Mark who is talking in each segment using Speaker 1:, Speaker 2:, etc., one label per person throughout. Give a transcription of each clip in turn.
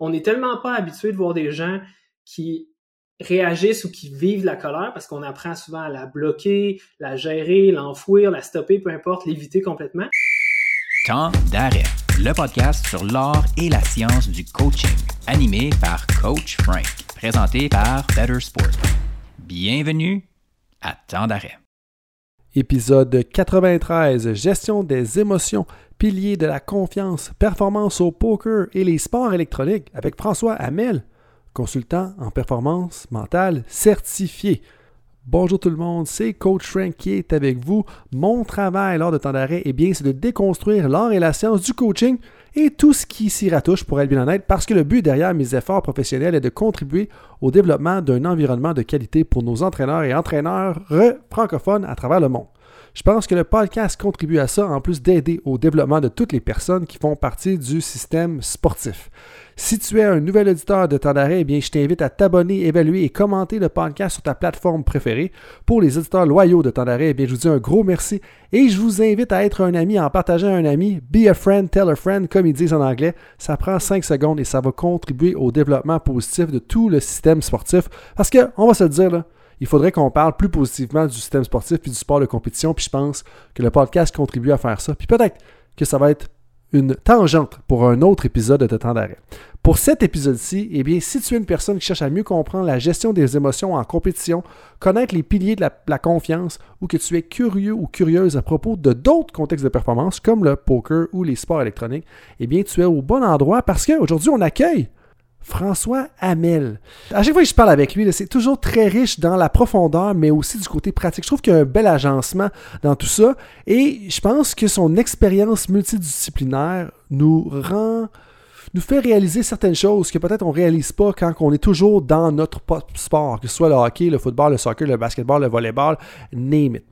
Speaker 1: On n'est tellement pas habitué de voir des gens qui réagissent ou qui vivent la colère parce qu'on apprend souvent à la bloquer, la gérer, l'enfouir, la stopper, peu importe, l'éviter complètement.
Speaker 2: Temps d'arrêt, le podcast sur l'art et la science du coaching, animé par Coach Frank, présenté par Better Sport. Bienvenue à Temps d'arrêt.
Speaker 3: Épisode 93 Gestion des émotions, piliers de la confiance, performance au poker et les sports électroniques avec François Hamel consultant en performance mentale certifié. Bonjour tout le monde, c'est Coach Frank qui est avec vous. Mon travail lors de temps d'arrêt, eh bien, c'est de déconstruire l'art et la science du coaching et tout ce qui s'y ratouche pour être bien honnête, parce que le but derrière mes efforts professionnels est de contribuer au développement d'un environnement de qualité pour nos entraîneurs et entraîneurs francophones à travers le monde. Je pense que le podcast contribue à ça, en plus d'aider au développement de toutes les personnes qui font partie du système sportif. Si tu es un nouvel auditeur de temps eh bien, je t'invite à t'abonner, évaluer et commenter le podcast sur ta plateforme préférée. Pour les auditeurs loyaux de temps eh bien, je vous dis un gros merci et je vous invite à être un ami en partageant un ami. Be a friend, tell a friend, comme ils disent en anglais. Ça prend 5 secondes et ça va contribuer au développement positif de tout le système sportif. Parce que, on va se le dire, là, il faudrait qu'on parle plus positivement du système sportif puis du sport de compétition. Puis je pense que le podcast contribue à faire ça. Puis peut-être que ça va être une tangente pour un autre épisode de temps d'arrêt. Pour cet épisode-ci, eh bien, si tu es une personne qui cherche à mieux comprendre la gestion des émotions en compétition, connaître les piliers de la, confiance ou que tu es curieux ou curieuse à propos de d'autres contextes de performance comme le poker ou les sports électroniques, eh bien, tu es au bon endroit parce qu'aujourd'hui, on accueille François Hamel. À chaque fois que je parle avec lui, c'est toujours très riche dans la profondeur, mais aussi du côté pratique. Je trouve qu'il y a un bel agencement dans tout ça. Et je pense que son expérience multidisciplinaire nous rend nous fait réaliser certaines choses que peut-être on ne réalise pas quand on est toujours dans notre sport, que ce soit le hockey, le football, le soccer, le basketball, le volleyball, name it.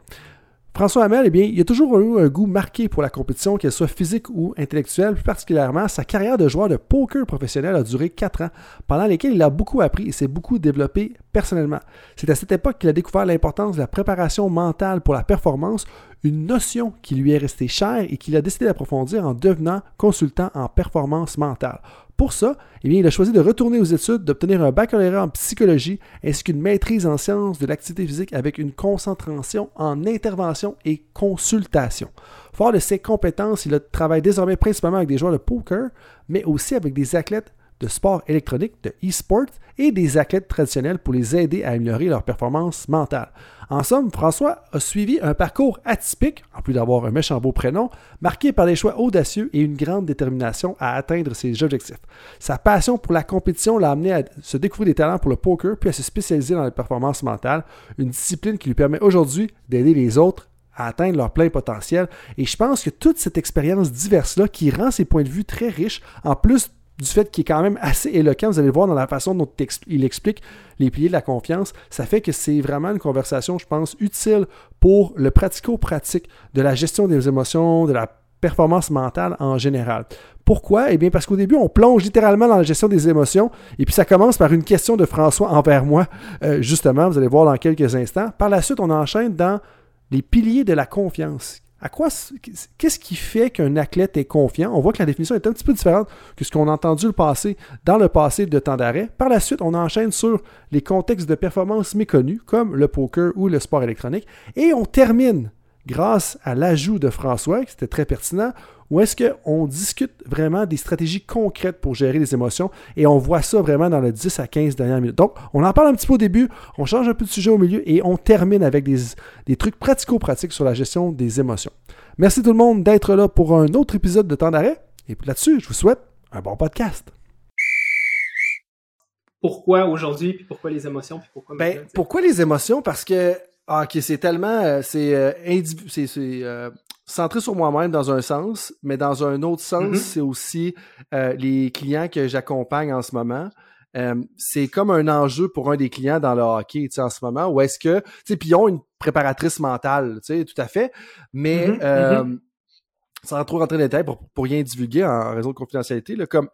Speaker 3: François Hamel, eh bien, il a toujours eu un goût marqué pour la compétition, qu'elle soit physique ou intellectuelle. Plus particulièrement, sa carrière de joueur de poker professionnel a duré 4 ans, pendant lesquels il a beaucoup appris et s'est beaucoup développé personnellement. C'est à cette époque qu'il a découvert l'importance de la préparation mentale pour la performance, une notion qui lui est restée chère et qu'il a décidé d'approfondir en devenant consultant en performance mentale. Pour ça, eh il a choisi de retourner aux études, d'obtenir un baccalauréat en psychologie ainsi qu'une maîtrise en sciences de l'activité physique avec une concentration en intervention et consultation. Fort de ses compétences, il travaille désormais principalement avec des joueurs de poker, mais aussi avec des athlètes de sport électronique, de e-sport et des athlètes traditionnels pour les aider à améliorer leur performance mentale. En somme, François a suivi un parcours atypique, en plus d'avoir un méchant beau prénom, marqué par des choix audacieux et une grande détermination à atteindre ses objectifs. Sa passion pour la compétition l'a amené à se découvrir des talents pour le poker, puis à se spécialiser dans la performance mentale, une discipline qui lui permet aujourd'hui d'aider les autres à atteindre leur plein potentiel. Et je pense que toute cette expérience diverse-là, qui rend ses points de vue très riches, en plus du fait qu'il est quand même assez éloquent. Vous allez voir dans la façon dont il explique les piliers de la confiance. Ça fait que c'est vraiment une conversation, je pense, utile pour le pratico-pratique de la gestion des émotions, de la performance mentale en général. Pourquoi? Eh bien, parce qu'au début, on plonge littéralement dans la gestion des émotions, et puis ça commence par une question de François envers moi, euh, justement, vous allez voir dans quelques instants. Par la suite, on enchaîne dans les piliers de la confiance. Qu'est-ce qui fait qu'un athlète est confiant? On voit que la définition est un petit peu différente que ce qu'on a entendu le passé dans le passé de temps d'arrêt. Par la suite, on enchaîne sur les contextes de performance méconnus, comme le poker ou le sport électronique. Et on termine, grâce à l'ajout de François, qui était très pertinent, où est-ce qu'on discute vraiment des stratégies concrètes pour gérer les émotions et on voit ça vraiment dans les 10 à 15 dernières minutes. Donc, on en parle un petit peu au début, on change un peu de sujet au milieu et on termine avec des, des trucs pratico-pratiques sur la gestion des émotions. Merci tout le monde d'être là pour un autre épisode de Temps d'arrêt et là-dessus, je vous souhaite un bon podcast.
Speaker 1: Pourquoi aujourd'hui, puis pourquoi les émotions, puis pourquoi
Speaker 3: ben, Pourquoi les émotions? Parce que ah, ok, c'est tellement euh, c'est euh, c'est euh, centré sur moi-même dans un sens, mais dans un autre sens, mm-hmm. c'est aussi euh, les clients que j'accompagne en ce moment. Euh, c'est comme un enjeu pour un des clients dans le hockey, tu sais, en ce moment, où est-ce que, tu sais, puis ils ont une préparatrice mentale, tu sais, tout à fait, mais mm-hmm. euh, mm-hmm. sans trop rentrer dans les détails pour, pour rien divulguer en raison de confidentialité, là, comme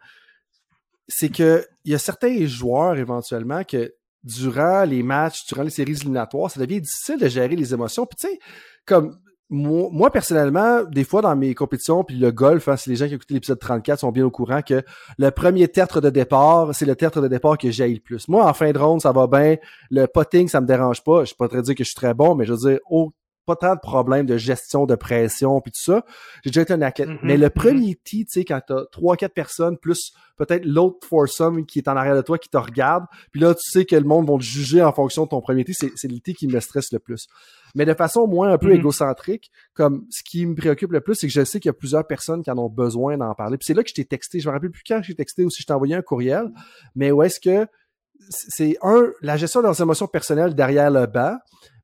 Speaker 3: c'est que il y a certains joueurs éventuellement que durant les matchs, durant les séries éliminatoires, ça devient difficile de gérer les émotions. Puis tu sais, comme moi, personnellement, des fois dans mes compétitions, puis le golf, hein, si les gens qui ont écouté l'épisode 34 sont bien au courant que le premier tertre de départ, c'est le tertre de départ que j'ai le plus. Moi, en fin de ronde, ça va bien. Le potting, ça me dérange pas. Je suis pas très dire que je suis très bon, mais je veux dire, pas tant de problèmes de gestion de pression puis tout ça. J'ai déjà été un athlète.
Speaker 1: Mhm,
Speaker 3: Mais le
Speaker 1: mhm.
Speaker 3: premier tee, tu sais, quand t'as trois, quatre personnes, plus peut-être l'autre foursome qui est en arrière de toi, qui te regarde, puis là, tu sais que le monde va te juger en fonction de ton premier tee, c'est, c'est le tee qui me stresse le plus. Mais de façon moins un peu
Speaker 1: Mhm.
Speaker 3: égocentrique, comme ce qui me préoccupe le plus, c'est que je sais qu'il y a plusieurs personnes qui en ont besoin d'en parler. Puis c'est là que je t'ai texté. Je me rappelle plus quand j'ai texté ou si je t'ai envoyé un courriel. Mais où est-ce que c'est un, la gestion de leurs émotions personnelles derrière le banc,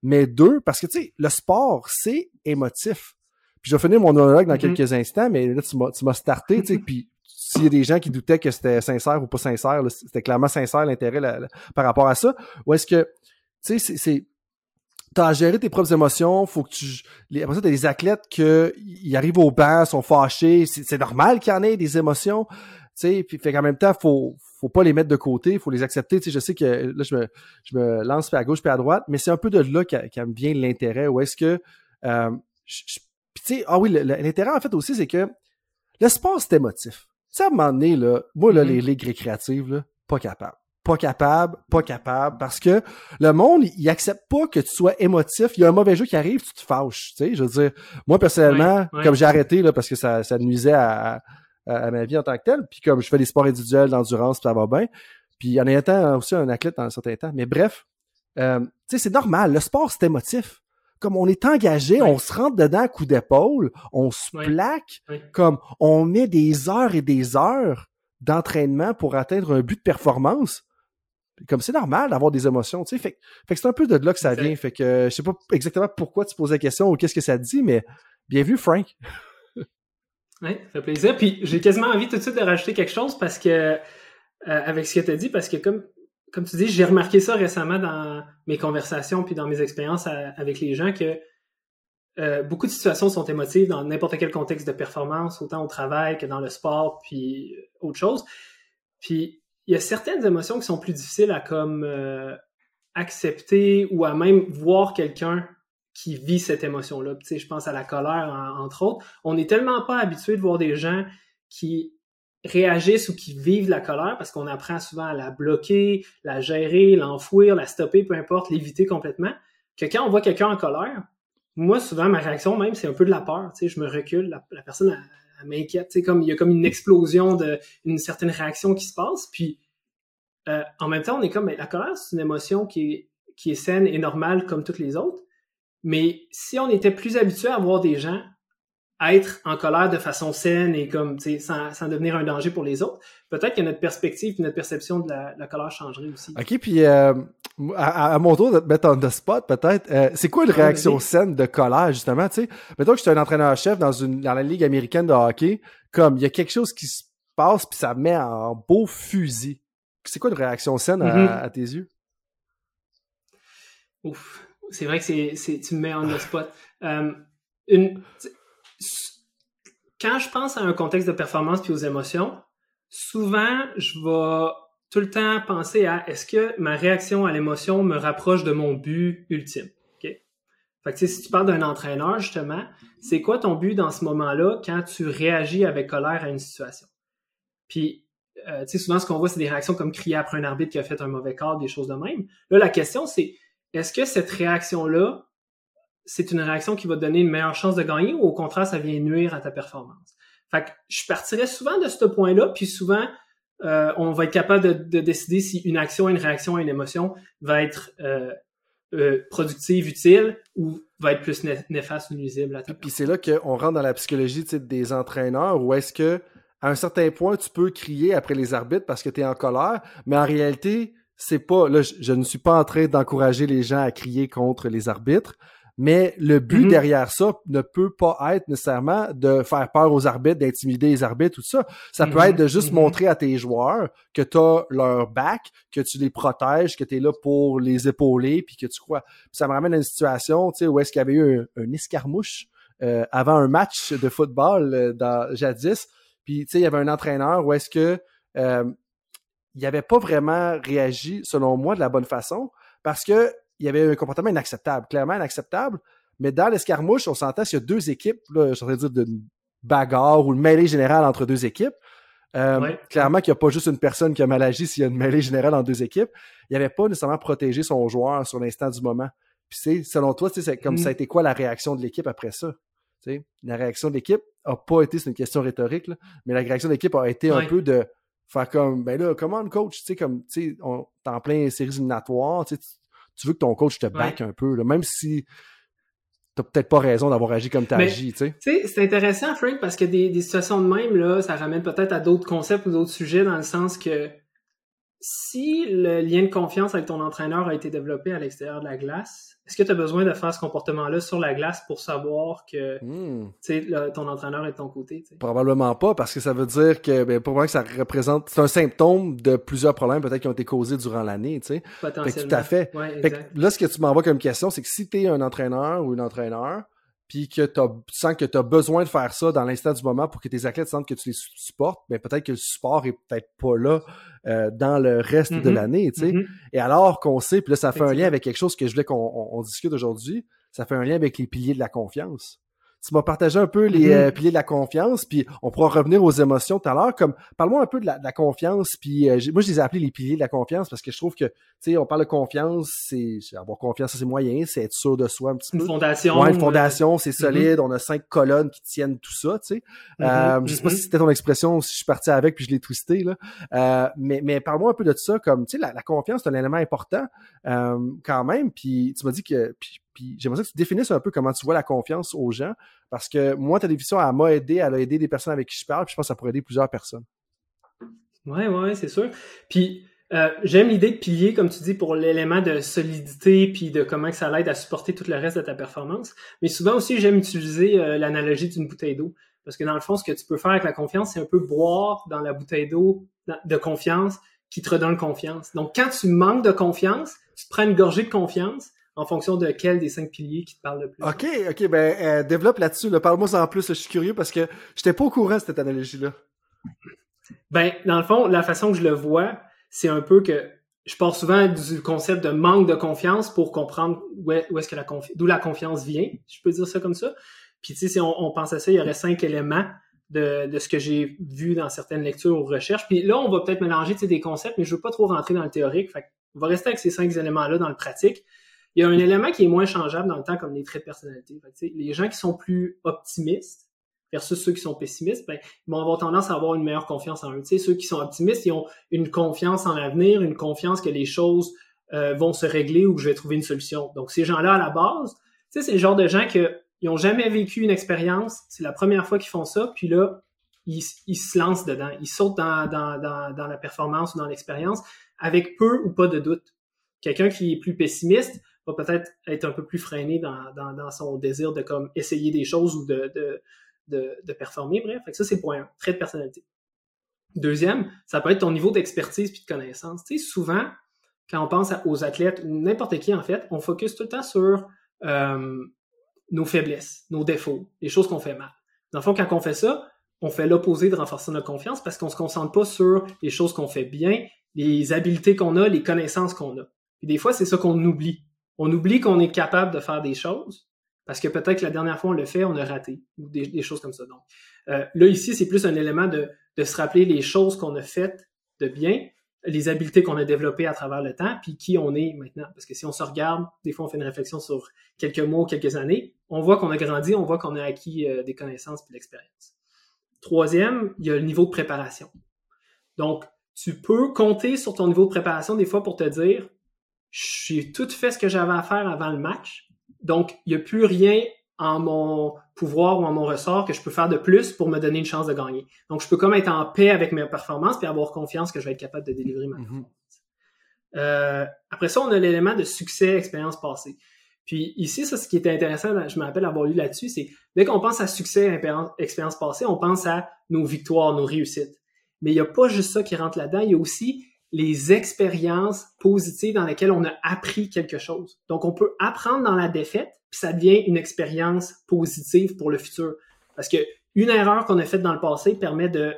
Speaker 3: mais deux, parce que tu sais, le sport, c'est émotif. Puis je vais finir mon monologue dans
Speaker 1: Mhm.
Speaker 3: quelques instants, mais là, tu m'as, tu m'as starté, tu sais, puis s'il y a des gens qui doutaient que c'était sincère ou pas sincère, c'était clairement sincère l'intérêt par rapport à ça. Ou est-ce que, tu sais, c'est t'as à gérer tes propres émotions, faut que tu, les, après ça, t'as des athlètes que, ils arrivent au banc, sont fâchés, c'est, normal qu'il y en ait des émotions, tu sais, puis fait qu'en même temps, faut, faut pas les mettre de côté, faut les accepter, tu sais, je sais que, là, je me, je me lance puis à gauche puis à droite, mais c'est un peu de là qu'a qu'a me vient l'intérêt, ou est-ce que, euh, tu sais, ah oui, l'intérêt, en fait, aussi, c'est que le sport, c'est émotif. Tu sais, à un moment donné, là, moi, là,
Speaker 1: Mhm.
Speaker 3: les ligues récréatives, là, pas capable. Pas capable, pas capable, parce que le monde, il accepte pas que tu sois émotif. Il y a un mauvais jeu qui arrive, tu te fâches. Tu sais, je veux dire, moi, personnellement, comme j'ai arrêté, là, parce que ça, ça nuisait à, à, à ma vie en tant que tel, puis comme je fais des sports individuels, d'endurance, ça va bien, puis en étant aussi un athlète dans un certain temps. Mais bref, euh, tu sais, c'est normal. Le sport, c'est émotif. Comme on est engagé, on se rentre dedans à coup d'épaule, on se plaque, comme on met des heures et des heures d'entraînement pour atteindre un but de performance. Comme c'est normal d'avoir des émotions, tu sais. Fait, que- fait que c'est un peu de là que ça vient. Fait que euh, je sais pas exactement pourquoi tu poses la question ou qu'est-ce que ça te dit, mais bienvenue, Frank.
Speaker 1: Oui, ça fait plaisir. Puis j'ai quasiment envie tout de suite de rajouter quelque chose parce que euh, avec ce que tu as dit, parce que comme, comme tu dis, j'ai remarqué ça récemment dans mes conversations puis dans mes expériences à- avec les gens que euh, beaucoup de situations sont émotives dans n'importe quel contexte de performance, autant au travail que dans le sport, puis autre chose. Puis il y a certaines émotions qui sont plus difficiles à euh, accepter ou à même voir quelqu'un qui vit cette émotion-là. Je pense à la colère, en- entre autres. On n'est tellement pas habitué de voir des gens qui réagissent ou qui vivent la colère parce qu'on apprend souvent à la bloquer, la gérer, l'enfouir, la stopper, peu importe, l'éviter complètement, que quand on voit quelqu'un en colère, moi, souvent, ma réaction même, c'est un peu de la peur. Tu je me recule, la, la personne, elle, m'inquiète. Comme, il y a comme une explosion de, une certaine réaction qui se passe. Puis, euh, en même temps, on est comme, la colère, c'est une émotion qui est, qui est saine et normale comme toutes les autres. Mais si on était plus habitué à voir des gens être en colère de façon saine et comme, sans, sans devenir un danger pour les autres, peut-être que notre perspective et notre perception de la, la colère changerait aussi.
Speaker 3: OK, puis euh, à, à mon tour de te mettre on the spot, peut-être, euh, c'est quoi une réaction saine de colère, justement, tu sais? Mettons que je suis un entraîneur-chef dans, une, dans la Ligue américaine de hockey, comme il y a quelque chose qui se passe, puis ça met en beau fusil. C'est quoi une réaction saine à-
Speaker 1: Mhm.
Speaker 3: à, tes yeux?
Speaker 1: Ouf, c'est vrai que c'est, c'est, tu me mets on the spot. Euh, une, quand je pense à un contexte de performance puis aux émotions, souvent, je vais tout le temps penser à est-ce que ma réaction à l'émotion me rapproche de mon but ultime? Fait que, si tu parles d'un entraîneur, justement, c'est quoi ton but dans ce moment-là quand tu réagis avec colère à une situation? Puis, euh, souvent, ce qu'on voit, c'est des réactions comme crier après un arbitre qui a fait un mauvais call, des choses de même. Là, la question, c'est est-ce que cette réaction-là, c'est une réaction qui va te donner une meilleure chance de gagner ou au contraire, ça vient nuire à ta performance? Fait que je partirais souvent de ce point-là, puis souvent, euh, on va être capable de, de décider si une action, une réaction, une émotion va être euh, euh, productive, utile ou va être plus né- néfaste ou nuisible à
Speaker 3: Puis c'est là qu'on rentre dans la psychologie des entraîneurs, où est-ce que à un certain point, tu peux crier après les arbitres parce que tu es en colère, mais en réalité, c'est pas. Là, je ne suis pas en train d'encourager les gens à crier contre les arbitres, mais le but
Speaker 1: Mhm.
Speaker 3: derrière ça ne peut pas être nécessairement de faire peur aux arbitres, d'intimider les arbitres, tout ça. Ça peut
Speaker 1: Mhm.
Speaker 3: être de juste
Speaker 1: Mhm.
Speaker 3: montrer à tes joueurs que tu as leur back, que tu les protèges, que tu es là pour les épauler, puis que tu crois. Puis ça me ramène à une situation tu sais, où est-ce qu'il y avait eu un, un escarmouche euh, avant un match de football euh, dans, jadis. Puis, tu sais, il y avait un entraîneur où est-ce que euh, il avait pas vraiment réagi, selon moi, de la bonne façon, parce que il y avait un comportement inacceptable, clairement inacceptable. Mais dans l'escarmouche, on s'entend s'il y a deux équipes, là, je suis en train de dire d'une bagarre ou une mêlée générale entre deux équipes. Euh, clairement qu'il n'y a pas juste une personne qui a mal agi s'il y a une mêlée générale entre deux équipes. Il avait pas nécessairement protégé son joueur sur l'instant du moment. Puis c'est, selon toi, c'est comme ça a mm. été quoi la réaction de l'équipe après ça? la réaction de l'équipe a pas été, c'est une question rhétorique, là, mais la réaction de l'équipe a été un peu de faire comme, ben là, comment coach, tu sais, comme, tu sais, t'es en plein séries éliminatoires, tu, tu veux que ton coach te back un peu, là, même si t'as peut-être pas raison d'avoir agi comme t'as agi, tu sais.
Speaker 1: c'est intéressant, Frank, parce que des, des situations de même, là, ça ramène peut-être à d'autres concepts ou d'autres sujets dans le sens que si le lien de confiance avec ton entraîneur a été développé à l'extérieur de la glace, est-ce que tu as besoin de faire ce comportement-là sur la glace pour savoir que hmm. ton entraîneur est de ton côté?
Speaker 3: Probablement pas, parce que ça veut dire que ben, pour moi que ça représente. C'est un symptôme de plusieurs problèmes peut-être qui ont été causés durant l'année. Potentiellement. tout à fait. là, ce que tu m'envoies comme question, c'est que si tu es un entraîneur ou une entraîneur, puis que tu sens que tu as besoin de faire ça dans l'instant du moment pour que tes athlètes sentent que tu les supportes, ben peut-être que le support est peut-être pas là euh, dans le reste de mm-hmm. l'année, tu sais. Mm-hmm. Et alors qu'on sait, puis là, ça fait un lien avec quelque chose que je voulais qu'on discute aujourd'hui, ça fait un lien avec les piliers de la confiance tu m'as partagé un peu les mm-hmm. euh, piliers de la confiance, puis on pourra revenir aux émotions tout à l'heure. Comme, parle-moi un peu de la, confiance, puis euh, moi je les ai appelés les piliers de la confiance parce que je trouve que, tu sais, on parle de confiance, c'est avoir confiance, c'est moyen, c'est être sûr de soi un petit
Speaker 1: peu. Une fondation.
Speaker 3: Ouais, une fondation, c'est mm-hmm. solide. On a cinq colonnes qui tiennent tout ça, tu sais. Euh, je sais pas si c'était ton expression, si je suis parti avec puis je l'ai twisté là. mais mais parle-moi un peu de ça, comme, tu sais, la, la, confiance c'est un élément important quand même. Puis tu m'as dit que puis j'aimerais que tu définisses un peu comment tu vois la confiance aux gens, parce que moi, ta définition, elle m'a aidé, elle a aidé des personnes avec qui je parle, puis je pense que ça pourrait aider plusieurs personnes.
Speaker 1: Oui, oui, c'est sûr. Puis euh, j'aime l'idée de pilier, comme tu dis, pour l'élément de solidité, puis de comment que ça l'aide à supporter tout le reste de ta performance. Mais souvent aussi, j'aime utiliser euh, l'analogie d'une bouteille d'eau. Parce que dans le fond, ce que tu peux faire avec la confiance, c'est un peu boire dans la bouteille d'eau de confiance qui te redonne confiance. Donc, quand tu manques de confiance, tu prends une gorgée de confiance, en fonction de quel des cinq piliers qui te parle le plus.
Speaker 3: OK, OK, ben euh, développe là-dessus. Parle-moi en plus, je suis curieux parce que j'étais pas au courant de cette analogie-là.
Speaker 1: Ben, dans le fond, la façon que je le vois, c'est un peu que je pars souvent du concept de manque de confiance pour comprendre où, est-ce que la d'où la confiance vient, je peux dire ça comme ça. Puis tu sais, si on, pense à ça, il y aurait cinq éléments de, ce que j'ai vu dans certaines lectures ou recherches. Puis là, on va peut-être mélanger des concepts, mais je veux pas trop rentrer dans le théorique. Fait on va rester avec ces cinq éléments-là dans le pratique il y a un élément qui est moins changeable dans le temps, comme les traits de personnalité. les gens qui sont plus optimistes versus ceux qui sont pessimistes, ben, ils vont avoir tendance à avoir une meilleure confiance en eux. ceux qui sont optimistes, ils ont une confiance en l'avenir, une confiance que les choses euh, vont se régler ou que je vais trouver une solution. Donc, ces gens-là, à la base, c'est le genre de gens qui n'ont jamais vécu une expérience, c'est la première fois qu'ils font ça, puis là, ils, se lancent dedans, ils sautent dans, dans la performance ou dans l'expérience avec peu ou pas de doute. Quelqu'un qui est plus pessimiste, va peut-être être un peu plus freiné dans, son désir de comme essayer des choses ou de, de, performer. Bref, ça, c'est point 1, trait de personnalité. Deuxième, ça peut être ton niveau d'expertise puis de connaissance. Tu sais, souvent, quand on pense aux athlètes ou n'importe qui, en fait, on focus tout le temps sur euh, nos faiblesses, nos défauts, les choses qu'on fait mal. Dans le fond, quand on fait ça, on fait l'opposé de renforcer notre confiance parce qu'on se concentre pas sur les choses qu'on fait bien, les habiletés qu'on a, les connaissances qu'on a. Puis des fois, c'est ça qu'on oublie on oublie qu'on est capable de faire des choses parce que peut-être que la dernière fois on le fait, on a raté ou des, choses comme ça. Donc euh, là ici, c'est plus un élément de, se rappeler les choses qu'on a faites de bien, les habiletés qu'on a développées à travers le temps, puis qui on est maintenant. Parce que si on se regarde, des fois on fait une réflexion sur quelques mois ou quelques années, on voit qu'on a grandi, on voit qu'on a acquis euh, des connaissances et de l'expérience. Troisième, il y a le niveau de préparation. Donc, tu peux compter sur ton niveau de préparation des fois pour te dire, j'ai tout fait ce que j'avais à faire avant le match. Donc, il n'y a plus rien en mon pouvoir ou en mon ressort que je peux faire de plus pour me donner une chance de gagner. Donc, je peux comme être en paix avec mes performances et avoir confiance que je vais être capable de délivrer ma mhm. performance. Euh, après ça, on a l'élément de succès, expérience passée. Puis ici, ça, ce qui était intéressant, je me rappelle avoir lu là-dessus, c'est dès qu'on pense à succès, expérience passée, on pense à nos victoires, nos réussites. Mais il n'y a pas juste ça qui rentre là-dedans, il y a aussi les expériences positives dans lesquelles on a appris quelque chose. Donc, on peut apprendre dans la défaite, puis ça devient une expérience positive pour le futur. Parce que une erreur qu'on a faite dans le passé permet de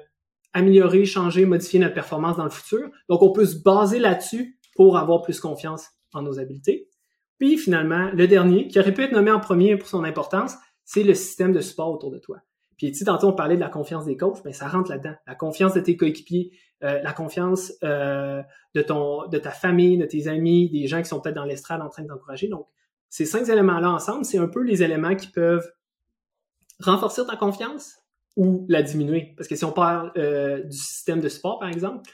Speaker 1: améliorer, changer, modifier notre performance dans le futur. Donc, on peut se baser là-dessus pour avoir plus confiance en nos habiletés. Puis finalement, le dernier, qui aurait pu être nommé en premier pour son importance, c'est le système de support autour de toi. Puis tu sais, tantôt on parlait de la confiance des coachs, mais ça rentre là-dedans. La confiance de tes coéquipiers, euh, la confiance euh, de ta famille, de tes amis, des gens qui sont peut-être dans l'estrade en train de t'encourager. Donc, ces cinq éléments-là ensemble, c'est un peu les éléments qui peuvent renforcer ta confiance ou la diminuer. Parce que si on parle euh, du système de support, par exemple,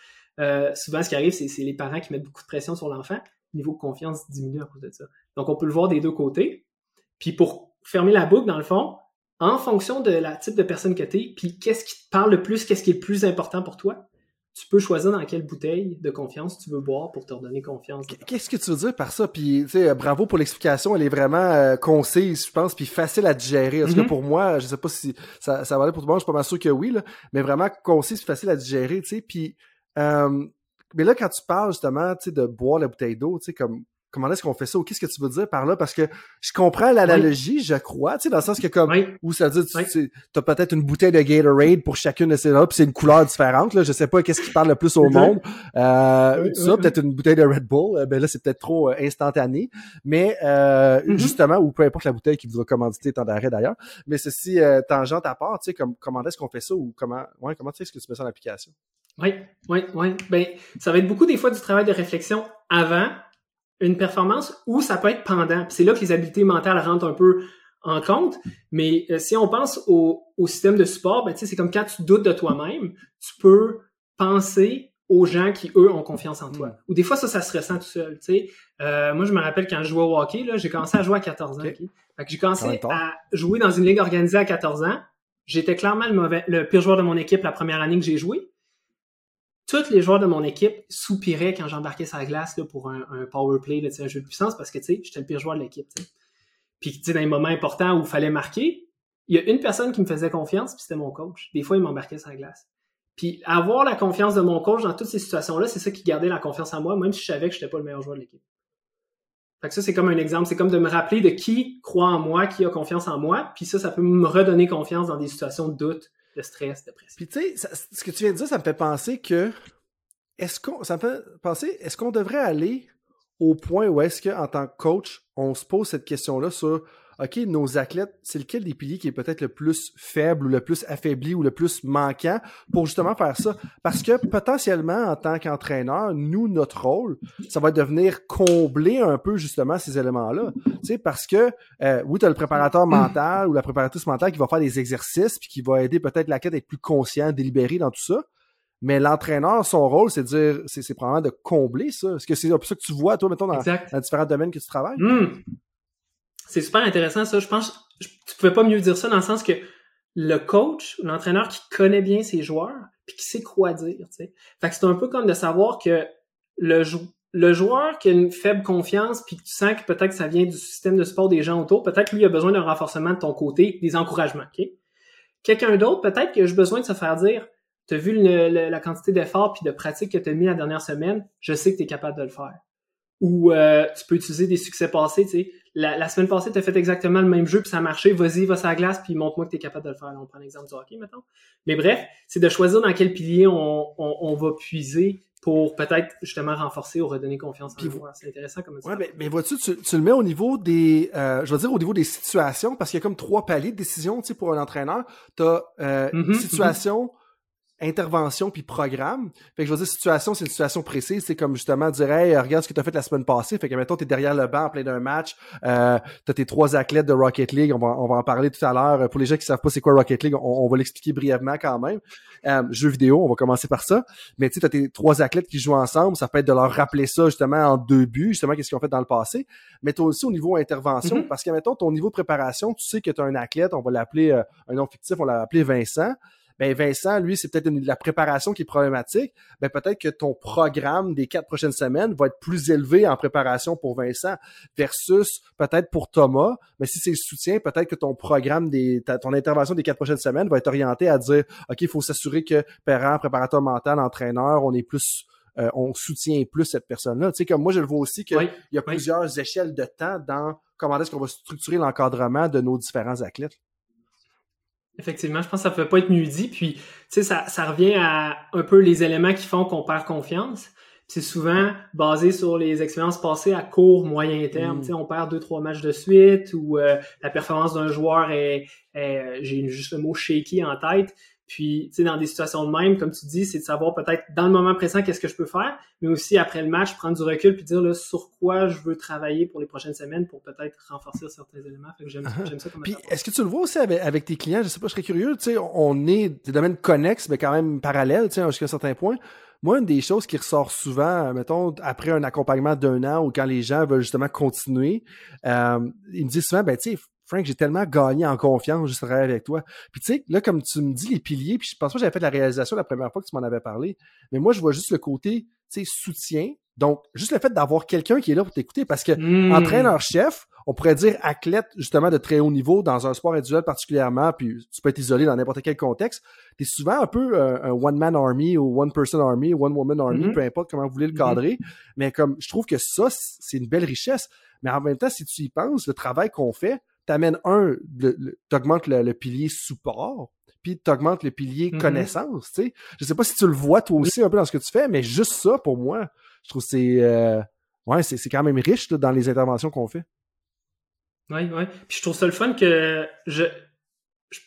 Speaker 1: souvent ce qui arrive, c'est les parents qui mettent beaucoup de pression sur l'enfant. Le niveau de confiance diminue à cause de ça. Donc, on peut le voir des deux côtés. Puis pour fermer la boucle, dans le fond, en fonction de la type de personne que tu es, puis qu'est-ce qui te parle le plus, qu'est-ce qui est le plus important pour toi, tu peux choisir dans quelle bouteille de confiance tu veux boire pour te redonner confiance.
Speaker 3: Qu'est-ce que tu veux dire par ça? Puis, tu sais, bravo pour l'explication. Elle est vraiment euh, concise, je pense, puis facile à digérer. En tout cas, mm-hmm. pour moi, je sais pas si ça, ça va aller pour tout le monde, je suis pas mal sûr que oui, là, mais vraiment concise, facile à digérer, tu sais. Puis, euh, mais là, quand tu parles justement, tu sais, de boire la bouteille d'eau, tu sais, comme comment est-ce qu'on fait ça ou qu'est-ce que tu veux dire par là? Parce que je comprends l'analogie, je crois, tu sais dans le sens que comme où ça veut dire tu as peut-être une bouteille de Gatorade pour chacune de ces là puis c'est une couleur différente là, je sais pas qu'est-ce qui parle le plus au monde. Euh, ça peut-être une bouteille de Red Bull, euh, ben là c'est peut-être trop euh, instantané, mais euh, mm-hmm. justement ou peu importe la bouteille qui voudra commanditer tant d'arrêt d'ailleurs, mais ceci tangente à part, tu sais comme comment est-ce qu'on fait ça ou comment ouais, comment tu sais ce que tu mets ça en application?
Speaker 1: Oui, oui, oui. Ben, ça va être beaucoup des fois du travail de réflexion avant une performance ou ça peut être pendant. C'est là que les habiletés mentales rentrent un peu en compte. Mais euh, si on pense au, au, système de support, ben, c'est comme quand tu doutes de toi-même, tu peux penser aux gens qui, eux, ont confiance en toi. Mm. Ou des fois, ça, ça se ressent tout seul. Euh, moi, je me rappelle quand je jouais au hockey, j'ai commencé à jouer à 14 ans. j'ai commencé à jouer dans une ligue organisée à 14 ans. J'étais clairement le, mauvais, le pire joueur de mon équipe la première année que j'ai joué tous les joueurs de mon équipe soupiraient quand j'embarquais sur la glace là, pour un, power play, là, un jeu de puissance, parce que j'étais le pire joueur de l'équipe. Puis dans les moments importants où il fallait marquer, il y a une personne qui me faisait confiance, puis c'était mon coach. Des fois, il m'embarquait sur la glace. Puis avoir la confiance de mon coach dans toutes ces situations-là, c'est ça qui gardait la confiance en moi, même si je savais que je n'étais pas le meilleur joueur de l'équipe. Fait que ça, c'est comme un exemple. C'est comme de me rappeler de qui croit en moi, qui a confiance en moi. Puis ça, ça peut me redonner confiance dans des situations de doute, de stress, de pression.
Speaker 3: Puis tu sais, ce que tu viens de dire, ça me fait penser que est-ce qu'on ça fait penser, est-ce qu'on devrait aller au point où est-ce qu'en tant que coach, on se pose cette question-là sur OK, nos athlètes, c'est lequel des piliers qui est peut-être le plus faible ou le plus affaibli ou le plus manquant pour justement faire ça? Parce que potentiellement, en tant qu'entraîneur, nous, notre rôle, ça va être de venir combler un peu justement ces éléments-là. Tu sais, parce que euh, oui, tu as le préparateur mental ou la préparatrice mentale qui va faire des exercices puis qui va aider peut-être l'athlète à être plus conscient, délibéré dans tout ça. Mais l'entraîneur, son rôle, c'est de dire, c'est probablement de combler ça. Est-ce que c'est un peu ça que tu vois, toi, mettons, dans, dans différents domaines que tu travailles?
Speaker 1: Hmm. C'est super intéressant, ça. Je pense, tu pouvais pas mieux dire ça dans le sens que le coach, l'entraîneur qui connaît bien ses joueurs, puis qui sait quoi dire, tu sais. Fait que c'est un peu comme de savoir que le, le joueur qui a une faible confiance, puis que tu sens que peut-être que ça vient du système de sport des gens autour, peut-être lui a besoin d'un renforcement de ton côté, des encouragements, OK? Quelqu'un d'autre, peut-être que j'ai besoin de se faire dire, tu as vu la quantité d'efforts puis de pratique que tu as mis la dernière semaine, je sais que tu es capable de le faire. Ou euh, tu peux utiliser des succès passés, tu sais. La, semaine passée, tu as fait exactement le même jeu, puis ça a marché, vas-y, va sur la glace, puis montre-moi que tu es capable de le faire. on prend l'exemple du hockey, maintenant. Mais bref, c'est de choisir dans quel pilier on, va puiser pour peut-être justement renforcer ou redonner confiance en vous. C'est intéressant comme
Speaker 3: ça. Ouais, mais, mais vois-tu, tu, le mets au niveau des, euh, je veux dire au niveau des situations, parce qu'il y a comme trois paliers de décision, tu sais, pour un entraîneur. Tu as euh, mm-hmm, mm-hmm. situation, intervention puis programme. Fait que je veux dire, situation, c'est une situation précise. C'est comme justement dire Hey, regarde ce que tu as fait la semaine passée. Fait que mettons, tu es derrière le banc en plein d'un match. Euh, tu as tes trois athlètes de Rocket League. On va, on va en parler tout à l'heure. Pour les gens qui savent pas c'est quoi Rocket League, on, va l'expliquer brièvement quand même. Euh, jeu vidéo, on va commencer par ça. Mais tu sais, tu as tes trois athlètes qui jouent ensemble. Ça peut être de leur rappeler ça justement en deux buts, justement, qu'est-ce qu'ils ont fait dans le passé. Mais toi aussi au niveau intervention, mm-hmm. parce que mettons, ton niveau de préparation, tu sais que tu as un athlète, on va l'appeler euh, un nom fictif, on l'a appelé Vincent ben Vincent, lui, c'est peut-être la préparation qui est problématique. Ben peut-être que ton programme des quatre prochaines semaines va être plus élevé en préparation pour Vincent versus peut-être pour Thomas. Mais si c'est le soutien, peut-être que ton programme des ton intervention des quatre prochaines semaines va être orienté à dire OK, il faut s'assurer que parent, préparateur mental, entraîneur, on est plus euh, on soutient plus cette personne-là. Tu sais, comme moi, je le vois aussi qu'il y a plusieurs échelles de temps dans comment est-ce qu'on va structurer l'encadrement de nos différents athlètes.
Speaker 1: Effectivement, je pense que ça ne peut pas être mieux dit. Puis, tu sais, ça, ça revient à un peu les éléments qui font qu'on perd confiance. c'est souvent basé sur les expériences passées à court, moyen terme. Mm. On perd deux, trois matchs de suite ou euh, la performance d'un joueur est, est j'ai juste le mot shaky en tête. Puis, tu sais, dans des situations de même, comme tu dis, c'est de savoir peut-être dans le moment présent qu'est-ce que je peux faire, mais aussi après le match, prendre du recul puis dire là, sur quoi je veux travailler pour les prochaines semaines pour peut-être renforcer certains éléments. Fait que j'aime, uh-huh. ça comme
Speaker 3: Puis, est-ce que tu le vois aussi avec, tes clients? Je sais pas, je serais curieux. Tu sais, on est des domaines connexes, mais quand même parallèles, tu sais, jusqu'à un certain point. Moi, une des choses qui ressort souvent, mettons, après un accompagnement d'un an ou quand les gens veulent justement continuer, euh, ils me disent souvent, ben, tu sais, Frank, j'ai tellement gagné en confiance juste travailler avec toi. Puis tu sais, là, comme tu me dis les piliers, puis je pense pas que j'avais fait la réalisation la première fois que tu m'en avais parlé, mais moi, je vois juste le côté, tu sais, soutien. Donc, juste le fait d'avoir quelqu'un qui est là pour t'écouter, parce que mmh. entraîneur-chef, on pourrait dire athlète justement de très haut niveau dans un sport individuel particulièrement, puis tu peux être isolé dans n'importe quel contexte. Tu es souvent un peu euh, un one-man army ou one-person army, one-woman army, mmh. peu importe comment vous voulez le mmh. cadrer. Mais comme je trouve que ça, c'est une belle richesse. Mais en même temps, si tu y penses, le travail qu'on fait, t'amènes un, t'augmentes le, le, pilier support, puis t'augmentes le pilier mm-hmm. connaissance, tu sais. Je sais pas si tu le vois toi aussi un peu dans ce que tu fais, mais juste ça, pour moi, je trouve que c'est, euh, ouais, c'est, quand même riche dans les interventions qu'on fait.
Speaker 1: Oui, oui. Puis je trouve ça le fun que je,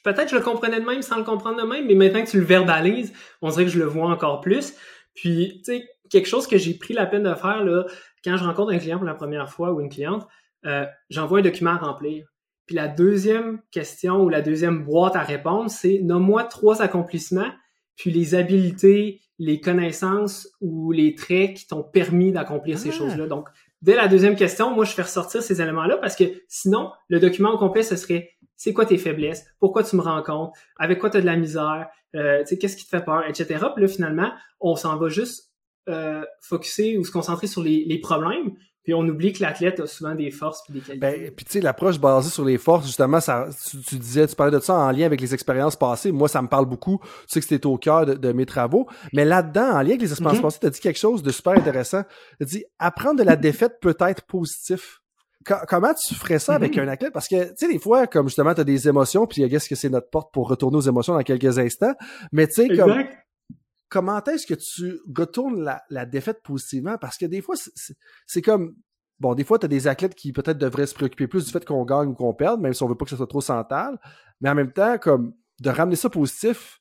Speaker 1: peut-être je le comprenais de même sans le comprendre de même, mais maintenant que tu le verbalises, on dirait que je le vois encore plus. Puis, tu sais, quelque chose que j'ai pris la peine de faire, là, quand je rencontre un client pour la première fois ou une cliente, euh, j'envoie un document à remplir. Puis la deuxième question ou la deuxième boîte à répondre, c'est nomme-moi trois accomplissements, puis les habiletés, les connaissances ou les traits qui t'ont permis d'accomplir ces ah. choses-là. Donc, dès la deuxième question, moi, je fais ressortir ces éléments-là parce que sinon, le document au complet, ce serait c'est quoi tes faiblesses, pourquoi tu me rencontres, avec quoi tu as de la misère, euh, qu'est-ce qui te fait peur, etc. Puis là, finalement, on s'en va juste euh, focuser ou se concentrer sur les, les problèmes, puis on oublie que l'athlète a souvent des forces puis des qualités.
Speaker 3: Ben, puis tu sais, l'approche basée sur les forces, justement, ça, tu, disais, tu parlais de ça en lien avec les expériences passées. Moi, ça me parle beaucoup. Tu sais que c'était au cœur de, mes travaux. Mais là-dedans, en lien avec les expériences mhm. passées, tu as dit quelque chose de super intéressant. Tu as dit, apprendre de la défaite peut être positif. comment tu ferais ça avec mhm. un athlète? Parce que, tu sais, des fois, comme justement, tu as des émotions, puis qu'est-ce que c'est notre porte pour retourner aux émotions dans quelques instants. Mais tu sais, comme comment est-ce que tu retournes la, défaite positivement? Parce que des fois, c'est comme. Bon, des fois, tu as des athlètes qui peut-être devraient se préoccuper plus du fait qu'on gagne ou qu'on perde, même si on veut pas que ce soit trop central. Mais en même temps, comme de ramener ça positif,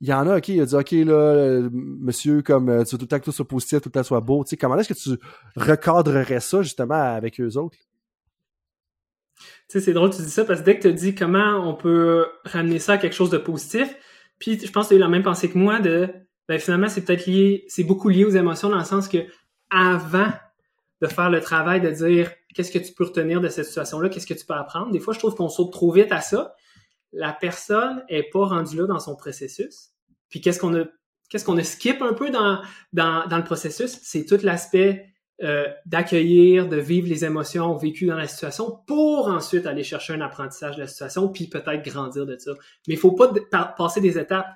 Speaker 3: il y en a, OK, il dit, OK, là, monsieur, comme euh, tu veux tout le temps que tout soit positif, tout le temps soit beau. Tu sais, comment est-ce que tu recadrerais ça, justement, avec eux autres?
Speaker 1: Tu sais, c'est drôle tu dis ça parce que dès que tu dis comment on peut ramener ça à quelque chose de positif, puis je pense que tu as eu la même pensée que moi de ben finalement, c'est peut-être lié, c'est beaucoup lié aux émotions dans le sens que avant de faire le travail de dire qu'est-ce que tu peux retenir de cette situation-là, qu'est-ce que tu peux apprendre, des fois, je trouve qu'on saute trop vite à ça. La personne est pas rendue là dans son processus. Puis qu'est-ce qu'on a, qu'est-ce qu'on a skip un peu dans, dans, dans le processus? C'est tout l'aspect euh, d'accueillir, de vivre les émotions vécues dans la situation pour ensuite aller chercher un apprentissage de la situation, puis peut-être grandir de ça. Mais il faut pas passer des étapes.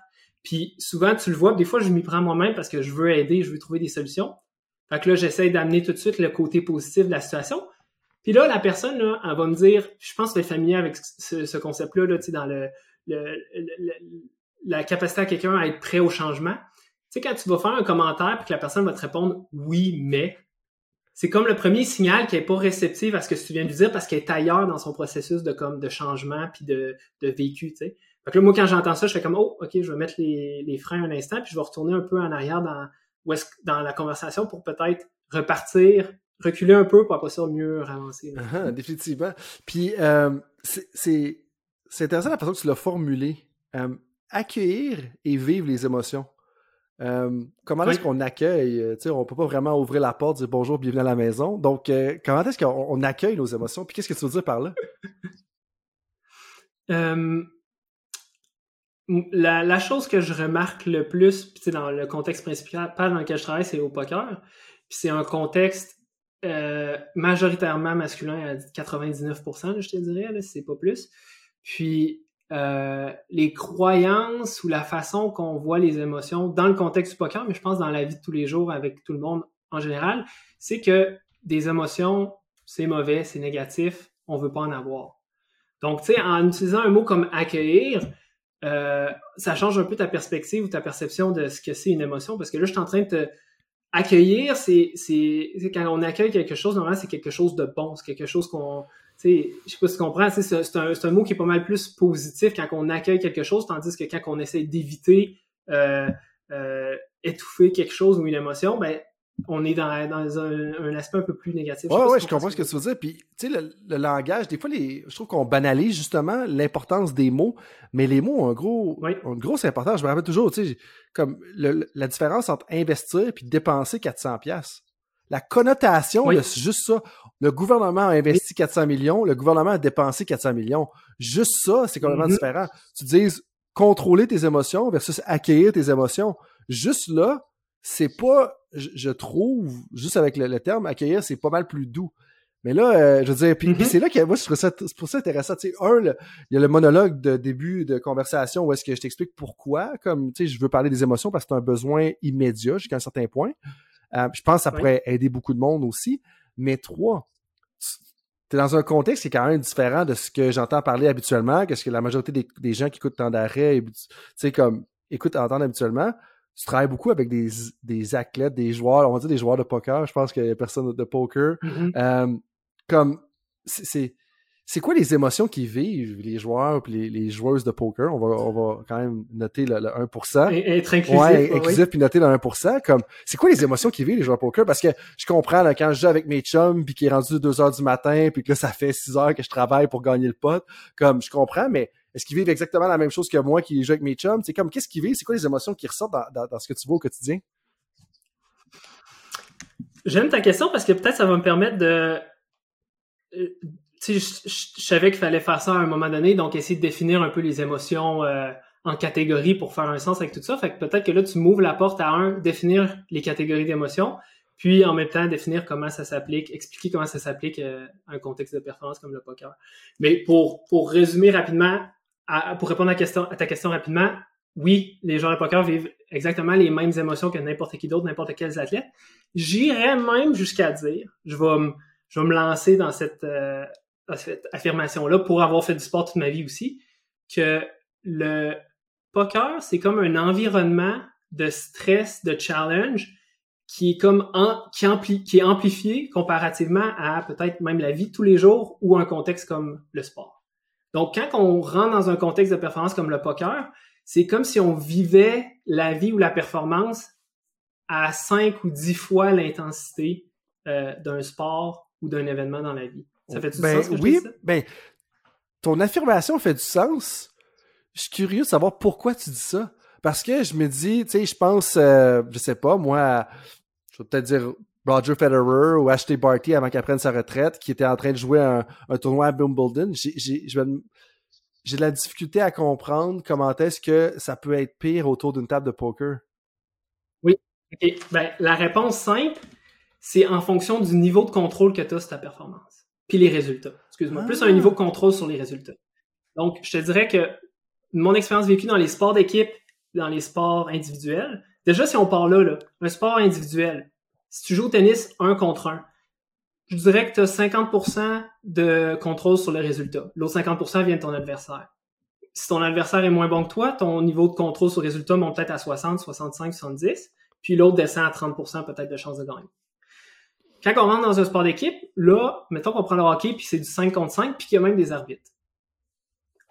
Speaker 1: Puis souvent, tu le vois, des fois, je m'y prends moi-même parce que je veux aider, je veux trouver des solutions. Fait que là, j'essaie d'amener tout de suite le côté positif de la situation. Puis là, la personne, là, elle va me dire, je pense que tu es familier avec ce, concept-là, là, dans le, la capacité à quelqu'un à être prêt au changement. Tu sais, quand tu vas faire un commentaire puis que la personne va te répondre oui, mais, c'est comme le premier signal qui est pas réceptive à ce que tu viens de lui dire parce qu'elle est ailleurs dans son processus de comme de changement puis de, de vécu, tu sais. Fait que là, moi, quand j'entends ça, je fais comme, oh, OK, je vais mettre les, les freins un instant, puis je vais retourner un peu en arrière dans, dans la conversation pour peut-être repartir, reculer un peu pour après ça mieux avancer.
Speaker 3: Ah, ah, définitivement. Puis, euh, c'est intéressant la façon que tu l'as formulé. Euh, accueillir et vivre les émotions. Euh, comment est-ce qu'on accueille? On peut pas vraiment ouvrir la porte, dire bonjour, bienvenue à la maison. Donc, comment est-ce qu'on accueille nos émotions? Puis qu'est-ce que tu veux dire par là?
Speaker 1: la, chose que je remarque le plus, dans le contexte principal dans lequel je travaille, c'est au poker. Puis c'est un contexte euh, majoritairement masculin à 99%, je te dirais, c'est pas plus. Puis euh, les croyances ou la façon qu'on voit les émotions dans le contexte du poker, mais je pense dans la vie de tous les jours avec tout le monde en général, c'est que des émotions, c'est mauvais, c'est négatif, on veut pas en avoir. Donc, tu sais, en utilisant un mot comme accueillir, euh, ça change un peu ta perspective ou ta perception de ce que c'est une émotion parce que là, je suis en train de te, accueillir, c'est, quand on accueille quelque chose, normalement, c'est quelque chose de bon, c'est quelque chose qu'on, je sais pas si tu comprends, c'est, c'est, un, c'est un mot qui est pas mal plus positif quand on accueille quelque chose, tandis que quand on essaie d'éviter, euh, euh, étouffer quelque chose ou une émotion, ben, on est dans, un, aspect un peu plus négatif.
Speaker 3: Ouais, ouais, je comprends ce que tu veux dire. Puis, tu sais, le, langage, des fois, les, je trouve qu'on banalise justement l'importance des mots, mais les mots ont, un gros, une grosse importance. Je me rappelle toujours, tu sais, comme la différence entre investir et dépenser 400 pièces. La connotation de juste ça. Le gouvernement a investi 400 millions, le gouvernement a dépensé 400 millions. Juste ça, c'est complètement mm-hmm. différent. Tu dis contrôler tes émotions versus accueillir tes émotions. Juste là, c'est pas, je, trouve, juste avec le, terme accueillir, c'est pas mal plus doux. Mais là, euh, je veux dire, puis, mm-hmm. c'est là que moi je trouve ça, c'est pour ça intéressant. Tu sais, un, il y a le monologue de début de conversation où est-ce que je t'explique pourquoi, comme tu sais, je veux parler des émotions parce que c'est un besoin immédiat jusqu'à un certain point. Euh, je pense que ça pourrait aider beaucoup de monde aussi. Mais trois, tu es dans un contexte qui est quand même différent de ce que j'entends parler habituellement, qu'est-ce que la majorité des, des gens qui écoutent tant d'arrêt, tu sais, comme écoutent, entendent habituellement tu travailles beaucoup avec des, des athlètes, des joueurs, on va dire des joueurs de poker. Je pense qu'il y a personne de poker. Mm-hmm. Euh, comme, c'est c'est quoi les émotions qu'ils vivent, les joueurs et les, les, joueuses de poker? On va, on va quand même noter le, 1%.
Speaker 1: Et, être inclusif.
Speaker 3: Ouais, inclusif puis noter le 1%. Comme, c'est quoi les émotions qu'ils vivent, les joueurs de poker? Parce que je comprends, là, quand je joue avec mes chums puis qu'il est rendu 2 heures du matin puis que là, ça fait 6 heures que je travaille pour gagner le pot, comme, je comprends, mais est-ce qu'ils vivent exactement la même chose que moi qui joue avec mes chums? C'est comme, qu'est-ce qu'ils vivent? C'est quoi les émotions qui ressortent dans, ce que tu vois au quotidien?
Speaker 1: J'aime ta question parce que peut-être ça va me permettre de. Euh, tu sais, je, savais qu'il fallait faire ça à un moment donné, donc essayer de définir un peu les émotions euh, en catégories pour faire un sens avec tout ça. Fait que peut-être que là, tu m'ouvres la porte à un, définir les catégories d'émotions, puis en même temps définir comment ça s'applique, expliquer comment ça s'applique euh, à un contexte de performance comme le poker. Mais pour, pour résumer rapidement, pour répondre à, ta question rapidement, oui, les joueurs de poker vivent exactement les mêmes émotions que n'importe qui d'autre, n'importe quel athlète. J'irais même jusqu'à dire, je vais, me, lancer dans cette, euh, cette affirmation-là pour avoir fait du sport toute ma vie aussi, que le poker, c'est comme un environnement de stress, de challenge qui est comme qui, qui est amplifié comparativement à peut-être même la vie de tous les jours ou un contexte comme le sport. Donc, quand on rentre dans un contexte de performance comme le poker, c'est comme si on vivait la vie ou la performance à cinq ou dix fois l'intensité euh, d'un sport ou d'un événement dans la vie. Ça fait du
Speaker 3: ben,
Speaker 1: sens? Que
Speaker 3: oui,
Speaker 1: ça?
Speaker 3: ben, ton affirmation fait du sens. Je suis curieux de savoir pourquoi tu dis ça. Parce que je me dis, tu sais, je pense, euh, je sais pas, moi, je vais peut-être dire Roger Federer ou Ashley Barty avant qu'il prenne sa retraite, qui était en train de jouer un, tournoi à Wimbledon. J'ai de la difficulté à comprendre comment est-ce que ça peut être pire autour d'une table de poker.
Speaker 1: Oui. Ben, la réponse simple, c'est en fonction du niveau de contrôle que tu as sur ta performance. Puis les résultats. Excuse-moi. Plus un ah. niveau de contrôle sur les résultats. Donc, je te dirais que mon expérience vécue dans les sports d'équipe, dans les sports individuels, déjà, si on parle là, là un sport individuel, si tu joues au tennis un contre un, je dirais que tu as 50% de contrôle sur le résultat. L'autre 50% vient de ton adversaire. Si ton adversaire est moins bon que toi, ton niveau de contrôle sur le résultat monte peut-être à 60, 65, 70, puis l'autre descend à 30% peut-être de chance de gagner. Quand on rentre dans un sport d'équipe, là, mettons qu'on prend le hockey, puis c'est du 5 contre 5, puis qu'il y a même des arbitres.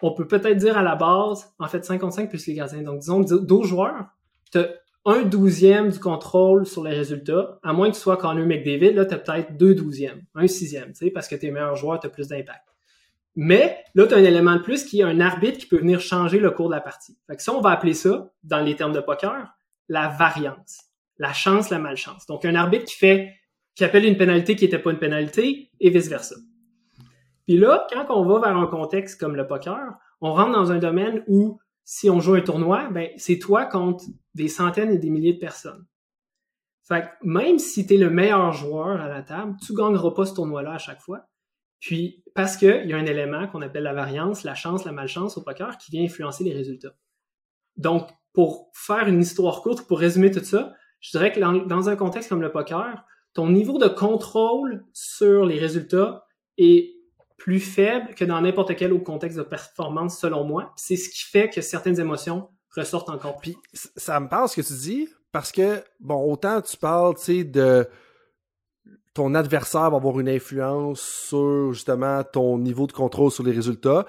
Speaker 1: On peut peut-être dire à la base, en fait, 5 contre 5 plus les gardiens. Donc, disons 12 joueurs, tu un douzième du contrôle sur les résultats, à moins que tu sois Connor McDavid, là, tu as peut-être deux douzièmes, un sixième, tu sais, parce que tes meilleurs joueurs, tu as plus d'impact. Mais là, tu as un élément de plus qui est un arbitre qui peut venir changer le cours de la partie. Fait que ça, on va appeler ça, dans les termes de poker, la variance. La chance, la malchance. Donc, un arbitre qui fait, qui appelle une pénalité qui n'était pas une pénalité et vice-versa. Puis là, quand on va vers un contexte comme le poker, on rentre dans un domaine où si on joue un tournoi, ben, c'est toi contre des centaines et des milliers de personnes. Fait même si tu es le meilleur joueur à la table, tu gagneras pas ce tournoi-là à chaque fois. Puis, parce qu'il y a un élément qu'on appelle la variance, la chance, la malchance au poker qui vient influencer les résultats. Donc, pour faire une histoire courte, pour résumer tout ça, je dirais que dans un contexte comme le poker, ton niveau de contrôle sur les résultats est plus faible que dans n'importe quel autre contexte de performance, selon moi. C'est ce qui fait que certaines émotions ressortent encore.
Speaker 3: Puis ça me parle ce que tu dis parce que, bon, autant tu parles, tu sais, de ton adversaire va avoir une influence sur, justement, ton niveau de contrôle sur les résultats.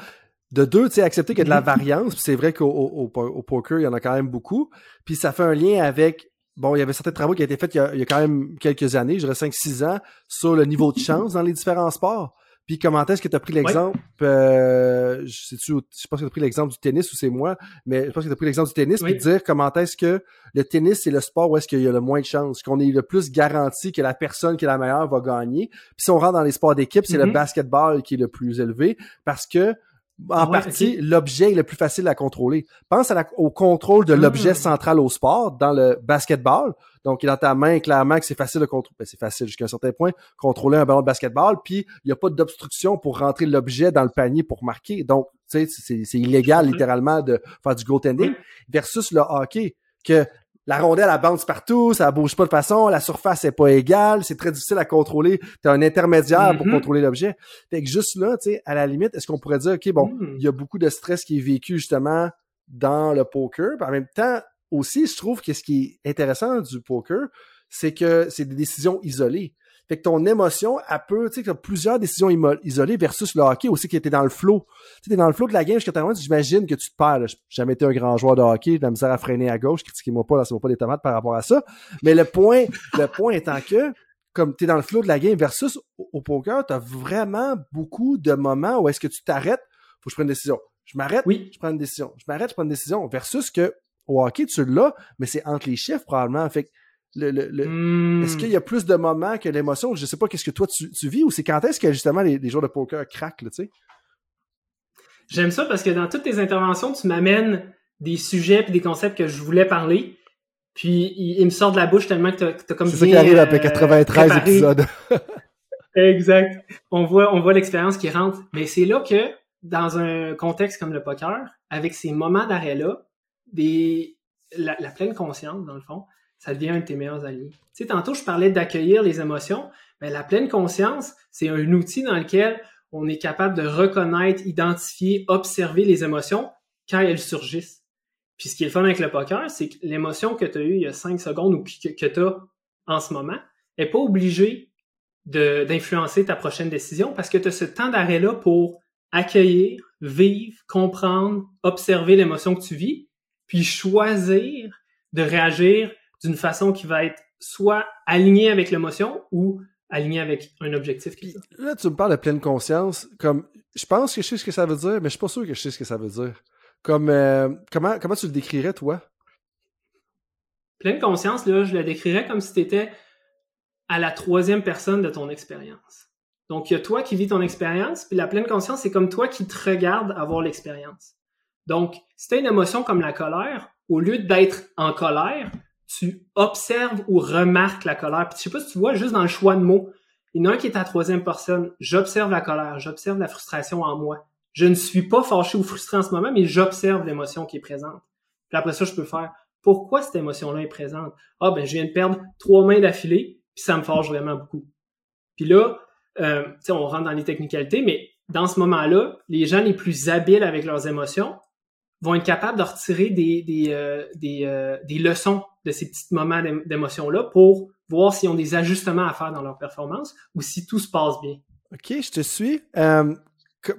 Speaker 3: De deux, tu sais, accepter qu'il y a de la variance, puis c'est vrai qu'au au, au, poker, il y en a quand même beaucoup. Puis ça fait un lien avec bon, il y avait certains travaux qui ont été faits il y a, il y a quand même quelques années, je dirais 5-6 ans, sur le niveau de chance dans les différents sports. Puis comment est-ce que tu as pris l'exemple, euh, je sais je pense que tu as pris l'exemple du tennis ou c'est moi, mais je pense que tu as pris l'exemple du tennis, puis dire comment est-ce que le tennis, c'est le sport où est-ce qu'il y a le moins de chance, qu'on est le plus garanti que la personne qui est la meilleure va gagner. Puis si on rentre dans les sports d'équipe, c'est le mm-hmm. basketball qui est le plus élevé parce que en partie, l'objet est le plus facile à contrôler. Pense au contrôle de l'objet hmm. central au sport dans le basketball. Donc, il est dans ta main, clairement que c'est facile de contrôler. Ben, c'est facile jusqu'à un certain point, contrôler un ballon de basketball. Puis, il n'y a pas d'obstruction pour rentrer l'objet dans le panier pour marquer. Donc, tu sais, c'est illégal, littéralement, de faire du goaltending. Versus le hockey, que la rondelle, elle bounce partout, ça bouge pas de façon, la surface est pas égale, c'est très difficile à contrôler. Tu as un intermédiaire pour mm-hmm. contrôler l'objet. Fait que juste là, tu sais, à la limite, est-ce qu'on pourrait dire, OK, bon, mm. il y a beaucoup de stress qui est vécu justement dans le poker. en même temps, aussi, je trouve que ce qui est intéressant du poker, c'est que c'est des décisions isolées. Fait que ton émotion, elle peut, tu sais, plusieurs décisions isolées versus le hockey aussi qui était dans le flow. Tu sais, dans le flow de la game jusqu'à moment, j'imagine que tu te perds. J'ai jamais été un grand joueur de hockey, j'ai de la misère à freiner à gauche, critiquez-moi pas, c'est pas des tomates par rapport à ça. Mais le point, le point étant que, comme tu es dans le flow de la game versus au, poker, tu as vraiment beaucoup de moments où est-ce que tu t'arrêtes, faut que je prenne une décision. Je m'arrête, oui. je prends une décision. Je m'arrête, je prends une décision. Versus que au hockey, tu l'as, mais c'est entre les chiffres probablement. Fait le, le, hmm. Est-ce qu'il y a plus de moments que l'émotion? Je sais pas qu'est-ce que toi tu, tu vis ou c'est quand est-ce que justement les, les joueurs de poker craquent, tu sais?
Speaker 1: J'aime ça parce que dans toutes tes interventions, tu m'amènes des sujets et des concepts que je voulais parler. Puis il, me sort de la bouche tellement que tu as, comme
Speaker 3: C'est ça qui arrive après 93 euh, épisodes.
Speaker 1: exact. On voit, on voit l'expérience qui rentre. Mais c'est là que, dans un contexte comme le poker, avec ces moments d'arrêt-là, des, la, la pleine conscience, dans le fond, ça devient un de tes meilleurs alliés. Tu sais, tantôt, je parlais d'accueillir les émotions. Mais la pleine conscience, c'est un outil dans lequel on est capable de reconnaître, identifier, observer les émotions quand elles surgissent. Puis ce qui est fun avec le poker, c'est que l'émotion que tu as eue il y a cinq secondes ou que, que tu as en ce moment n'est pas obligée d'influencer ta prochaine décision parce que tu as ce temps d'arrêt-là pour accueillir, vivre, comprendre, observer l'émotion que tu vis, puis choisir de réagir d'une façon qui va être soit alignée avec l'émotion ou alignée avec un objectif. Qui
Speaker 3: là, tu me parles de pleine conscience. Comme, je pense que je sais ce que ça veut dire, mais je suis pas sûr que je sais ce que ça veut dire. Comme, euh, comment, comment tu le décrirais, toi?
Speaker 1: Pleine conscience, là, je le décrirais comme si tu étais à la troisième personne de ton expérience. Donc, il y a toi qui vis ton expérience, puis la pleine conscience, c'est comme toi qui te regarde avoir l'expérience. Donc, si tu as une émotion comme la colère, au lieu d'être en colère, tu observes ou remarques la colère. Puis je sais pas si tu vois juste dans le choix de mots. Il y en a un qui est à troisième personne. J'observe la colère, j'observe la frustration en moi. Je ne suis pas fâché ou frustré en ce moment, mais j'observe l'émotion qui est présente. Puis après ça, je peux faire pourquoi cette émotion-là est présente? Ah ben je viens de perdre trois mains d'affilée, puis ça me fâche vraiment beaucoup. Puis là, euh, on rentre dans les technicalités, mais dans ce moment-là, les gens les plus habiles avec leurs émotions vont être capables de retirer des, des, euh, des, euh, des leçons de ces petits moments d'émotion-là pour voir s'ils ont des ajustements à faire dans leur performance ou si tout se passe bien.
Speaker 3: OK, je te suis. Euh,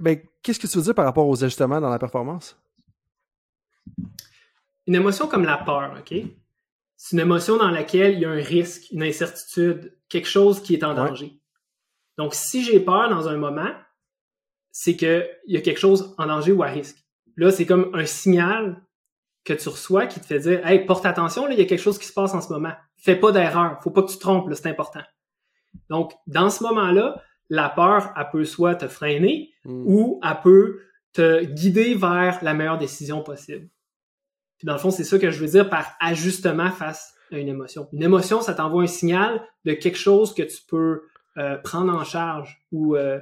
Speaker 3: ben, Qu'est-ce que tu veux dire par rapport aux ajustements dans la performance?
Speaker 1: Une émotion comme la peur, OK? C'est une émotion dans laquelle il y a un risque, une incertitude, quelque chose qui est en danger. Donc, si j'ai peur dans un moment, c'est qu'il y a quelque chose en danger ou à risque. Là, c'est comme un signal que tu reçois qui te fait dire Hey, porte attention, là, il y a quelque chose qui se passe en ce moment. Fais pas d'erreur. Faut pas que tu te trompes, c'est important. Donc, dans ce moment-là, la peur, elle peut soit te freiner hmm. ou elle peut te guider vers la meilleure décision possible. Puis dans le fond, c'est ça que je veux dire par ajustement face à une émotion. Une émotion, ça t'envoie un signal de quelque chose que tu peux euh, prendre en charge ou euh,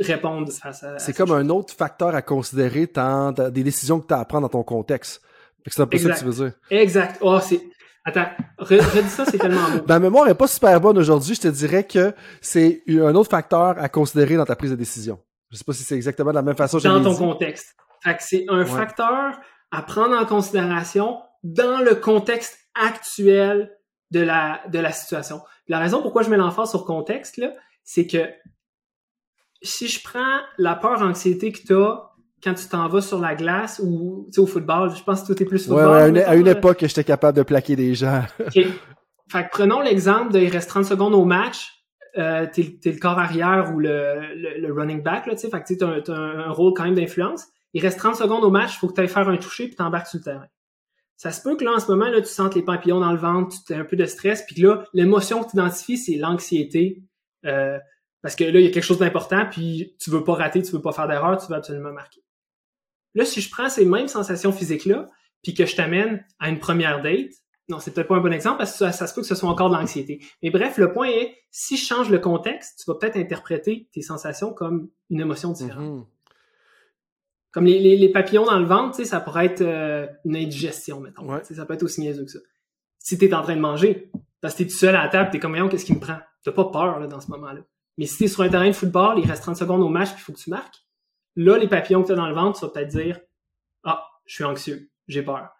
Speaker 1: répondre face à.
Speaker 3: C'est comme un autre facteur à considérer dans des décisions que tu as à prendre dans ton contexte. C'est un peu ça que tu veux dire.
Speaker 1: Exact. Oh, c'est. Attends, redis ça, c'est tellement beau.
Speaker 3: Ma mémoire est pas super bonne aujourd'hui. Je te dirais que c'est un autre facteur à considérer dans ta prise de décision. Je sais pas si c'est exactement de la même façon.
Speaker 1: Dans ton contexte. Fait que c'est un facteur à prendre en considération dans le contexte actuel de la, de la situation. La raison pourquoi je mets l'emphase sur contexte, là, c'est que si je prends la peur, anxiété que tu as quand tu t'en vas sur la glace ou au football, je pense que tout est plus football.
Speaker 3: Ouais, à une, époque, j'étais capable de plaquer des gens.
Speaker 1: Fait que prenons l'exemple de il reste 30 secondes au match, euh, t'es, es le corps arrière ou le, le, running back, là, tu sais, fait que t'as, un, un rôle quand même d'influence. Il reste 30 secondes au match, il faut que tu ailles faire un toucher puis t'embarques sur le terrain. Ça se peut que là, en ce moment, là, tu sentes les papillons dans le ventre, tu as un peu de stress, puis là, l'émotion que tu identifies, c'est l'anxiété. Euh, parce que là, il y a quelque chose d'important, puis tu veux pas rater, tu veux pas faire d'erreur, tu veux absolument marquer. Là, si je prends ces mêmes sensations physiques-là, puis que je t'amène à une première date, non, c'est peut-être pas un bon exemple parce que ça, ça se peut que ce soit encore de l'anxiété. Mais bref, le point est, si je change le contexte, tu vas peut-être interpréter tes sensations comme une émotion différente. Mm-hmm. Comme les, les, papillons dans le ventre, ça pourrait être euh, une indigestion, mettons. Ça peut être aussi niaiseux que ça. Si tu es en train de manger, parce que tu es tout seul à la table, tu es comme, qu'est-ce qui me prend? Tu pas peur là, dans ce moment-là. Mais si tu es sur un terrain de football, il reste 30 secondes au match, puis il faut que tu marques, là, les papillons que tu as dans le ventre, tu vas peut-être dire, ah, je suis anxieux, j'ai peur.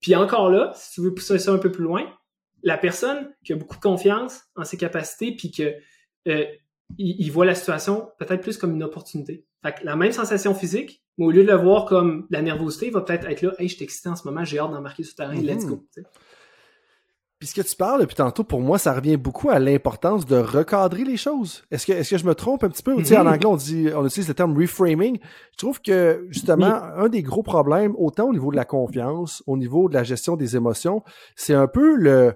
Speaker 1: Puis encore là, si tu veux pousser ça un peu plus loin, la personne qui a beaucoup de confiance en ses capacités, puis que euh, il, voit la situation peut-être plus comme une opportunité. Fait que la même sensation physique, mais au lieu de le voir comme la nervosité, il va peut-être être là, hey, je suis excité en ce moment, j'ai hâte d'en marquer sur terrain, let's go.
Speaker 3: Puis ce que tu parles depuis tantôt, pour moi, ça revient beaucoup à l'importance de recadrer les choses. Est-ce que, est-ce que je me trompe un petit peu? En mhm. anglais, on, dit, on utilise le terme reframing. Je trouve que, justement, un des gros problèmes, autant au niveau de la confiance, au niveau de la gestion des émotions, c'est un peu le,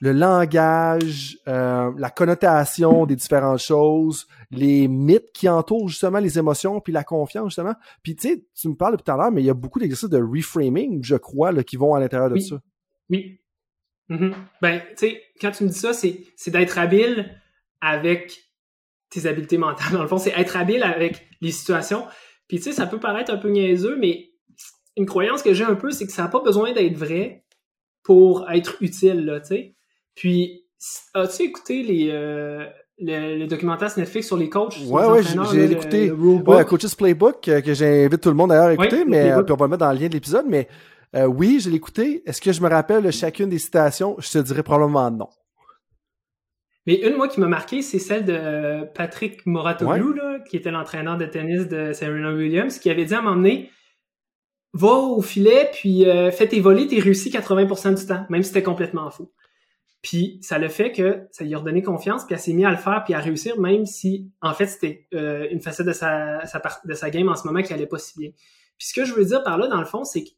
Speaker 3: le langage, euh, la connotation des différentes choses, les mythes qui entourent justement les émotions, puis la confiance justement. Puis tu sais, tu me parles depuis tout à l'heure, mais il y a beaucoup d'exercices de reframing, je crois, là, qui vont à l'intérieur de ça.
Speaker 1: Oui. Mm-hmm. Ben, tu sais, quand tu me dis ça, c'est, d'être habile avec tes habiletés mentales. Dans le fond, c'est être habile avec les situations. Puis tu sais, ça peut paraître un peu niaiseux, mais une croyance que j'ai un peu, c'est que ça n'a pas besoin d'être vrai pour être utile, là, tu sais. Puis, as-tu écouté les, euh, le, le, documentaire Netflix sur les coachs?
Speaker 3: Ouais, ouais, j'ai écouté. Ouais, Coach's Playbook, euh, que j'invite tout le monde d'ailleurs à écouter, mais euh, puis on va le mettre dans le lien de l'épisode, mais euh, oui, je l'ai écouté. Est-ce que je me rappelle de chacune des citations? Je te dirais probablement non.
Speaker 1: Mais une, moi, qui m'a marqué, c'est celle de Patrick Moratoglou, là, qui était l'entraîneur de tennis de Serena Williams, qui avait dit à m'emmener va au filet, puis euh, fais tes volets, t'es réussi 80% du temps, même si c'était complètement faux. Puis ça le fait que ça lui a redonné confiance, puis elle s'est mise à le faire, puis à réussir, même si, en fait, c'était euh, une facette de sa, de sa game en ce moment qui allait pas si bien. Puis ce que je veux dire par là, dans le fond, c'est que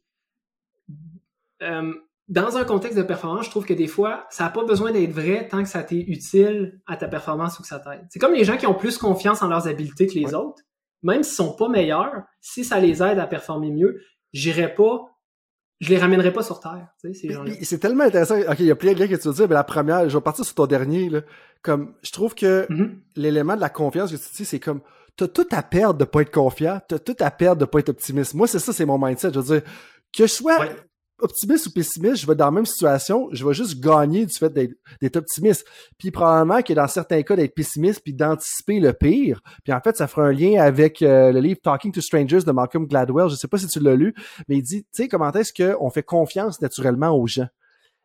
Speaker 1: euh, dans un contexte de performance, je trouve que des fois, ça n'a pas besoin d'être vrai tant que ça t'est utile à ta performance ou que ça t'aide. C'est comme les gens qui ont plus confiance en leurs habiletés que les autres, même s'ils sont pas meilleurs, si ça les aide à performer mieux, j'irai pas, je les ramènerai pas sur terre, tu sais, ces gens-là.
Speaker 3: C'est tellement intéressant. OK, il y a plein de gars que tu veux dire, mais la première, je vais partir sur ton dernier, là. Comme, je trouve que mm-hmm. l'élément de la confiance que tu dis, c'est comme, t'as tout à perdre de pas être confiant, t'as tout à perdre de pas être optimiste. Moi, c'est ça, c'est mon mindset. Je veux dire, que je sois optimiste ou pessimiste, je vais dans la même situation, je vais juste gagner du fait d'être optimiste. Puis probablement que dans certains cas d'être pessimiste puis d'anticiper le pire. Puis en fait, ça fera un lien avec euh, le livre Talking to Strangers de Malcolm Gladwell. Je sais pas si tu l'as lu, mais il dit, tu sais, comment est-ce qu'on fait confiance naturellement aux gens?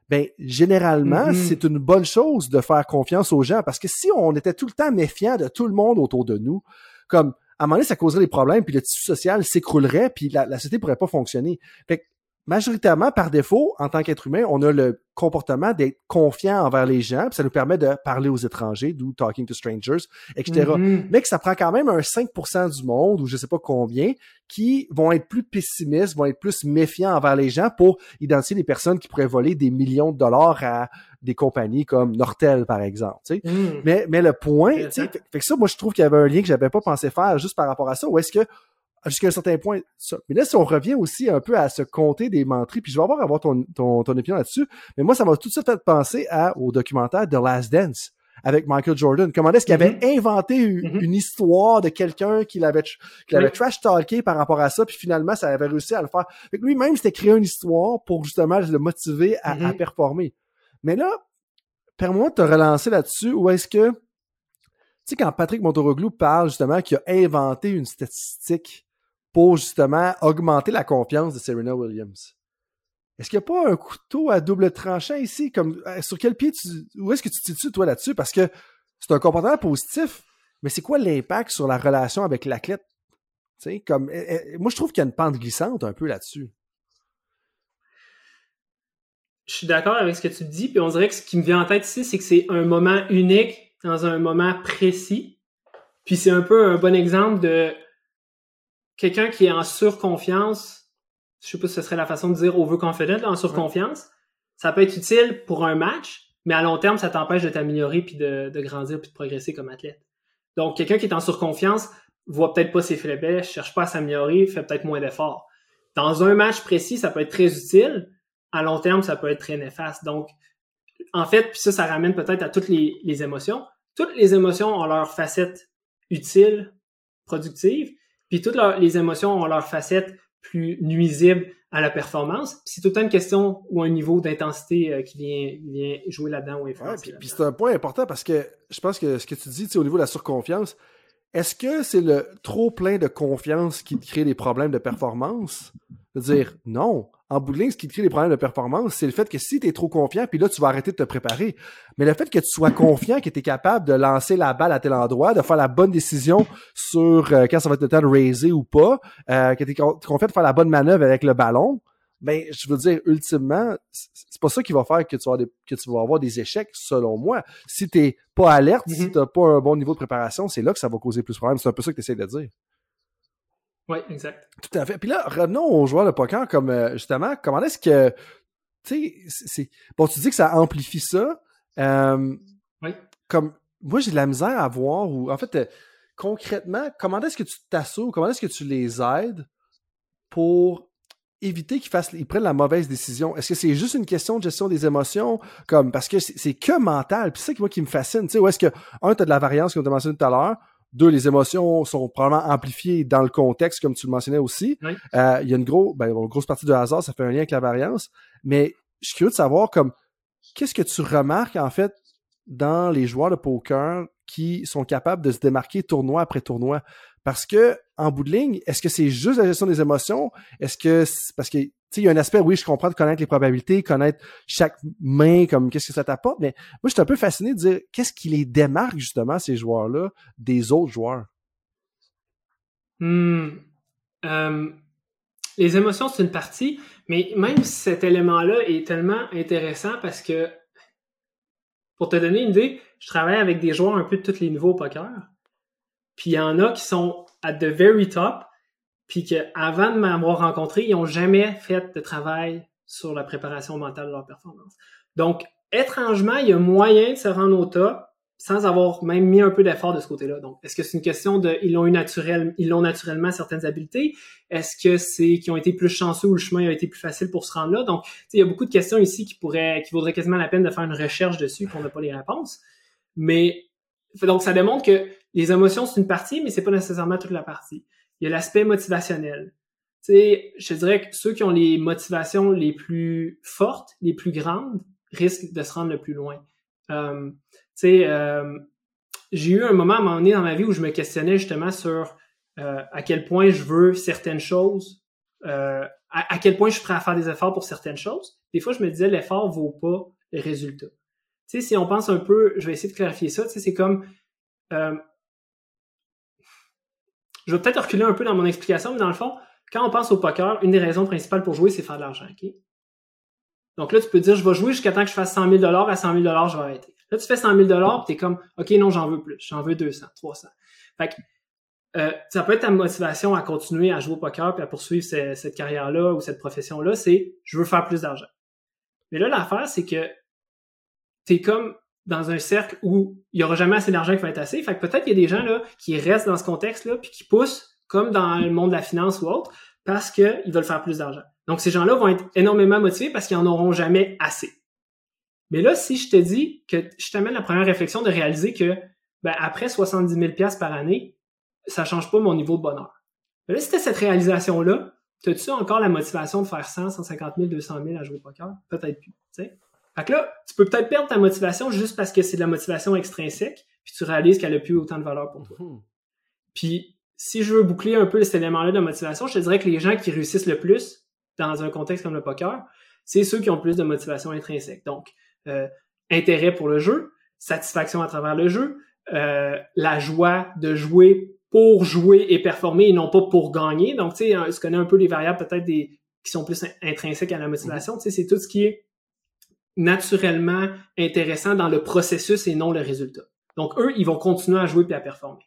Speaker 3: Ben, généralement, mm-hmm. c'est une bonne chose de faire confiance aux gens parce que si on était tout le temps méfiant de tout le monde autour de nous, comme à un moment donné, ça causerait des problèmes, puis le tissu social s'écroulerait, puis la, la société pourrait pas fonctionner. Fait que majoritairement, par défaut, en tant qu'être humain, on a le comportement d'être confiant envers les gens, puis ça nous permet de parler aux étrangers, d'où talking to strangers, etc. Mm-hmm. Mais que ça prend quand même un 5% du monde, ou je sais pas combien, qui vont être plus pessimistes, vont être plus méfiants envers les gens pour identifier des personnes qui pourraient voler des millions de dollars à des compagnies comme Nortel, par exemple. Mm. Mais, mais le point, fait, fait, que ça, moi, je trouve qu'il y avait un lien que j'avais pas pensé faire juste par rapport à ça, ou est-ce que jusqu'à un certain point. Ça. Mais là, si on revient aussi un peu à ce compter des menteries, puis je vais avoir, avoir ton, ton, ton opinion là-dessus, mais moi, ça m'a tout de suite fait penser à, au documentaire The Last Dance avec Michael Jordan. Comment est-ce qu'il avait mm-hmm. inventé mm-hmm. une, histoire de quelqu'un qui l'avait qui l'avait trash talké par rapport à ça, puis finalement, ça avait réussi à le faire. lui-même, c'était créé une histoire pour justement le motiver à, à mm-hmm. performer. Mais là, permets-moi de te relancer là-dessus, ou est-ce que, tu sais, quand Patrick Montoroglou parle justement qu'il a inventé une statistique pour justement augmenter la confiance de Serena Williams. est-ce qu'il n'y a pas un couteau à double tranchant ici? Comme, euh, sur quel pied tu, où est-ce que tu te situes, toi, là-dessus? Parce que c'est un comportement positif, mais c'est quoi l'impact sur la relation avec l'athlète? comme, eh, eh, moi, je trouve qu'il y a une pente glissante un peu là-dessus.
Speaker 1: Je suis d'accord avec ce que tu dis, puis on dirait que ce qui me vient en tête ici, c'est que c'est un moment unique dans un moment précis. Puis c'est un peu un bon exemple de quelqu'un qui est en surconfiance. Je sais pas si ce serait la façon de dire overconfident, en surconfiance. Ça peut être utile pour un match, mais à long terme, ça t'empêche de t'améliorer puis de, de, grandir puis de progresser comme athlète. Donc, quelqu'un qui est en surconfiance voit peut-être pas ses faiblesses, cherche pas à s'améliorer, fait peut-être moins d'efforts. Dans un match précis, ça peut être très utile. À long terme, ça peut être très néfaste. Donc, en fait, puis ça, ça ramène peut-être à toutes les, les émotions. Toutes les émotions ont leur facette utile, productive, puis toutes les émotions ont leur facette plus nuisible à la performance. C'est tout le temps une question ou un niveau d'intensité euh, qui vient, vient jouer là-dedans ou influencer.
Speaker 3: puis, c'est un point important parce que je pense que ce que tu dis au niveau de la surconfiance, est-ce que c'est le trop plein de confiance qui crée des problèmes de performance? De dire non. En bout de ligne, ce qui crée des problèmes de performance, c'est le fait que si tu es trop confiant, puis là, tu vas arrêter de te préparer. Mais le fait que tu sois confiant, que tu es capable de lancer la balle à tel endroit, de faire la bonne décision sur euh, quand ça va être le temps de raiser ou pas, euh, que tu es confiant de faire la bonne manœuvre avec le ballon, ben, je veux dire, ultimement, c'est pas ça qui va faire que tu, vas que tu vas avoir des échecs, selon moi. Si t'es pas alerte, si mm-hmm. t'as pas un bon niveau de préparation, c'est là que ça va causer plus de problèmes. C'est un peu ça que tu essaies de dire.
Speaker 1: Oui, exact.
Speaker 3: Tout à fait. Puis là, revenons aux joueurs de poker, comme euh, justement, comment est-ce que, tu sais, c'est, bon, tu dis que ça amplifie ça. Euh,
Speaker 1: oui.
Speaker 3: Comme, moi, j'ai de la misère à voir, ou en fait, euh, concrètement, comment est-ce que tu t'assures, comment est-ce que tu les aides pour éviter qu'ils fassent, ils prennent la mauvaise décision? Est-ce que c'est juste une question de gestion des émotions? Comme, parce que c'est que mental. Puis c'est ça qui, moi, qui me fascine. Tu sais, où est-ce que, un, t'as de la variance, comme tu as mentionné tout à l'heure. Deux, les émotions sont probablement amplifiées dans le contexte, comme tu le mentionnais aussi. Euh, il y a une, gros, ben, une grosse partie de hasard, ça fait un lien avec la variance. Mais je suis curieux de savoir, comme, qu'est-ce que tu remarques, en fait, dans les joueurs de poker qui sont capables de se démarquer tournoi après tournoi? Parce que, en bout de ligne, est-ce que c'est juste la gestion des émotions? Est-ce que, parce que, tu sais, il y a un aspect, oui, je comprends de connaître les probabilités, connaître chaque main, comme qu'est-ce que ça t'apporte, mais moi, je suis un peu fasciné de dire, qu'est-ce qui les démarque, justement, ces joueurs-là, des autres joueurs?
Speaker 1: Hmm. Euh, les émotions, c'est une partie, mais même cet élément-là est tellement intéressant parce que, pour te donner une idée, je travaille avec des joueurs un peu de tous les niveaux au poker. Puis il y en a qui sont at the very top, puis qu'avant de m'avoir rencontré, ils n'ont jamais fait de travail sur la préparation mentale de leur performance. Donc, étrangement, il y a moyen de se rendre au top sans avoir même mis un peu d'effort de ce côté-là. Donc, est-ce que c'est une question de ils l'ont eu ils l'ont naturellement certaines habiletés? Est-ce que c'est qu'ils ont été plus chanceux ou le chemin a été plus facile pour se rendre là? Donc, il y a beaucoup de questions ici qui pourraient, qui vaudraient quasiment la peine de faire une recherche dessus qu'on n'a pas les réponses. Mais donc, ça démontre que les émotions, c'est une partie, mais c'est pas nécessairement toute la partie. Il y a l'aspect motivationnel. Tu sais, je dirais que ceux qui ont les motivations les plus fortes, les plus grandes, risquent de se rendre le plus loin. Euh, tu sais, euh, j'ai eu un moment à un moment donné dans ma vie où je me questionnais justement sur euh, à quel point je veux certaines choses, à, à, quel point je suis prêt à faire des efforts pour certaines choses. Des fois, je me disais l'effort vaut pas le résultat. Tu sais, si on pense un peu, je vais essayer de clarifier ça, tu sais, c'est comme je vais peut-être reculer un peu dans mon explication, mais dans le fond, quand on pense au poker, une des raisons principales pour jouer, c'est faire de l'argent. Donc là, tu peux dire, je vais jouer jusqu'à temps que je fasse 100 000 à 100 000 je vais arrêter. Là, tu fais 100 000 tu es comme, OK, non, j'en veux plus. J'en veux 200, 300. Fait que, euh, ça peut être ta motivation à continuer à jouer au poker puis à poursuivre cette carrière-là ou cette profession-là, c'est je veux faire plus d'argent. Mais là, l'affaire, c'est que tu es comme dans un cercle où il y aura jamais assez d'argent qui va être assez. Fait que peut-être qu'il y a des gens là qui restent dans ce contexte-là puis qui poussent comme dans le monde de la finance ou autre parce qu'ils veulent faire plus d'argent. Donc ces gens-là vont être énormément motivés parce qu'ils en auront jamais assez. Mais là, si je te dis que je t'amène la première réflexion de réaliser que ben, après 70 000 pièces par année, ça change pas mon niveau de bonheur. Mais là, si tu cette réalisation-là, as-tu encore la motivation de faire 100, 150 000, 200 000 à jouer au poker? Peut-être plus. sais. Fait que là, tu peux peut-être perdre ta motivation juste parce que c'est de la motivation extrinsèque, puis tu réalises qu'elle a plus autant de valeur pour toi. Mhm. Puis, si je veux boucler un peu cet élément-là de motivation, je te dirais que les gens qui réussissent le plus dans un contexte comme le poker, c'est ceux qui ont plus de motivation intrinsèque. Donc, euh, intérêt pour le jeu, satisfaction à travers le jeu, euh, la joie de jouer pour jouer et performer et non pas pour gagner. Donc, tu sais, je connais un peu les variables peut-être des qui sont plus intrinsèques à la motivation. Tu sais, c'est tout ce qui est naturellement intéressant dans le processus et non le résultat. Donc, eux, ils vont continuer à jouer puis à performer.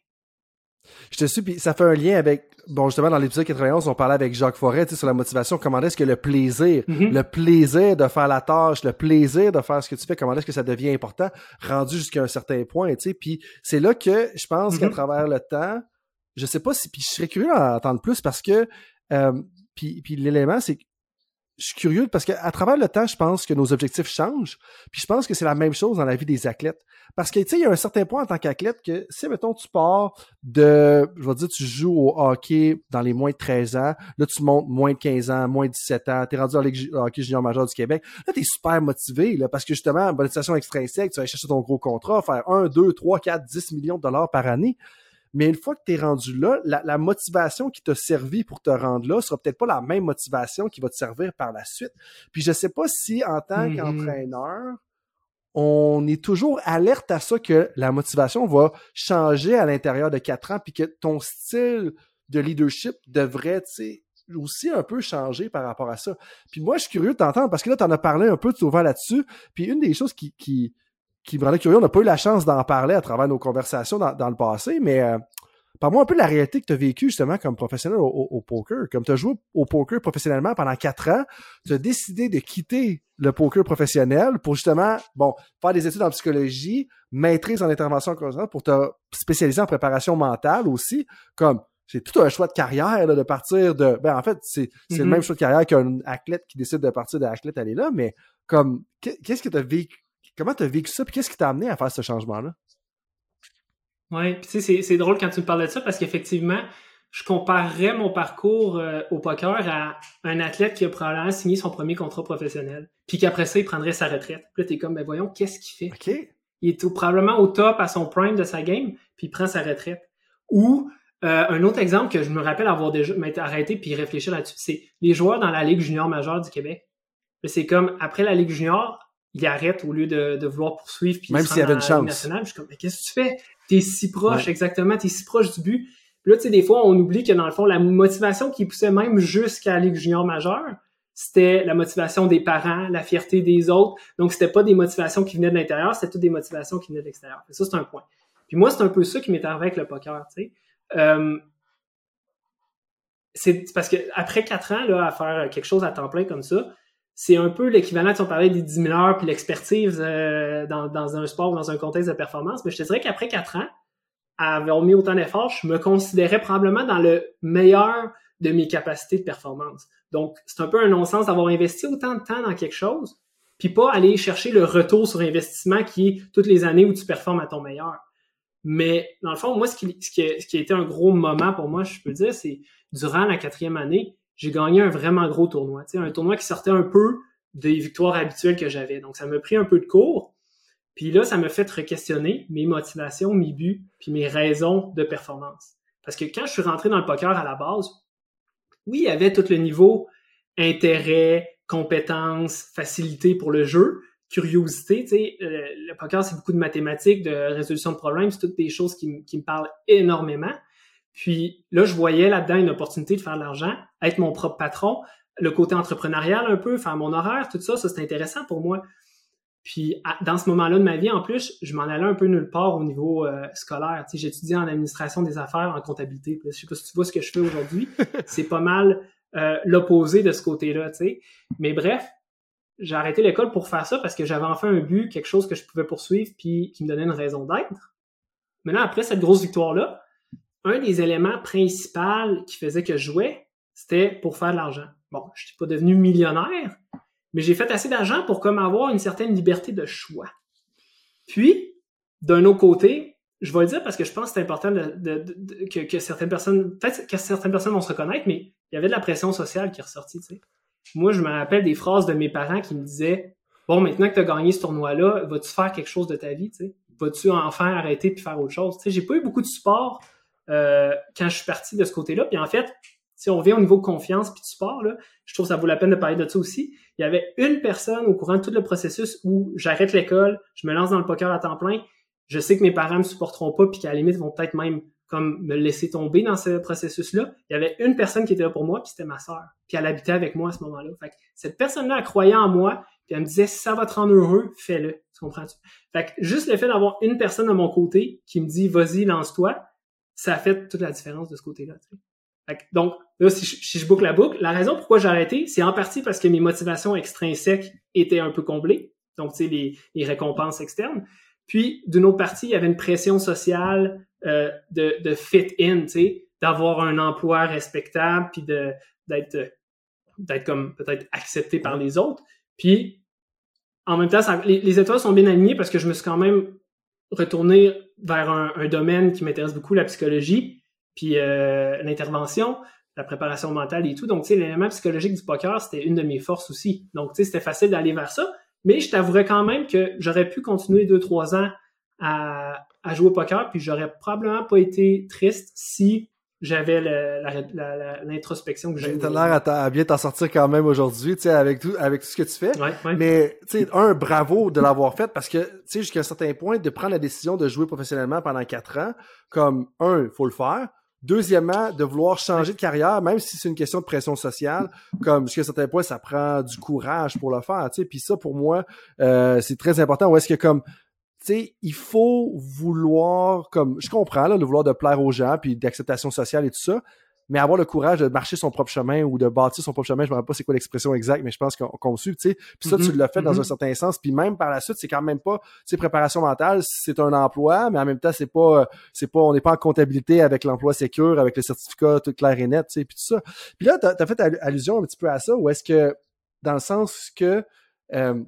Speaker 3: Je te suis, puis ça fait un lien avec, bon, justement, dans l'épisode 91, on parlait avec Jacques Forêt, tu sais, sur la motivation, comment est-ce que le plaisir, mm-hmm. le plaisir de faire la tâche, le plaisir de faire ce que tu fais, comment est-ce que ça devient important, rendu jusqu'à un certain point, tu sais, puis c'est là que je pense qu'à mm-hmm. travers le temps, je sais pas si, puis je serais curieux d'en entendre plus parce que, euh, puis, puis l'élément, c'est que je suis curieux parce qu'à travers le temps, je pense que nos objectifs changent. Puis je pense que c'est la même chose dans la vie des athlètes. Parce que, tu sais, il y a un certain point en tant qu'athlète que si, mettons, tu pars de, je vais dire, tu joues au hockey dans les moins de 13 ans, là, tu montes moins de 15 ans, moins de 17 ans, t'es rendu dans le hockey junior majeur du Québec. Là, t'es super motivé, là, parce que justement, motivation extrinsèque, tu vas aller chercher ton gros contrat, faire 1, 2, 3, 4, 10 millions de dollars par année. Mais une fois que tu es rendu là, la, motivation qui t'a servi pour te rendre là sera peut-être pas la même motivation qui va te servir par la suite. Puis je sais pas si en tant mm-hmm. qu'entraîneur, on est toujours alerte à ça que la motivation va changer à l'intérieur de quatre ans, puis que ton style de leadership devrait, aussi un peu changer par rapport à ça. Puis moi, je suis curieux de t'entendre parce que là, tu en as parlé un peu souvent là-dessus. Puis une des choses qui, qui, qui me rendait curieux. On n'a pas eu la chance d'en parler à travers nos conversations dans, le passé, mais euh, parle-moi un peu de la réalité que tu as vécue justement comme professionnel au, poker. Comme tu as joué au poker professionnellement pendant quatre ans, tu as décidé de quitter le poker professionnel pour justement, bon, faire des études en psychologie, maîtrise en intervention pour te spécialiser en préparation mentale aussi, comme c'est tout un choix de carrière de partir de ben en fait c'est le mm-hmm. même choix de carrière qu'un athlète qui décide de partir de l'athlète aller là mais comme qu'est-ce que tu as vécu Comment tu as vécu ça? Puis qu'est-ce qui t'a amené à faire ce changement-là?
Speaker 1: Oui, puis tu sais, c'est drôle quand tu me parlais de ça parce qu'effectivement, je comparerais mon parcours euh, au poker à un athlète qui a probablement signé son premier contrat professionnel, puis qu'après ça, il prendrait sa retraite. Puis là, t'es comme, ben voyons, qu'est-ce qu'il fait? Il est probablement au top à son prime de sa game, puis il prend sa retraite. Ou euh, un autre exemple que je me rappelle avoir déjà m'être arrêté puis réfléchir là-dessus, c'est les joueurs dans la Ligue junior majeure du Québec. C'est comme, après la Ligue junior, il arrête au lieu de, de vouloir poursuivre. Puis
Speaker 3: Même s'il y avait une chance.
Speaker 1: Nationale, je suis comme, mais qu'est-ce que tu fais? T'es si proche, exactement, t'es si proche du but. Puis là, tu sais, des fois, on oublie que dans le fond, la motivation qui poussait même jusqu'à la Ligue junior majeure, c'était la motivation des parents, la fierté des autres. Donc, c'était pas des motivations qui venaient de l'intérieur, c'était toutes des motivations qui venaient de l'extérieur. Ça, c'est un point. Puis moi, c'est un peu ça qui m'est arrivé avec le poker, tu sais. Euh, c'est parce que après quatre ans là, à faire quelque chose à temps plein comme ça, c'est un peu l'équivalent, si on parlait des 10 000 heures puis l'expertise euh, dans, dans, un sport, dans un contexte de performance. Mais je te dirais qu'après quatre ans, à avoir mis autant d'efforts, je me considérais probablement dans le meilleur de mes capacités de performance. Donc, c'est un peu un non-sens d'avoir investi autant de temps dans quelque chose, puis pas aller chercher le retour sur investissement qui est toutes les années où tu performes à ton meilleur. Mais dans le fond, moi, ce qui, ce qui, a, ce qui a été un gros moment pour moi, je peux dire, c'est durant la quatrième année, j'ai gagné un vraiment gros tournoi. Tu sais, un tournoi qui sortait un peu des victoires habituelles que j'avais. Donc, ça m'a pris un peu de cours. Puis là, ça m'a fait re-questionner mes motivations, mes buts, puis mes raisons de performance. Parce que quand je suis rentré dans le poker à la base, oui, il y avait tout le niveau intérêt, compétence, facilité pour le jeu, curiosité. Tu sais, euh, le poker, c'est beaucoup de mathématiques, de résolution de problèmes, c'est toutes des choses qui me parlent énormément. Puis là, je voyais là-dedans une opportunité de faire de l'argent, être mon propre patron, le côté entrepreneurial un peu, faire mon horaire, tout ça, ça c'est intéressant pour moi. Puis dans ce moment-là de ma vie, en plus, je m'en allais un peu nulle part au niveau euh, scolaire. Tu sais, j'étudiais en administration des affaires, en comptabilité. je sais pas si tu vois ce que je fais aujourd'hui. c'est pas mal euh, l'opposé de ce côté-là, tu sais. Mais bref, j'ai arrêté l'école pour faire ça parce que j'avais enfin un but, quelque chose que je pouvais poursuivre puis qui me donnait une raison d'être. Maintenant, après cette grosse victoire-là, un des éléments principaux qui faisait que je jouais, c'était pour faire de l'argent. Bon, je suis pas devenu millionnaire, mais j'ai fait assez d'argent pour avoir une certaine liberté de choix. Puis, d'un autre côté, je vais le dire parce que je pense que c'est important que, certaines personnes, peut-être que certaines personnes vont se reconnaître, mais il y avait de la pression sociale qui est ressortie. Moi, je me rappelle des phrases de mes parents qui me disaient, bon, maintenant que tu as gagné ce tournoi-là, vas-tu faire quelque chose de ta vie? Vas-tu enfin arrêter puis faire autre chose? J'ai pas eu beaucoup de support euh, quand je suis parti de ce côté-là. Puis en fait, si on revient au niveau confiance puis de là, je trouve que ça vaut la peine de parler de ça aussi. Il y avait une personne au courant de tout le processus où j'arrête l'école, je me lance dans le poker à temps plein, je sais que mes parents me supporteront pas puis qu'à la limite vont peut-être même comme me laisser tomber dans ce processus-là. Il y avait une personne qui était là pour moi, puis c'était ma sœur. Puis elle habitait avec moi à ce moment-là. Fait que cette personne-là, elle croyait en moi, puis elle me disait, ça va te rendre heureux, fais-le. Tu comprends-tu? Fait que juste le fait d'avoir une personne de mon côté qui me dit, vas-y, lance-toi, ça a fait toute la différence de ce côté-là. donc, là, si je, boucle la boucle, la raison pourquoi j'ai arrêté, c'est en partie parce que mes motivations extrinsèques étaient un peu comblées. Donc, tu sais, les, les récompenses externes. Puis, d'une autre partie, il y avait une pression sociale euh, de, de fit in, tu sais, d'avoir un emploi respectable, puis de d'être d'être comme peut-être accepté par les autres. Puis, en même temps, les, les, étoiles sont bien alignées parce que je me suis quand même retourné vers un, un domaine qui m'intéresse beaucoup, la psychologie, puis euh, l'intervention, la préparation mentale et tout. Donc, tu sais, l'élément psychologique du poker, c'était une de mes forces aussi. Donc, tu sais, c'était facile d'aller vers ça. Mais je t'avouerais quand même que j'aurais pu continuer deux, trois ans à, à jouer au poker, puis j'aurais probablement pas été triste si j'avais l'introspection que j'ai.
Speaker 3: T'as l'air à, bien t'en sortir quand même aujourd'hui, tu sais, avec tout, avec tout ce que tu fais. Mais, tu sais, un, bravo de l'avoir fait parce que, tu sais, jusqu'à un certain point, de prendre la décision de jouer professionnellement pendant quatre ans, comme, un, il faut le faire. Deuxièmement, de vouloir changer de carrière, même si c'est une question de pression sociale, comme jusqu'à un certain point, ça prend du courage pour le faire, tu sais. Puis ça, pour moi, euh, c'est très important. Ou est-ce que comme sais, il faut vouloir, comme je comprends, là, le vouloir de plaire aux gens, puis d'acceptation sociale et tout ça, mais avoir le courage de marcher son propre chemin ou de bâtir son propre chemin, je me rappelle pas c'est quoi l'expression exacte, mais je pense qu'on suit, tu sais. Puis ça, tu mm-hmm. l'as fait dans un mm-hmm. certain sens. Puis même par la suite, c'est quand même pas, tu sais, préparation mentale, c'est un emploi, mais en même temps, c'est pas, c'est pas, on n'est pas en comptabilité avec l'emploi sécure, avec le certificat tout clair et net, tu sais, puis tout ça. Puis là, t'as as fait allusion un petit peu à ça, ou est-ce que, dans le sens que, euh,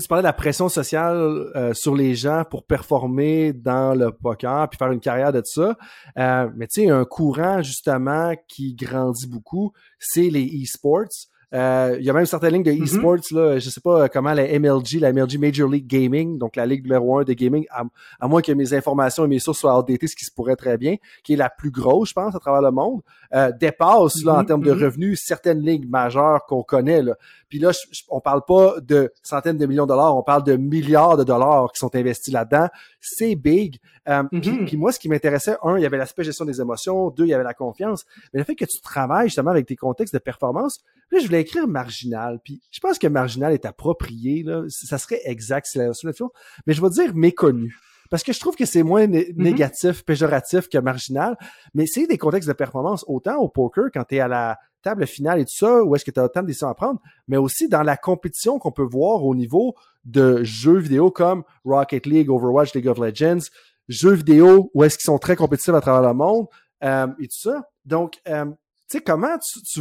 Speaker 3: tu parlais de la pression sociale euh, sur les gens pour performer dans le poker puis faire une carrière de ça. Euh, mais tu sais, un courant justement qui grandit beaucoup, c'est les e-sports. Euh, il y a même certaines lignes de mm-hmm. e-sports, là, je sais pas comment la MLG, la MLG Major League Gaming, donc la ligue numéro un de gaming, à, moins que mes informations et mes sources soient outdated, ce qui se pourrait très bien, qui est la plus grosse, je pense, à travers le monde, euh, dépasse, là, en mm-hmm. termes de mm-hmm. revenus, certaines ligues majeures qu'on connaît, là. Puis là, on parle pas de centaines de millions de dollars, on parle de milliards de dollars qui sont investis là-dedans. C'est big. Euh, puis, moi, ce qui m'intéressait, un, il y avait l'aspect gestion des émotions, deux, il y avait la confiance. Mais le fait que tu travailles justement avec tes contextes de performance, là, je voulais écrire marginal. Puis je pense que marginal est approprié. Là. Ça serait exact, c'est la solution. Mais je vais dire méconnu. Parce que je trouve que c'est moins mm-hmm. négatif, péjoratif que marginal. Mais c'est des contextes de performance, autant au poker, quand tu es à la table finale et tout ça, où est-ce que tu as autant de décisions à prendre, mais aussi dans la compétition qu'on peut voir au niveau de jeux vidéo comme Rocket League, Overwatch, League of Legends, jeux vidéo où est-ce qu'ils sont très compétitifs à travers le monde euh, et tout ça. Donc, euh, tu sais, comment tu, tu,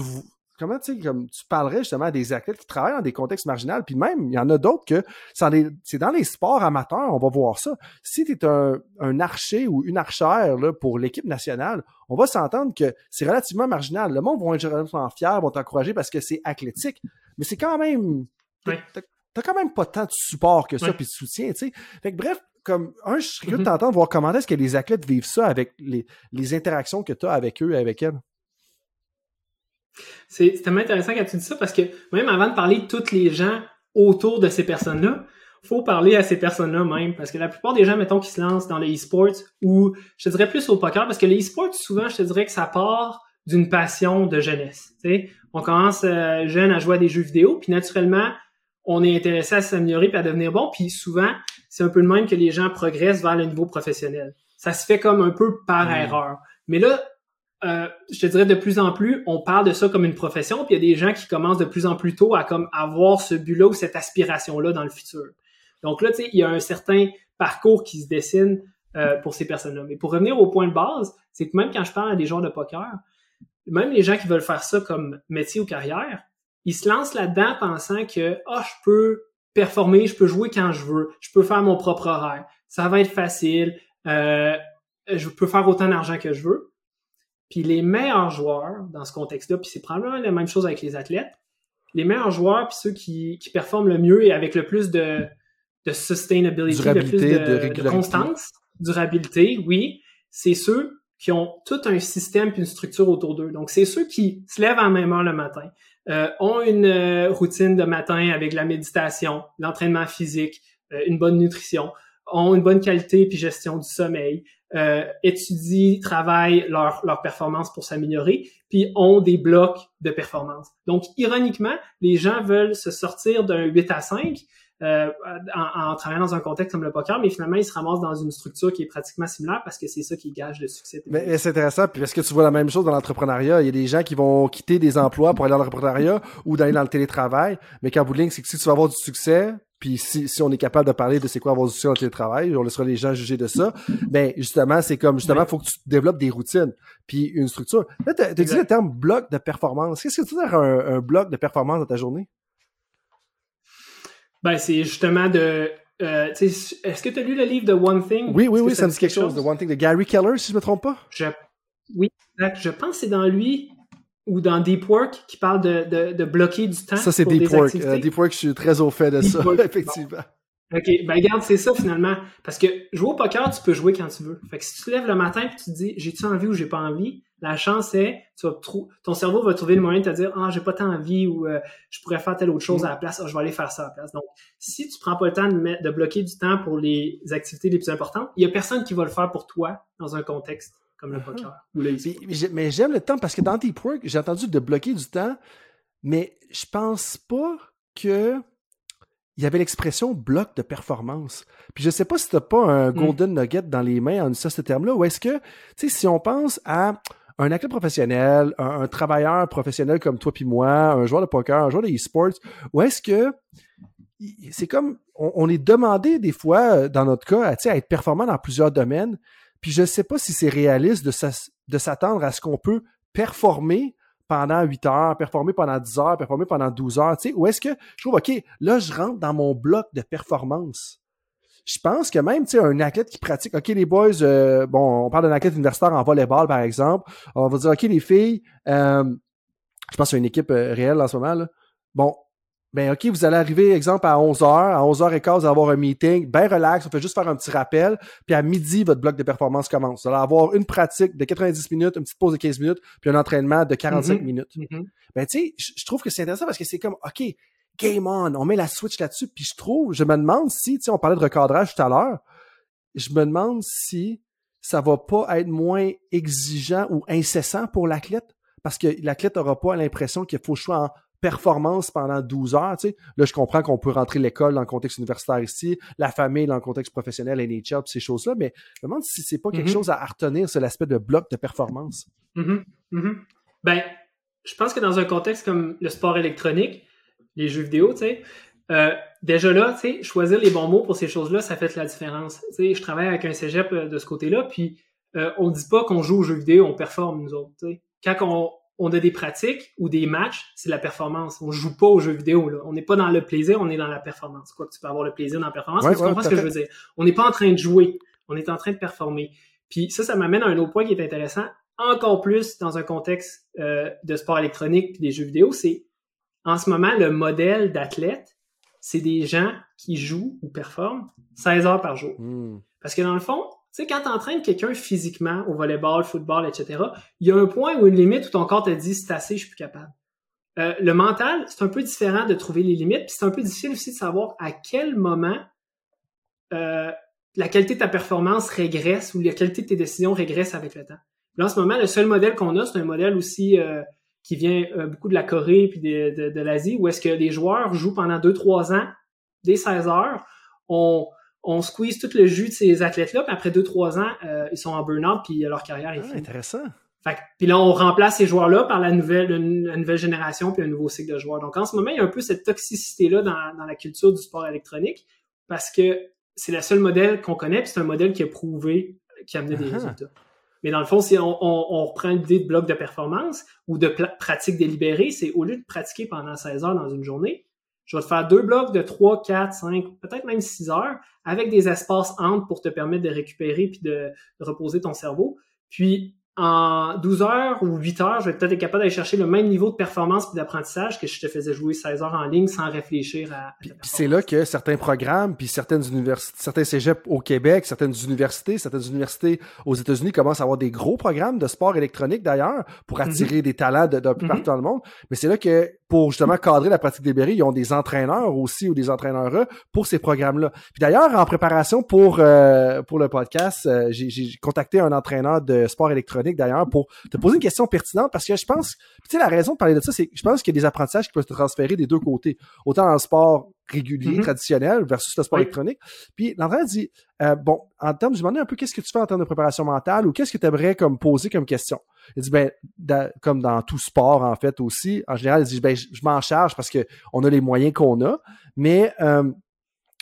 Speaker 3: comment tu comme tu parlerais justement à des athlètes qui travaillent dans des contextes marginaux, puis même il y en a d'autres que c'est dans les sports amateurs, on va voir ça. Si tu es un, un, archer ou une archère là, pour l'équipe nationale, on va s'entendre que c'est relativement marginal. Le monde va être relativement fier, vont t'encourager parce que c'est athlétique, mais c'est quand même t'as quand même pas tant de support que ça puis de soutien, tu sais. Fait que bref, comme un, je serais curieux de mm-hmm. t'entendre voir comment est-ce que les athlètes vivent ça avec les, les interactions que tu as avec eux et avec elles.
Speaker 1: C'est tellement intéressant quand tu dis ça parce que même avant de parler de tous les gens autour de ces personnes-là, faut parler à ces personnes-là même parce que la plupart des gens, mettons, qui se lancent dans les e-sports ou je te dirais plus au poker parce que les e-sports, souvent, je te dirais que ça part d'une passion de jeunesse. On commence euh, jeune à jouer à des jeux vidéo, puis naturellement, on est intéressé à s'améliorer puis à devenir bon, puis souvent, c'est un peu le même que les gens progressent vers le niveau professionnel. Ça se fait comme un peu par mmh. erreur. Mais là, euh, je te dirais de plus en plus, on parle de ça comme une profession, puis il y a des gens qui commencent de plus en plus tôt à comme avoir ce but-là ou cette aspiration-là dans le futur. Donc là, tu sais, il y a un certain parcours qui se dessine euh, pour ces personnes-là. Mais pour revenir au point de base, c'est que même quand je parle à des joueurs de poker, même les gens qui veulent faire ça comme métier ou carrière, ils se lancent là-dedans pensant que ah, oh, je peux performer, je peux jouer quand je veux, je peux faire mon propre horaire, ça va être facile, euh, je peux faire autant d'argent que je veux. Puis les meilleurs joueurs dans ce contexte-là, puis c'est probablement la même chose avec les athlètes, les meilleurs joueurs, puis ceux qui, qui performent le mieux et avec le plus de, de sustainability, le plus de, de, constance, durabilité, oui, c'est ceux qui ont tout un système puis une structure autour d'eux. Donc, c'est ceux qui se lèvent en même heure le matin, euh, ont une euh, routine de matin avec la méditation, l'entraînement physique, euh, une bonne nutrition, ont une bonne qualité puis gestion du sommeil, euh, étudient, travaillent leur, leur performance pour s'améliorer, puis ont des blocs de performance. Donc, ironiquement, les gens veulent se sortir d'un 8 à 5 euh, en, en, travaillant dans un contexte comme le poker, mais finalement, ils se ramassent dans une structure qui est pratiquement similaire parce que c'est ça qui gage le succès.
Speaker 3: Mais, c'est intéressant, puis est-ce que tu vois la même chose dans l'entrepreneuriat? Il y a des gens qui vont quitter des emplois pour aller dans l'entrepreneuriat ou d'aller dans le télétravail, mais qu'en bout de ligne, c'est que si tu vas avoir du succès, puis si, si on est capable de parler de c'est quoi avoir du succès en télétravail, on laissera les gens juger de ça. Ben justement, c'est comme justement, il faut que tu développes des routines, puis une structure. Là, tu as dit le terme bloc de performance. Qu'est-ce que tu veux dire un, un bloc de performance dans ta journée?
Speaker 1: Ben, c'est justement de. Euh, Est-ce que tu as lu le livre de One Thing?
Speaker 3: Oui, oui, oui, ça, me dit quelque chose. de One Thing de Gary Keller, si je ne me trompe pas?
Speaker 1: Je, oui, je pense que c'est dans lui ou dans Deep Work qui parle de, de, de bloquer du temps.
Speaker 3: Ça, c'est Deep Work. Uh, Deep Work, je suis très au fait de ça, effectivement.
Speaker 1: OK, ben regarde, c'est ça finalement. Parce que jouer au poker, tu peux jouer quand tu veux. Fait que si tu te lèves le matin et tu te dis j'ai-tu envie ou j'ai pas envie, la chance est tu vas ton cerveau va trouver le moyen de te dire ah j'ai pas tant envie ou euh, je pourrais faire telle autre chose mm. à la place, ah, je vais aller faire ça à la place. Donc si tu prends pas le temps de, mettre, de bloquer du temps pour les activités les plus importantes, il y a personne qui va le faire pour toi dans un contexte comme le poker
Speaker 3: Mais j'aime le temps parce que dans Deep Work, j'ai entendu de bloquer du temps, mais je pense pas que il y avait l'expression bloc de performance. Puis je sais pas si t'as pas un hmm. golden nugget dans les mains en utilisant ce terme-là, ou est-ce que, tu sais, si on pense à un athlète professionnel, un, travailleur professionnel comme toi puis moi, un joueur de poker, un joueur de e-sports, ou est-ce que c'est comme on, est demandé des fois, euh, dans notre cas, à, être performant dans plusieurs domaines, puis je sais pas si c'est réaliste de s'attendre à ce qu'on peut performer pendant 8 heures, performer pendant 10 heures, performer pendant 12 heures, tu sais, ou est-ce que je trouve, OK, là, je rentre dans mon bloc de performance. Je pense que même, tu sais, un athlète qui pratique, OK, les boys, euh, bon, on parle d'un athlète universitaire en volleyball, par exemple, on va dire, OK, les filles, euh, je pense qu'il y a une équipe euh, réelle en ce moment, là. Bon, ben OK, vous allez arriver, exemple, à 11h, à 11h15, vous allez avoir un meeting, ben relax, on fait juste faire un petit rappel, puis à midi, votre bloc de performance commence. Vous allez avoir une pratique de 90 minutes, une petite pause de 15 minutes, puis un entraînement de 45 mm-hmm. minutes. Mm-hmm. Ben tu sais, je trouve que c'est intéressant parce que c'est comme, OK, game on, on met la switch là-dessus, puis je trouve, je me demande si, tu sais, on parlait de recadrage tout à l'heure, je me demande si ça va pas être moins exigeant ou incessant pour l'athlète, parce que l'athlète n'aura pas l'impression qu'il faut choisir en performance pendant 12 heures. Tu sais. Là, je comprends qu'on peut rentrer l'école dans le contexte universitaire ici, la famille dans le contexte professionnel, NHL, ces choses-là, mais je me demande si c'est pas quelque mm-hmm. chose à retenir, c'est l'aspect de bloc de performance.
Speaker 1: Mm-hmm. Mm-hmm. Ben, je pense que dans un contexte comme le sport électronique, les jeux vidéo, tu sais, euh, déjà là, tu sais, choisir les bons mots pour ces choses-là, ça fait la différence. Tu sais, je travaille avec un cégep euh, de ce côté-là, puis euh, on dit pas qu'on joue aux jeux vidéo, on performe nous autres. Tu sais. Quand on, on a des pratiques ou des matchs, c'est la performance. On joue pas aux jeux vidéo. Là. On n'est pas dans le plaisir, on est dans la performance. Quoi que tu peux avoir le plaisir dans la performance, tu comprends ce que je veux dire. On n'est pas en train de jouer, on est en train de performer. Puis ça, ça m'amène à un autre point qui est intéressant, encore plus dans un contexte euh, de sport électronique puis des jeux vidéo, c'est en ce moment le modèle d'athlète, c'est des gens qui jouent ou performent 16 heures par jour. Hmm. Parce que dans le fond, tu sais, quand tu entraînes quelqu'un physiquement au volleyball, football, etc., il y a un point ou une limite où ton corps te dit c'est assez, je suis plus capable. Euh, le mental, c'est un peu différent de trouver les limites, puis c'est un peu difficile aussi de savoir à quel moment euh, la qualité de ta performance régresse ou la qualité de tes décisions régresse avec le temps. Là, en ce moment, le seul modèle qu'on a, c'est un modèle aussi euh, qui vient beaucoup de la Corée puis de, de l'Asie, où est-ce que les joueurs jouent pendant 2-3 ans, des 16 heures, on, on squeeze tout le jus de ces athlètes-là, puis après 2-3 ans, euh, ils sont en burn-out, puis leur carrière est
Speaker 3: ah, intéressant.
Speaker 1: Fait, puis là, on remplace ces joueurs-là par la nouvelle, la nouvelle génération, puis un nouveau cycle de joueurs. Donc en ce moment, il y a un peu cette toxicité-là dans, dans la culture du sport électronique, parce que c'est le seul modèle qu'on connaît, puis c'est un modèle qui a prouvé, qui a amené des résultats. Mais dans le fond, si on, on, on reprend l'idée de bloc de performance ou de pratique délibérée, c'est au lieu de pratiquer pendant 16 heures dans une journée, je vais te faire deux blocs de 3, 4, 5, peut-être même 6 heures avec des espaces entre pour te permettre de récupérer puis de, reposer ton cerveau. Puis, en 12 heures ou 8 heures, je vais peut-être être capable d'aller chercher le même niveau de performance et d'apprentissage que je te faisais jouer 16 heures en ligne sans réfléchir à.
Speaker 3: puis, c'est là que certains programmes, puis certaines universités, certains cégeps au Québec, certaines universités, certaines universités aux États-Unis commencent à avoir des gros programmes de sport électronique d'ailleurs pour mhm. attirer des talents d'un peu mhm. partout dans le monde. Mais c'est là que pour justement cadrer la pratique des berries, ils ont des entraîneurs aussi ou des entraîneurs pour ces programmes-là. Puis d'ailleurs, en préparation pour euh, pour le podcast, euh, j'ai contacté un entraîneur de sport électronique d'ailleurs pour te poser une question pertinente parce que je pense, tu sais, la raison de parler de ça, c'est que je pense qu'il y a des apprentissages qui peuvent se transférer des deux côtés, autant dans le sport régulier, mm-hmm. traditionnel versus le sport électronique. Puis l'entraîneur dit euh, bon, en termes, je me demandais un peu qu'est-ce que tu fais en termes de préparation mentale ou qu'est-ce que tu aimerais comme poser comme question? Il dit ben comme dans tout sport en fait aussi, en général, il dit ben je, m'en charge parce que on a les moyens qu'on a, mais euh,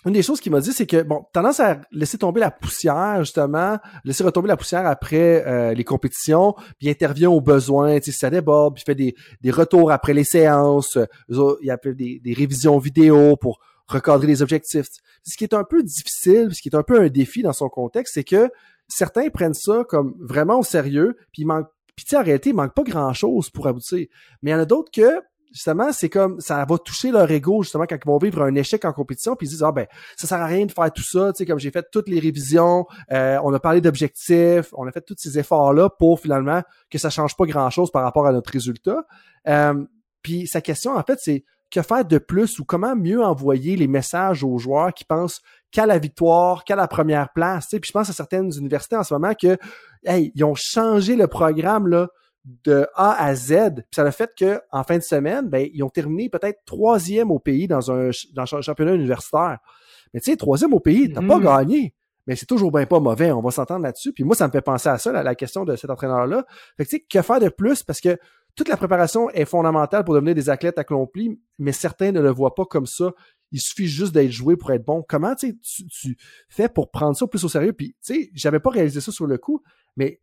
Speaker 3: une des choses qu'il m'a dit, c'est que, bon, tendance à laisser tomber la poussière, justement, laisser retomber la poussière après euh, les compétitions, puis intervient aux besoins, tu sais, ça déborde, puis fait des, des retours après les séances, il y a des, des révisions vidéo pour recadrer les objectifs. Ce qui est un peu difficile, ce qui est un peu un défi dans son contexte, c'est que certains prennent ça comme vraiment au sérieux, puis il manque puis tu sais, en réalité, il manque pas grand-chose pour aboutir. Mais il y en a d'autres que justement, c'est comme ça va toucher leur ego justement quand ils vont vivre un échec en compétition, puis ils disent ah ben ça sert à rien de faire tout ça, tu sais comme j'ai fait toutes les révisions, euh, on a parlé d'objectifs, on a fait tous ces efforts là pour finalement que ça change pas grand chose par rapport à notre résultat. Euh, puis sa question en fait c'est que faire de plus ou comment mieux envoyer les messages aux joueurs qui pensent qu'à la victoire, qu'à la première place. Tu sais. Puis je pense à certaines universités en ce moment que hey, ils ont changé le programme là de A à Z. Puis ça a fait que en fin de semaine, ben, ils ont terminé peut-être troisième au pays dans un, dans un championnat universitaire. Mais tu sais, troisième au pays, t'as pas mm-hmm. gagné. Mais c'est toujours bien pas mauvais, on va s'entendre là-dessus. Puis moi, ça me fait penser à ça, la, la question de cet entraîneur-là. Fait que tu sais, que faire de plus? Parce que toute la préparation est fondamentale pour devenir des athlètes accomplis, mais certains ne le voient pas comme ça. Il suffit juste d'être joué pour être bon. Comment tu, tu fais pour prendre ça plus au sérieux? Puis, tu sais, j'avais pas réalisé ça sur le coup, mais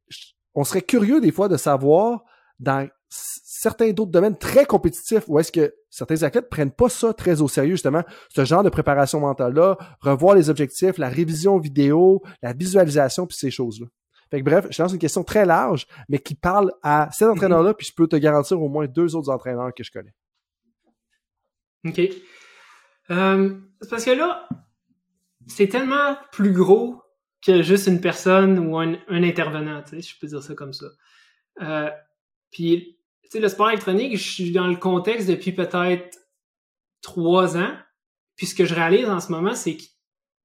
Speaker 3: on serait curieux des fois de savoir dans certains d'autres domaines très compétitifs où est-ce que certains athlètes prennent pas ça très au sérieux, justement, ce genre de préparation mentale-là, revoir les objectifs, la révision vidéo, la visualisation, puis ces choses-là. Fait que bref, je lance une question très large, mais qui parle à cet entraîneur-là, puis je peux te garantir au moins deux autres entraîneurs que je connais.
Speaker 1: OK. Euh, parce que là, c'est tellement plus gros que juste une personne ou un, intervenant, tu sais, je peux dire ça comme ça. Euh, puis, tu sais, le sport électronique, je suis dans le contexte depuis peut-être trois ans. Puis ce que je réalise en ce moment, c'est qu'il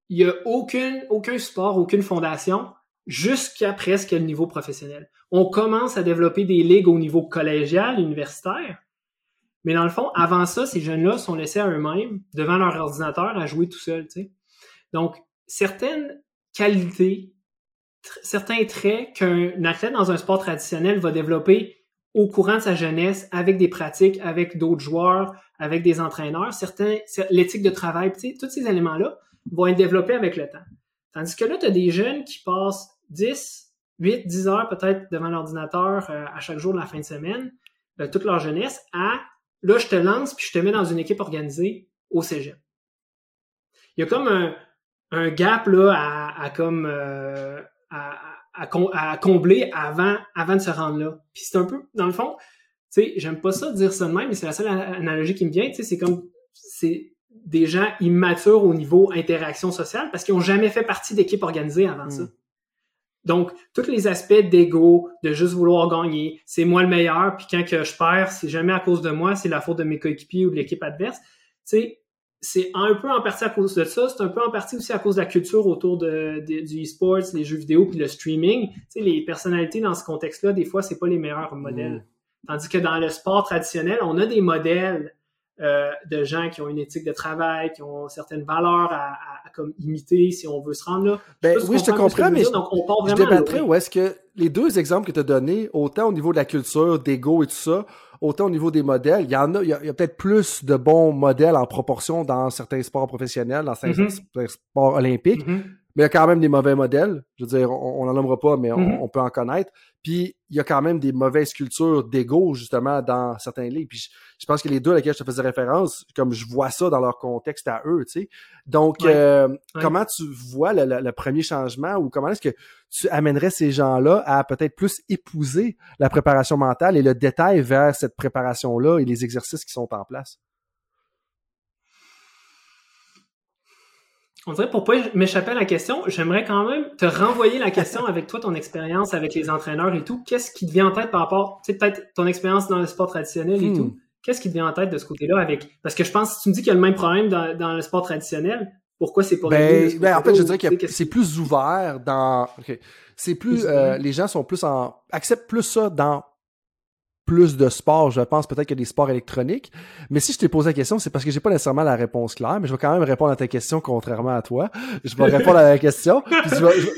Speaker 1: y a aucune, aucun sport, aucune fondation jusqu'à presque le niveau professionnel. On commence à développer des ligues au niveau collégial, universitaire, mais dans le fond, avant ça, ces jeunes-là sont laissés à eux-mêmes devant leur ordinateur à jouer tout seuls. Tu sais. Donc, certaines qualités, certains traits qu'un athlète dans un sport traditionnel va développer au courant de sa jeunesse, avec des pratiques, avec d'autres joueurs, avec des entraîneurs, certains, l'éthique de travail, tous ces éléments-là vont être développés avec le temps. Tandis que là, tu as des jeunes qui passent 10, 8, 10 heures peut-être devant l'ordinateur euh, à chaque jour de la fin de semaine, euh, toute leur jeunesse, à là, je te lance puis je te mets dans une équipe organisée au cégep. Il y a comme un, un gap là à, à comme euh, à, à, combler avant, avant de se rendre là. Puis c'est un peu, dans le fond, tu sais, j'aime pas ça dire ça de même, mais c'est la seule analogie qui me vient, tu sais, c'est comme, c'est des gens immatures au niveau interaction sociale parce qu'ils ont jamais fait partie d'équipe organisée avant ça. Donc, tous les aspects d'ego, de juste vouloir gagner, c'est moi le meilleur, puis quand que je perds, c'est jamais à cause de moi, c'est la faute de mes coéquipiers ou de l'équipe adverse. Tu sais, c'est un peu en partie à cause de ça, c'est un peu en partie aussi à cause de la culture autour de, du e-sports, les jeux vidéo puis le streaming. Tu sais, les personnalités dans ce contexte-là, des fois, c'est pas les meilleurs modèles. Mm. Tandis que dans le sport traditionnel, on a des modèles euh, de gens qui ont une éthique de travail, qui ont certaines valeurs à, comme imiter si on veut se rendre là.
Speaker 3: Ben, oui, je te comprends, mais donc on part je débattrais où est-ce que les deux exemples que tu as donnés, autant au niveau de la culture, d'ego et tout ça, autant au niveau des modèles, il y en a, il y a, peut-être plus de bons modèles en proportion dans certains sports professionnels, dans certains mm-hmm. sports olympiques. Mm-hmm. Mais il y a quand même des mauvais modèles. Je veux dire, on n'en nommera pas, mais
Speaker 1: Mhm.
Speaker 3: on, on peut en connaître. Puis il y a quand même des mauvaises cultures d'ego, justement, dans certains ligues. Puis je, je pense que les deux à lesquels je te faisais référence, comme je vois ça dans leur contexte à eux, tu sais. Donc,
Speaker 1: Ouais.
Speaker 3: euh,
Speaker 1: Ouais.
Speaker 3: comment tu vois le, le- le premier changement ou comment est-ce que tu amènerais ces gens-là à peut-être plus épouser la préparation mentale et le détail vers cette préparation-là et les exercices qui sont en place?
Speaker 1: On dirait pour pas m'échapper à la question, j'aimerais quand même te renvoyer la question avec toi, ton expérience avec les entraîneurs et tout. Qu'est-ce qui te vient en tête par rapport, tu sais, peut-être ton expérience dans le sport traditionnel et
Speaker 3: Hmm.
Speaker 1: tout. Qu'est-ce qui te vient en tête de ce côté-là avec, parce que je pense, si tu me dis qu'il y a le même problème dans, dans le sport traditionnel, pourquoi c'est de
Speaker 3: Ben,
Speaker 1: ce
Speaker 3: ben, en fait, je dirais que c'est plus ouvert dans. ok. C'est plus. Euh, les gens sont plus en. acceptent plus ça dans plus de sports, je pense, peut-être que des sports électroniques. Mais si je t'ai posé la question, c'est parce que j'ai pas nécessairement la réponse claire, mais je vais quand même répondre à ta question, contrairement à toi. Je vais répondre à la question. puis je vais- je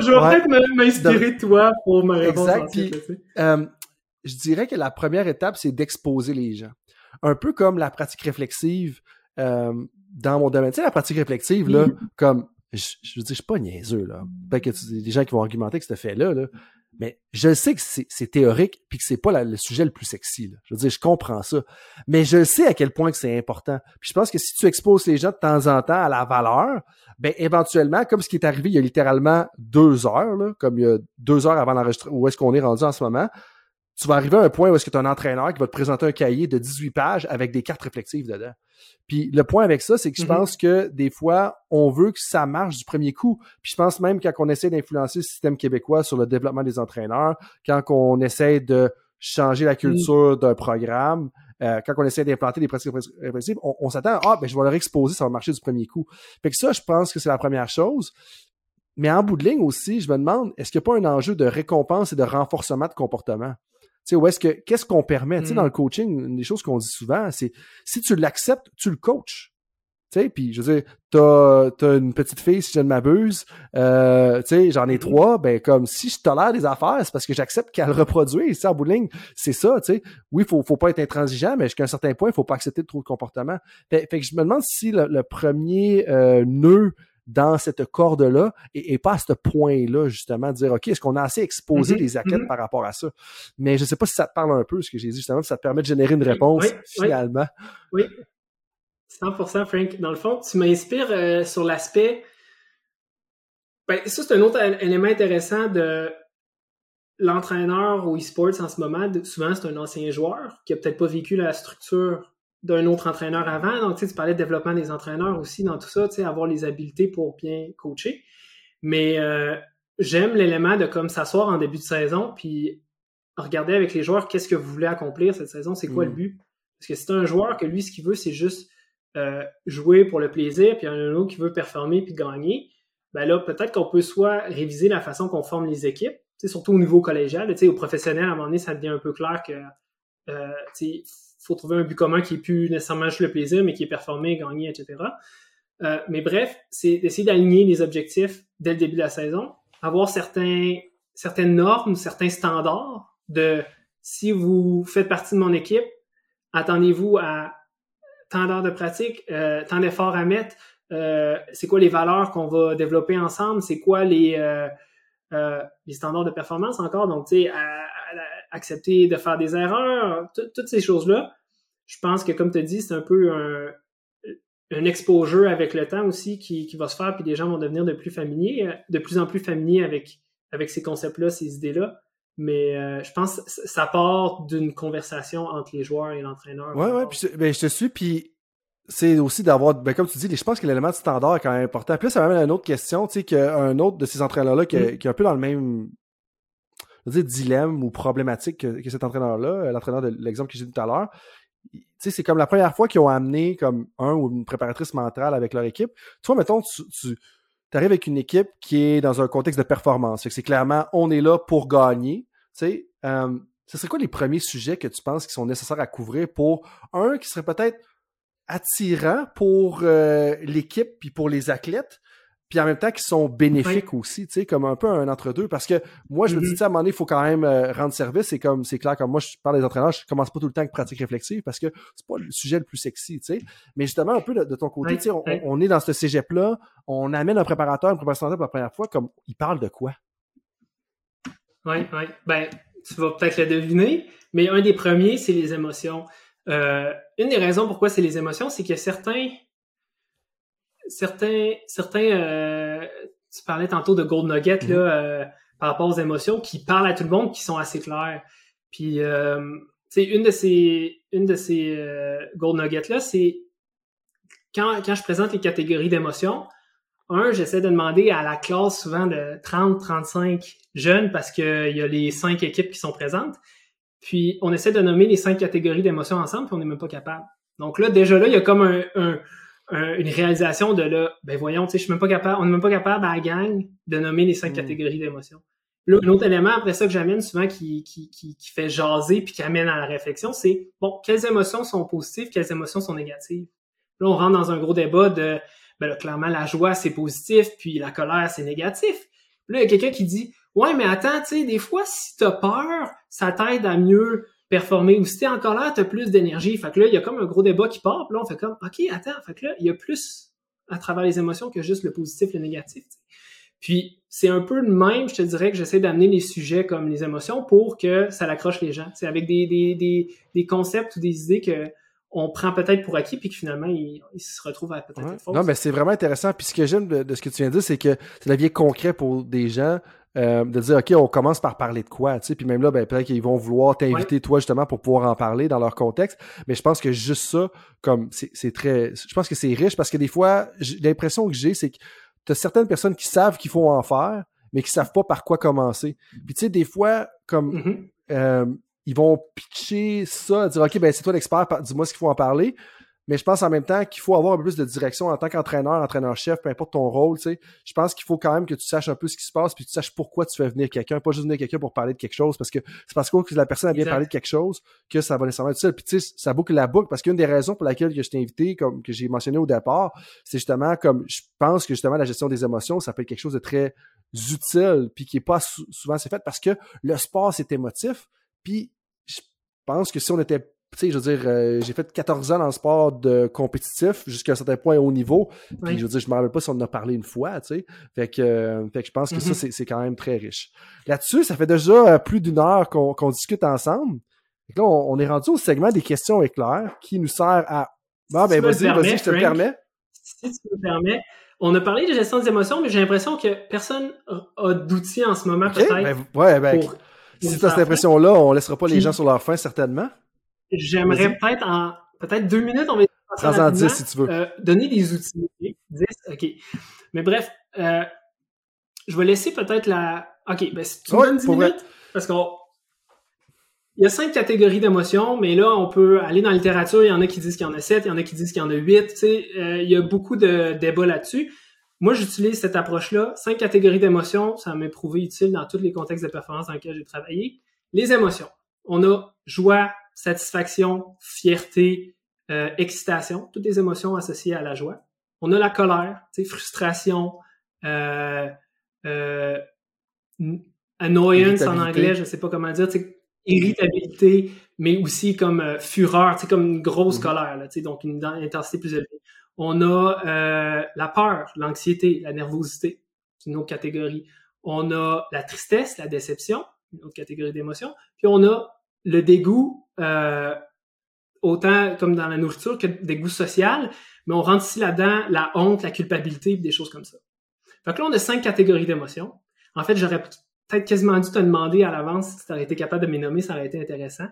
Speaker 1: Je vais,
Speaker 3: Ouais.
Speaker 1: peut-être m'inspirer de toi pour me répondre.
Speaker 3: Exact, puis-. Euh, je dirais que la première étape, c'est d'exposer les gens. Un peu comme la pratique réflexive euh, dans mon domaine. Tu sais, la pratique réflexive, là,
Speaker 1: Mhm.
Speaker 3: comme, je, je veux dire, je suis pas niaiseux, là. Peut-être que tu- des gens qui vont argumenter que ce fait-là, là. Mais je sais que c'est théorique puis que c'est pas le sujet le plus sexy. Là. Je veux dire, je comprends ça. Mais je sais à quel point que c'est important. Puis je pense que si tu exposes les gens de temps en temps à la valeur, ben éventuellement, comme ce qui est arrivé il y a littéralement deux heures, là, comme il y a deux heures avant l'enregistrement, où est-ce qu'on est rendu en ce moment, tu vas arriver à un point où est-ce que tu as un entraîneur qui va te présenter un cahier de 18 pages avec des cartes réflexives dedans. Puis le point avec ça, c'est que je
Speaker 1: Mhm.
Speaker 3: pense que des fois, on veut que ça marche du premier coup. Puis je pense même quand on essaie d'influencer le système québécois sur le développement des entraîneurs, quand on essaie de changer la culture d'un programme, euh, quand on essaie d'implanter des pratiques réflexives, on, on s'attend, ah, ben je vais leur exposer, ça va marcher du premier coup. Fait que ça, je pense que c'est la première chose. Mais en bout de ligne aussi, je me demande, est-ce qu'il n'y a pas un enjeu de récompense et de renforcement de comportement? Sais, où est-ce que, qu'est-ce qu'on permet? Tu sais,
Speaker 1: Mm.
Speaker 3: dans le coaching, une des choses qu'on dit souvent, c'est si tu l'acceptes, tu le coaches. Tu sais, puis je veux dire, t'as, t'as une petite fille, si je ne m'abuse, euh, tu sais, j'en ai
Speaker 1: Mhm.
Speaker 3: trois, ben comme si je tolère des affaires, c'est parce que j'accepte qu'elle le reproduise. Sais, en bout de ligne, c'est ça, tu sais. Oui, faut, faut pas être intransigeant, mais jusqu'à un certain point, il faut pas accepter trop de comportement. Fait, fait que je me demande si le, le premier euh, nœud dans cette corde-là et, et pas à ce point-là, justement, de dire, OK, est-ce qu'on a assez exposé les athlètes
Speaker 1: mhm.
Speaker 3: par rapport à ça? Mais je sais pas si ça te parle un peu, ce que j'ai dit, justement, si ça te permet de générer une réponse,
Speaker 1: Oui, oui.
Speaker 3: finalement.
Speaker 1: Oui. 100% Frank. Dans le fond, tu m'inspires euh, sur l'aspect. Ben, ça, c'est un autre élément intéressant de l'entraîneur au e-sports en ce moment. Souvent, c'est un ancien joueur qui a peut-être pas vécu la structure d'un autre entraîneur avant. Donc, tu sais, tu parlais de développement des entraîneurs aussi dans tout ça, tu sais, avoir les habiletés pour bien coacher. Mais euh, j'aime l'élément de comme s'asseoir en début de saison, puis regarder avec les joueurs qu'est-ce que vous voulez accomplir cette saison, c'est quoi
Speaker 3: Mm.
Speaker 1: le but? Parce que c'est un joueur que lui, ce qu'il veut, c'est juste euh, jouer pour le plaisir, puis il y en a un autre qui veut performer puis gagner. Ben là, peut-être qu'on peut soit réviser la façon qu'on forme les équipes, surtout au niveau collégial. Tu sais, au professionnel, à un moment donné, ça devient un peu clair que euh, tu sais, faut trouver un but commun qui est plus nécessairement juste le plaisir, mais qui est performé, gagné, etc. Euh, mais bref, c'est d'essayer d'aligner les objectifs dès le début de la saison, avoir certains, certaines normes, certains standards de si vous faites partie de mon équipe, attendez-vous à tant d'heures de pratique, euh, tant d'efforts à mettre, euh, c'est quoi les valeurs qu'on va développer ensemble, c'est quoi les, les standards de performance encore, donc tu sais, accepter de faire des erreurs, tout- toutes ces choses-là. Je pense que comme tu as dit, c'est un peu un, un exposure avec le temps aussi qui, qui va se faire, puis les gens vont devenir de plus familiers, de plus en plus familiers avec, avec ces concepts-là, ces idées-là. Mais euh, je pense que ça part d'une conversation entre les joueurs et l'entraîneur.
Speaker 3: Ouais, ouais, puis je, ben, je te suis, puis c'est aussi d'avoir, ben, comme tu dis, je pense que l'élément de standard est quand même important. Puis là, ça m'amène à une autre question, tu sais, qu'un autre de ces entraîneurs-là qui, est-
Speaker 1: Mm.
Speaker 3: qui est un peu dans le même, dilemme ou problématique que, cet entraîneur-là, euh, l'entraîneur de l'exemple que j'ai dit tout à l'heure. C'est comme la première fois qu'ils ont amené comme un ou une préparatrice mentale avec leur équipe. Tu vois, mettons, tu, tu arrives avec une équipe qui est dans un contexte de performance. C'est clairement, on est là pour gagner. Tu euh, ce serait quoi les premiers sujets que tu penses qui sont nécessaires à couvrir pour un qui serait peut-être attirant pour euh, l'équipe puis pour les athlètes, puis en même temps qui sont bénéfiques aussi, tu sais, comme un peu un entre-deux. Parce que moi, je me dis,
Speaker 1: Mhm.
Speaker 3: tu sais, à un moment donné, il faut quand même euh, rendre service. C'est comme, c'est clair, comme moi, je parle des entraîneurs, je commence pas tout le temps avec pratique réflexive parce que c'est pas le sujet le plus sexy, tu sais. Mais justement, un peu de, de ton côté, tu sais, on, est dans ce cégep-là, on amène un préparateur, un préparateur pour la première fois, comme, il parle de quoi?
Speaker 1: Oui, oui. Ben, tu vas peut-être le deviner, mais un des premiers, c'est les émotions. Euh, une des raisons pourquoi c'est les émotions, c'est que certains, certains, certains, euh, tu parlais tantôt de gold nugget
Speaker 3: Mhm.
Speaker 1: là, euh, par rapport aux émotions, qui parlent à tout le monde, qui sont assez clairs. Puis, euh, tu sais, une de ces, une de ces euh, gold nuggets là, c'est quand, quand je présente les catégories d'émotions, un, j'essaie de demander à la classe souvent de 30-35 jeunes parce qu'il y a les cinq équipes qui sont présentes. Puis on essaie de nommer les cinq catégories d'émotions ensemble, puis on n'est même pas capable. Donc là, déjà là, il y a comme un, un- un- une réalisation de là, ben voyons, tu sais, je suis même pas capable, on n'est même pas capable à la gang de nommer les cinq
Speaker 3: Mm.
Speaker 1: catégories d'émotions. Là, un autre élément après ça que j'amène souvent qui, qui, qui, qui fait jaser puis qui amène à la réflexion, c'est bon, quelles émotions sont positives, quelles émotions sont négatives? Là, on rentre dans un gros débat de ben là, clairement, la joie, c'est positif, puis la colère, c'est négatif. Là, il y a quelqu'un qui dit Ouais, mais attends, tu sais, des fois, si t'as peur, ça t'aide à mieux performer. Ou si t'es en colère, t'as plus d'énergie. Fait que là, il y a comme un gros débat qui part, puis là, on fait comme OK, attends, fait que là, il y a plus à travers les émotions que juste le positif, le négatif. Puis c'est un peu le même, je te dirais que j'essaie d'amener les sujets comme les émotions pour que ça l'accroche les gens. C'est avec des, des, des, des concepts ou des idées que on prend peut-être pour acquis puis que finalement ils, ils se retrouvent à peut-être
Speaker 3: Ouais. Non, mais c'est vraiment intéressant. Puis ce que j'aime de, de ce que tu viens de dire, c'est que ça devient concret pour des gens euh, de dire, OK, on commence par parler de quoi, tu sais. Puis même là, ben, peut-être qu'ils vont vouloir t'inviter, toi, justement, pour pouvoir en parler dans leur contexte. Mais je pense que juste ça, comme, c'est très, je pense que c'est riche parce que des fois, l'impression que j'ai, c'est que tu as certaines personnes qui savent qu'il faut en faire, mais qui savent pas par quoi commencer. Puis tu sais, des fois, comme,
Speaker 1: Mhm.
Speaker 3: euh, ils vont pitcher ça, dire OK, ben c'est toi l'expert, dis-moi ce qu'il faut en parler. Mais je pense en même temps qu'il faut avoir un peu plus de direction en tant qu'entraîneur, entraîneur-chef, peu importe ton rôle, tu sais. Je pense qu'il faut quand même que tu saches un peu ce qui se passe, puis tu saches pourquoi tu fais venir quelqu'un, pas juste venir quelqu'un pour parler de quelque chose, parce que c'est parce que la personne a bien
Speaker 1: Exact.
Speaker 3: parlé de quelque chose que ça va nécessairement être ça. Puis tu sais, ça boucle la boucle, parce qu'une des raisons pour laquelle que je t'ai invité, comme que j'ai mentionné au départ, c'est justement comme je pense que justement la gestion des émotions, ça peut être quelque chose de très utile, puis qui est pas sou- souvent c'est fait parce que le sport c'est émotif, puis je pense que si on était tu sais, je veux dire, euh, j'ai fait 14 ans dans le sport de compétitif jusqu'à un certain point au niveau. Puis
Speaker 1: Oui.
Speaker 3: je veux dire, je me rappelle pas si on en a parlé une fois, tu sais. Fait que, euh, fait que je pense que ça,
Speaker 1: Mhm.
Speaker 3: c'est c'est quand même très riche. Là-dessus, ça fait déjà euh, plus d'une heure qu'on qu'on discute ensemble. Fait que là, on, on est rendu au segment des questions éclair qui nous sert à. Bon,
Speaker 1: Si
Speaker 3: ben vas-y, vas-y, je te le
Speaker 1: Frank.
Speaker 3: permets.
Speaker 1: Si tu me permets, on a parlé de gestion des émotions, mais j'ai l'impression que personne a- d'outils en ce moment, peut-être.
Speaker 3: ben, ouais, ben,
Speaker 1: pour-
Speaker 3: si tu as cette impression-là, on laissera pas les gens sur leur faim, certainement.
Speaker 1: J'aimerais peut-être en peut-être deux minutes, on va passer rapidement,
Speaker 3: 10 si tu veux.
Speaker 1: euh, donner des outils. ok? 10, ok. Mais bref, euh, je vais laisser peut-être la. Ok, ben si tu me donnes 10
Speaker 3: pour vrai.
Speaker 1: minutes, parce qu'on. Il y a cinq catégories d'émotions, mais là, on peut aller dans la littérature. Il y en a qui disent qu'il y en a sept, il y en a qui disent qu'il y en a huit. Tu sais, euh, il y a beaucoup de débats là-dessus. Moi, j'utilise cette approche-là. Cinq catégories d'émotions, ça m'a prouvé utile dans tous les contextes de performance dans lesquels j'ai travaillé. Les émotions. On a joie, satisfaction, fierté, euh, excitation, toutes les émotions associées à la joie. On a la colère, frustration, euh, euh, annoyance en anglais, je sais pas comment dire, irritabilité, mais aussi comme euh, fureur, comme une grosse
Speaker 3: Mhm.
Speaker 1: colère, là, tu sais, donc une in- intensité plus élevée. On a euh, la peur, l'anxiété, la nervosité, c'est une autre catégorie. On a la tristesse, la déception, une autre catégorie d'émotions. Puis on a le dégoût, euh, autant comme dans la nourriture que le dégoût social, mais on rentre ici là-dedans la honte, la culpabilité, des choses comme ça. Fait que là, on a cinq catégories d'émotions. En fait, j'aurais peut-être quasiment dû te demander à l'avance si tu aurais été capable de me nommer, ça aurait été intéressant.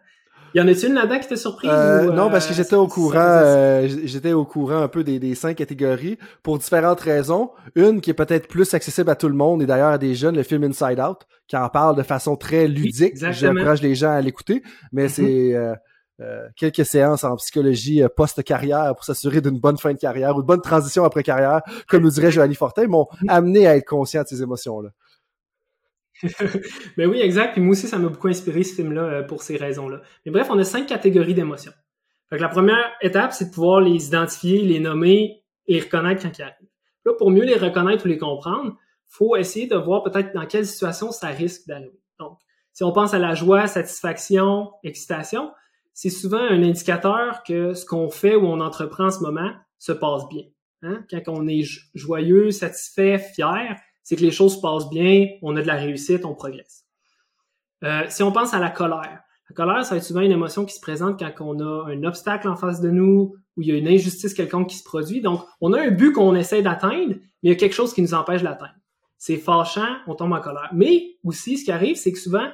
Speaker 1: Y en a-tu une là-dedans qui t'a surpris?
Speaker 3: Euh,
Speaker 1: ou,
Speaker 3: non, parce
Speaker 1: euh,
Speaker 3: que j'étais au courant, euh, j'étais au courant un peu des, des cinq catégories pour différentes raisons. Une qui est peut-être plus accessible à tout le monde et d'ailleurs à des jeunes, le film Inside Out, qui en parle de façon très ludique. J'encourage les gens à l'écouter, mais
Speaker 1: Mhm.
Speaker 3: c'est euh, euh, quelques séances en psychologie euh, post-carrière pour s'assurer d'une bonne fin de carrière ou de bonne transition après carrière, comme nous dirait Joanie Fortin, m'ont amené à être conscient de ces émotions-là.
Speaker 1: Ben oui, exact. Puis moi aussi, ça m'a beaucoup inspiré ce film-là euh, pour ces raisons-là. Mais bref, on a cinq catégories d'émotions. Fait que la première étape, c'est de pouvoir les identifier, les nommer et les reconnaître quand ils arrivent. Là, pour mieux les reconnaître ou les comprendre, faut essayer de voir peut-être dans quelle situation ça risque d'arriver. Donc, si on pense à la joie, satisfaction, excitation, c'est souvent un indicateur que ce qu'on fait ou on entreprend en ce moment se passe bien. Hein? Quand on est joyeux, satisfait, fier, c'est que les choses se passent bien, on a de la réussite, on progresse. Euh, si on pense à la colère, la colère, ça va être souvent une émotion qui se présente quand on a un obstacle en face de nous, ou il y a une injustice quelconque qui se produit. Donc, on a un but qu'on essaie d'atteindre, mais il y a quelque chose qui nous empêche d'atteindre. C'est fâchant, on tombe en colère. Mais aussi, ce qui arrive, c'est que souvent,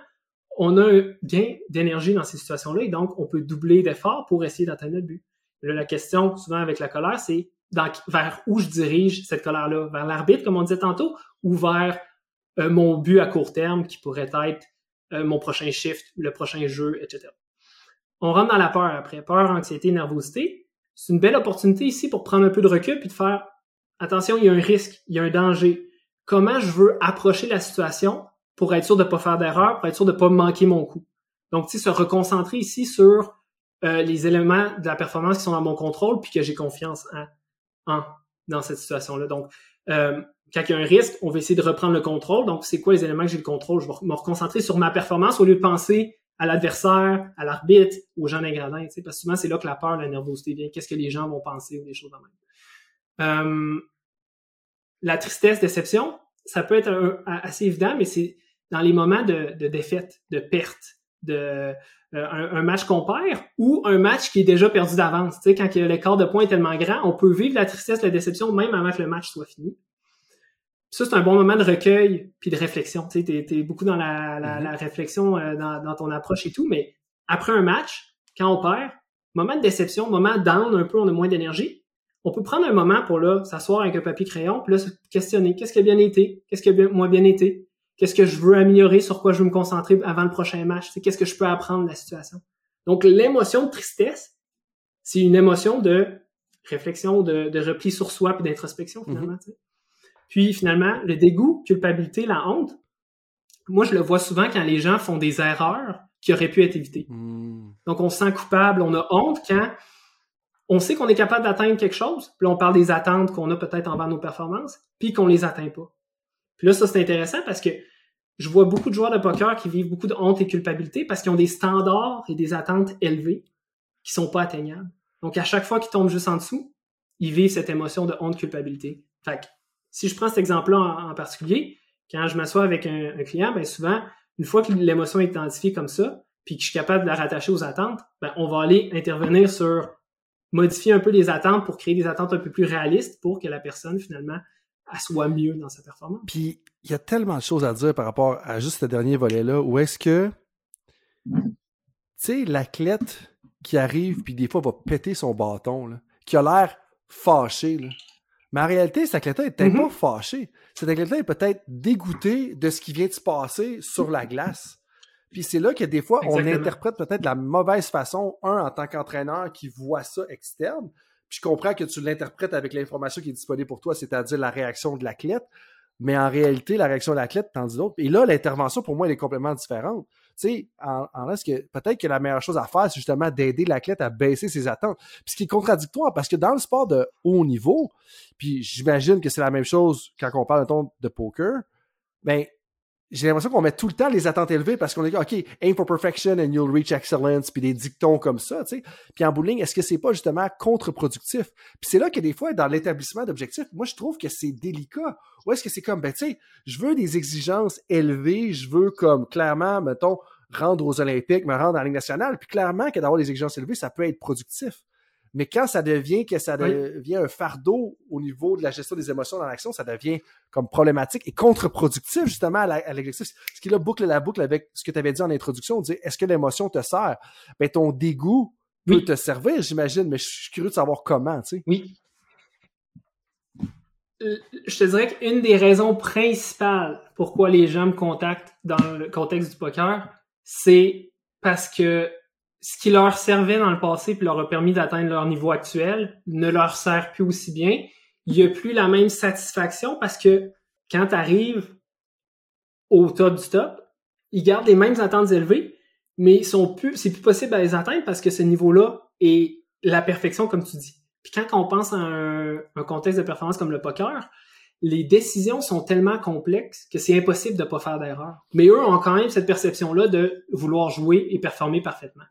Speaker 1: on a un gain d'énergie dans ces situations-là et donc on peut doubler d'efforts pour essayer d'atteindre notre but. Là, la question, souvent avec la colère, c'est vers où je dirige cette colère-là? Vers l'arbitre, comme on disait tantôt, ou vers euh, mon but à court terme qui pourrait être euh, mon prochain shift, le prochain jeu, etc. On rentre dans la peur après. Peur, anxiété, nervosité. C'est une belle opportunité ici pour prendre un peu de recul puis de faire attention, il y a un risque, il y a un danger. Comment je veux approcher la situation pour être sûr de ne pas faire d'erreur, pour être sûr de ne pas manquer mon coup? Donc, tu sais, se reconcentrer ici sur euh, les éléments de la performance qui sont dans mon contrôle, puis que j'ai confiance en, dans cette situation-là. Donc, euh, quand il y a un risque, on va essayer de reprendre le contrôle. Donc, c'est quoi les éléments que j'ai le contrôle? Je vais me reconcentrer sur ma performance au lieu de penser à l'adversaire, à l'arbitre, aux gens sais, parce que souvent, c'est là que la peur, la nervosité vient. Qu'est-ce que les gens vont penser ou des choses de même. Euh, la tristesse, déception, ça peut être assez évident, mais c'est dans les moments de, défaite, de perte, de euh, un, match qu'on perd ou un match qui est déjà perdu d'avance. Tu sais, quand l'écart de points est tellement grand, on peut vivre la tristesse, la déception même avant que le match soit fini. ça, c'est un bon moment de recueil puis de réflexion. Tu sais, es, beaucoup dans la, mm-hmm. réflexion euh, dans, ton approche et tout, mais après un match, quand on perd, moment de déception, moment down, un peu, on a moins d'énergie, on peut prendre un moment pour là s'asseoir avec un papier crayon, puis là se questionner qu'est-ce qui a bien été, qu'est-ce qui a bien, moins bien été, qu'est-ce que je veux améliorer, sur quoi je veux me concentrer avant le prochain match, qu'est-ce que je peux apprendre de la situation? Donc l'émotion de tristesse, c'est une émotion de réflexion, de, repli sur soi puis d'introspection finalement. Mm-hmm. Puis finalement, le dégoût, culpabilité, la honte, moi je le vois souvent quand les gens font des erreurs qui auraient pu être évitées. Mm. Donc on se sent coupable, on a honte quand on sait qu'on est capable d'atteindre quelque chose, puis on parle des attentes qu'on a peut-être envers nos performances, puis qu'on les atteint pas. Puis là, ça, c'est intéressant parce que je vois beaucoup de joueurs de poker qui vivent beaucoup de honte et culpabilité parce qu'ils ont des standards et des attentes élevées qui sont pas atteignables. Donc, à chaque fois qu'ils tombent juste en dessous, ils vivent cette émotion de honte, culpabilité. Fait que, si je prends cet exemple-là en, particulier, quand je m'assois avec un, client, ben souvent, une fois que l'émotion est identifiée comme ça, puis que je suis capable de la rattacher aux attentes, ben on va aller intervenir sur modifier un peu les attentes pour créer des attentes un peu plus réalistes pour que la personne, finalement, soit mieux dans sa performance.
Speaker 3: Puis, il y a tellement de choses à dire par rapport à juste ce dernier volet-là, où est-ce que, tu sais, l'athlète qui arrive, puis des fois va péter son bâton, qui a l'air fâché, mais en réalité, cet athlète est peut-être mm-hmm. pas fâché. Cet athlète est peut-être dégoûté de ce qui vient de se passer sur la glace. Puis c'est là que des fois, on interprète peut-être de la mauvaise façon, un, en tant qu'entraîneur qui voit ça externe. Puis je comprends que tu l'interprètes avec l'information qui est disponible pour toi, c'est-à-dire la réaction de l'athlète. Mais en réalité, la réaction de l'athlète, t'en dis d'autres. Et là, l'intervention, pour moi, elle est complètement différente. Tu sais, en, en que peut-être que la meilleure chose à faire, c'est justement d'aider l'athlète à baisser ses attentes. Puis ce qui est contradictoire, parce que dans le sport de haut niveau, puis j'imagine que c'est la même chose quand on parle de poker, ben j'ai l'impression qu'on met tout le temps les attentes élevées parce qu'on est OK, aim for perfection and you'll reach excellence, puis des dictons comme ça, tu sais. Puis en bowling, est-ce que c'est pas justement contre-productif? Puis c'est là que des fois, dans l'établissement d'objectifs, moi, je trouve que c'est délicat. Ou est-ce que c'est comme, ben, tu sais, je veux des exigences élevées, je veux comme, clairement, mettons, rendre aux Olympiques, me rendre en Ligue nationale, puis clairement que d'avoir des exigences élevées, ça peut être productif. Mais quand ça devient que ça devient un fardeau au niveau de la gestion des émotions dans l'action, ça devient comme problématique et contre-productif justement à l'exercice. Ce qui là boucle la boucle avec ce que tu avais dit en introduction, dire est-ce que l'émotion te sert? Ben ton dégoût peut te servir, j'imagine, mais je suis curieux de savoir comment, tu sais.
Speaker 1: Oui. Euh, je te dirais qu'une des raisons principales pourquoi les gens me contactent dans le contexte du poker, c'est parce que ce qui leur servait dans le passé puis leur a permis d'atteindre leur niveau actuel ne leur sert plus aussi bien. Il n'y a plus la même satisfaction parce que quand tu arrives au top du top, ils gardent les mêmes attentes élevées, mais ils sont plus, c'est plus possible à les atteindre parce que ce niveau-là est la perfection, comme tu dis. Puis quand on pense à un, contexte de performance comme le poker, les décisions sont tellement complexes que c'est impossible de pas faire d'erreur. Mais eux ont quand même cette perception-là de vouloir jouer et performer parfaitement.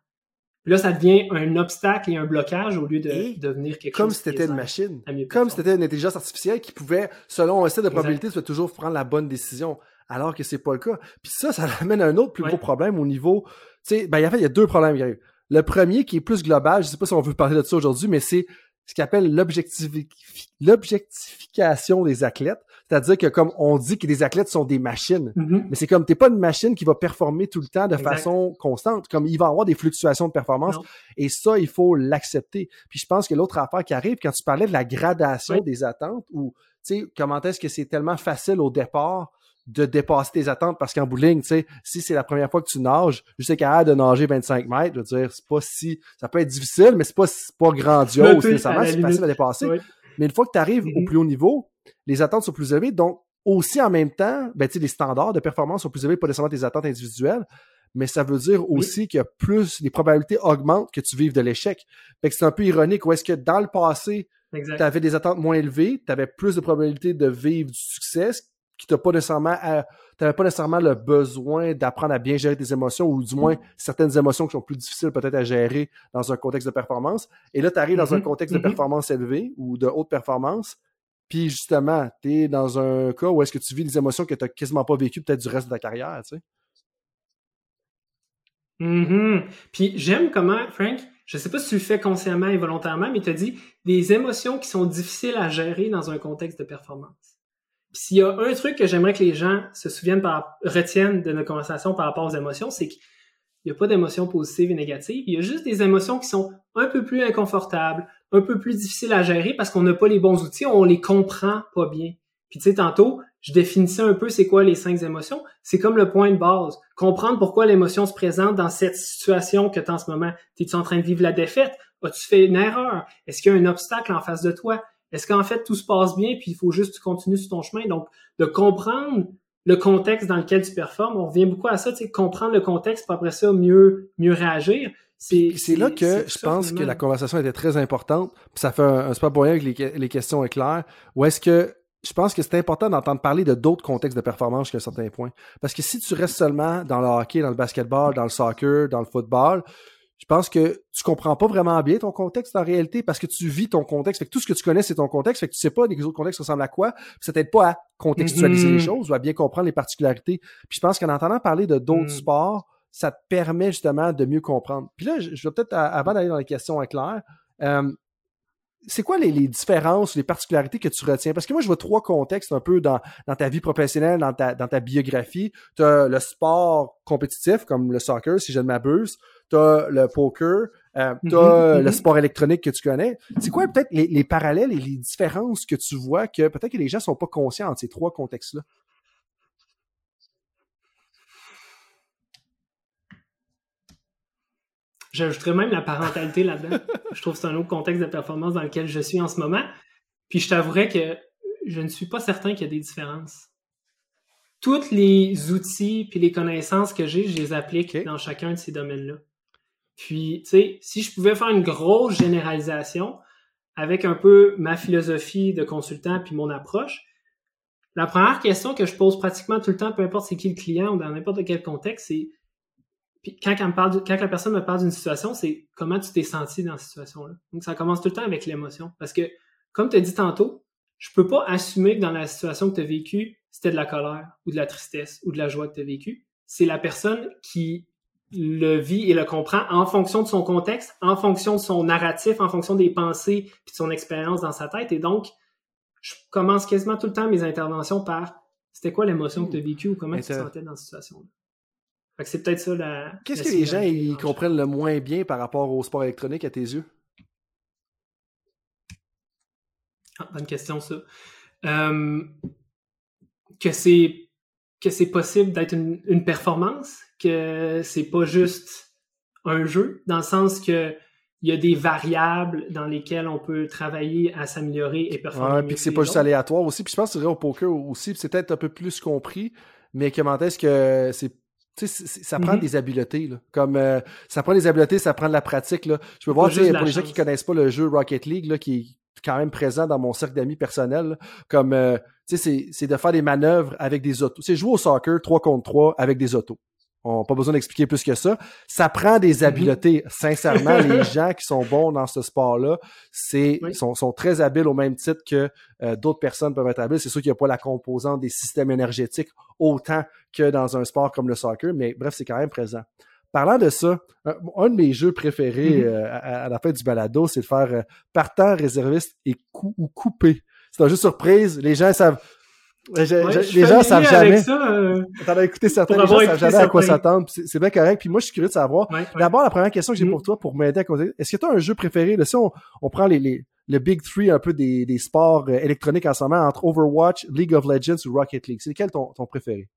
Speaker 1: Puis là, ça devient un obstacle et un blocage au lieu de devenir quelque
Speaker 3: comme
Speaker 1: chose.
Speaker 3: Comme si c'était une machine. Comme si c'était une intelligence artificielle qui pouvait, selon un set de probabilité, toujours prendre la bonne décision. Alors que c'est pas le cas. Puis ça, ça amène à un autre plus gros problème au niveau. Tu sais, ben, en fait, il y a deux problèmes qui arrivent. Le premier qui est plus global, je sais pas si on veut parler de ça aujourd'hui, mais c'est ce qu'on appelle l'objectification des athlètes. C'est-à-dire que comme on dit que les athlètes sont des machines,
Speaker 1: mm-hmm.
Speaker 3: mais c'est comme t'es pas une machine qui va performer tout le temps de façon constante. Comme il va y avoir des fluctuations de performance et ça, il faut l'accepter. Puis je pense que l'autre affaire qui arrive, quand tu parlais de la gradation des attentes ou tu sais, comment est-ce que c'est tellement facile au départ de dépasser tes attentes? Parce qu'en bowling, tu sais, si c'est la première fois que tu nages, je sais capable de nager 25 mètres, je veux dire, c'est pas si, ça peut être difficile, mais c'est pas, pas grandiose nécessairement, c'est facile à dépasser. Mais une fois que tu arrives au mm-hmm. plus haut niveau, les attentes sont plus élevées, donc aussi en même temps, ben, les standards de performance sont plus élevés, pas nécessairement tes attentes individuelles, mais ça veut dire aussi que plus les probabilités augmentent que tu vives de l'échec. Fait que c'est un peu ironique, où est-ce que dans le passé, tu avais des attentes moins élevées, tu avais plus de probabilités de vivre du succès, qui t'a pas nécessairement t'avais pas nécessairement le besoin d'apprendre à bien gérer tes émotions ou du moins mm. certaines émotions qui sont plus difficiles peut-être à gérer dans un contexte de performance. Et là, tu arrives dans un mm-hmm. contexte de mm-hmm. performance élevé ou de haute performance. Puis justement, tu es dans un cas où est-ce que tu vis des émotions que tu n'as quasiment pas vécues peut-être du reste de ta carrière, tu sais?
Speaker 1: Mm-hmm. Puis j'aime comment, Frank, je sais pas si tu le fais consciemment et volontairement, mais tu as dit des émotions qui sont difficiles à gérer dans un contexte de performance s'il y a un truc que j'aimerais que les gens se souviennent, par, retiennent de nos conversations par rapport aux émotions, c'est qu'il n'y a pas d'émotions positives et négatives. Il y a juste des émotions qui sont un peu plus inconfortables, un peu plus difficiles à gérer parce qu'on n'a pas les bons outils, on les comprend pas bien. Puis tu sais, tantôt, je définissais un peu c'est quoi les cinq émotions. C'est comme le point de base. Comprendre pourquoi l'émotion se présente dans cette situation que tu en ce moment. Es-tu en train de vivre la défaite? As-tu fait une erreur? Est-ce qu'il y a un obstacle en face de toi? Est-ce qu'en fait tout se passe bien puis il faut juste que tu continues sur ton chemin? Donc, de comprendre le contexte dans lequel tu performes, on revient beaucoup à ça, tu sais, comprendre le contexte pour après ça mieux, mieux réagir.
Speaker 3: C'est là que je pense que la conversation était très importante. Puis ça fait un, super bon que les, les questions claires. Ou est-ce que je pense que c'est important d'entendre parler de d'autres contextes de performance jusqu'à un certain point. Parce que si tu restes seulement dans le hockey, dans le basketball, dans le soccer, dans le football, je pense que tu comprends pas vraiment bien ton contexte en réalité parce que tu vis ton contexte. Fait que tout ce que tu connais, c'est ton contexte. Fait que tu sais pas les autres contextes ressemblent à quoi. ça t'aide pas à contextualiser les mm-hmm. choses ou à bien comprendre les particularités. Puis je pense qu'en entendant parler de d'autres mm. sports, ça te permet justement de mieux comprendre. Puis là, je, vais peut-être, avant d'aller dans les questions à Claire, euh, c'est quoi les, différences, les particularités que tu retiens? Parce que moi, je vois trois contextes un peu dans, ta vie professionnelle, dans ta, dans ta biographie. Tu as le sport compétitif, comme le soccer, si je ne m'abuse. Tu as le poker. Euh, tu as mm-hmm, le mm-hmm. sport électronique que tu connais. C'est quoi peut-être les, parallèles et les différences que tu vois que peut-être que les gens sont pas conscients de ces trois contextes-là?
Speaker 1: J'ajouterais même la parentalité là-dedans. je trouve que c'est un autre contexte de performance dans lequel je suis en ce moment. Puis je t'avouerais que je ne suis pas certain qu'il y a des différences. Tous les outils puis les connaissances que j'ai, je les applique dans chacun de ces domaines-là. Puis, tu sais, si je pouvais faire une grosse généralisation avec un peu ma philosophie de consultant puis mon approche, la première question que je pose pratiquement tout le temps, peu importe c'est qui le client ou dans n'importe quel contexte, c'est quand, me parle, quand la personne me parle d'une situation, c'est comment tu t'es senti dans cette situation-là. Donc, ça commence tout le temps avec l'émotion. Parce que, comme tu as dit tantôt, je peux pas assumer que dans la situation que tu as vécue, c'était de la colère ou de la tristesse ou de la joie que tu as vécue. C'est la personne qui le vit et le comprend en fonction de son contexte, en fonction de son narratif, en fonction des pensées puis de son expérience dans sa tête. Et donc, je commence quasiment tout le temps mes interventions par c'était quoi l'émotion que tu as vécue ou comment tu te sentais dans cette situation-là? C'est peut-être ça la.
Speaker 3: Qu'est-ce que les gens ils comprennent le moins bien par rapport au sport électronique à tes yeux?
Speaker 1: Ah, bonne question, ça. Euh, que c'est que c'est possible d'être une, performance, que c'est pas juste un jeu, dans le sens que il y a des variables dans lesquelles on peut travailler à s'améliorer et performer.
Speaker 3: Ouais, puis que c'est pas juste aléatoire aussi. Puis je pense que c'est vrai au poker aussi, c'est peut-être un peu plus compris, mais comment est-ce que c'est ça prend
Speaker 1: Mhm.
Speaker 3: des habiletés. Là. Comme euh, ça prend des habiletés, ça prend de la pratique. Là. Je peux voir, pour les gens qui connaissent pas le jeu Rocket League, là, qui est quand même présent dans mon cercle d'amis personnel, là, comme euh, tu sais, c'est- c'est de faire des manœuvres avec des autos. C'est jouer au soccer 3 contre 3 avec des autos. On n'a pas besoin d'expliquer plus que ça. Ça prend
Speaker 1: Mhm.
Speaker 3: des habiletés. Sincèrement, les gens qui sont bons dans ce sport-là, c'est
Speaker 1: Oui.
Speaker 3: sont, sont très habiles au même titre que euh, d'autres personnes peuvent être habiles. C'est sûr qu'il n'y a pas la composante des systèmes énergétiques autant que dans un sport comme le soccer, mais bref, c'est quand même présent. Parlant de ça, un, un de mes jeux préférés
Speaker 1: Mhm.
Speaker 3: euh, à, à la fin du balado, c'est de faire euh, partant, réserviste et coup ou coupé. C'est un jeu surprise. Les gens savent. Les gens-
Speaker 1: Ouais, je suis
Speaker 3: les gens savent jamais.
Speaker 1: ça, euh,
Speaker 3: T'en as écouté certains, les gens savent jamais à quoi s'attendre. C'est bien correct. Puis moi, je suis curieux de savoir.
Speaker 1: ouais, ouais.
Speaker 3: D'abord, la première question que j'ai
Speaker 1: Mhm.
Speaker 3: pour toi, pour m'aider à compter, est-ce que tu as un jeu préféré? Là, si on, on prend les, les, le Big Three un peu des, des sports euh, électroniques en ce moment, entre Overwatch, League of Legends ou Rocket League, c'est lequel ton, ton préféré?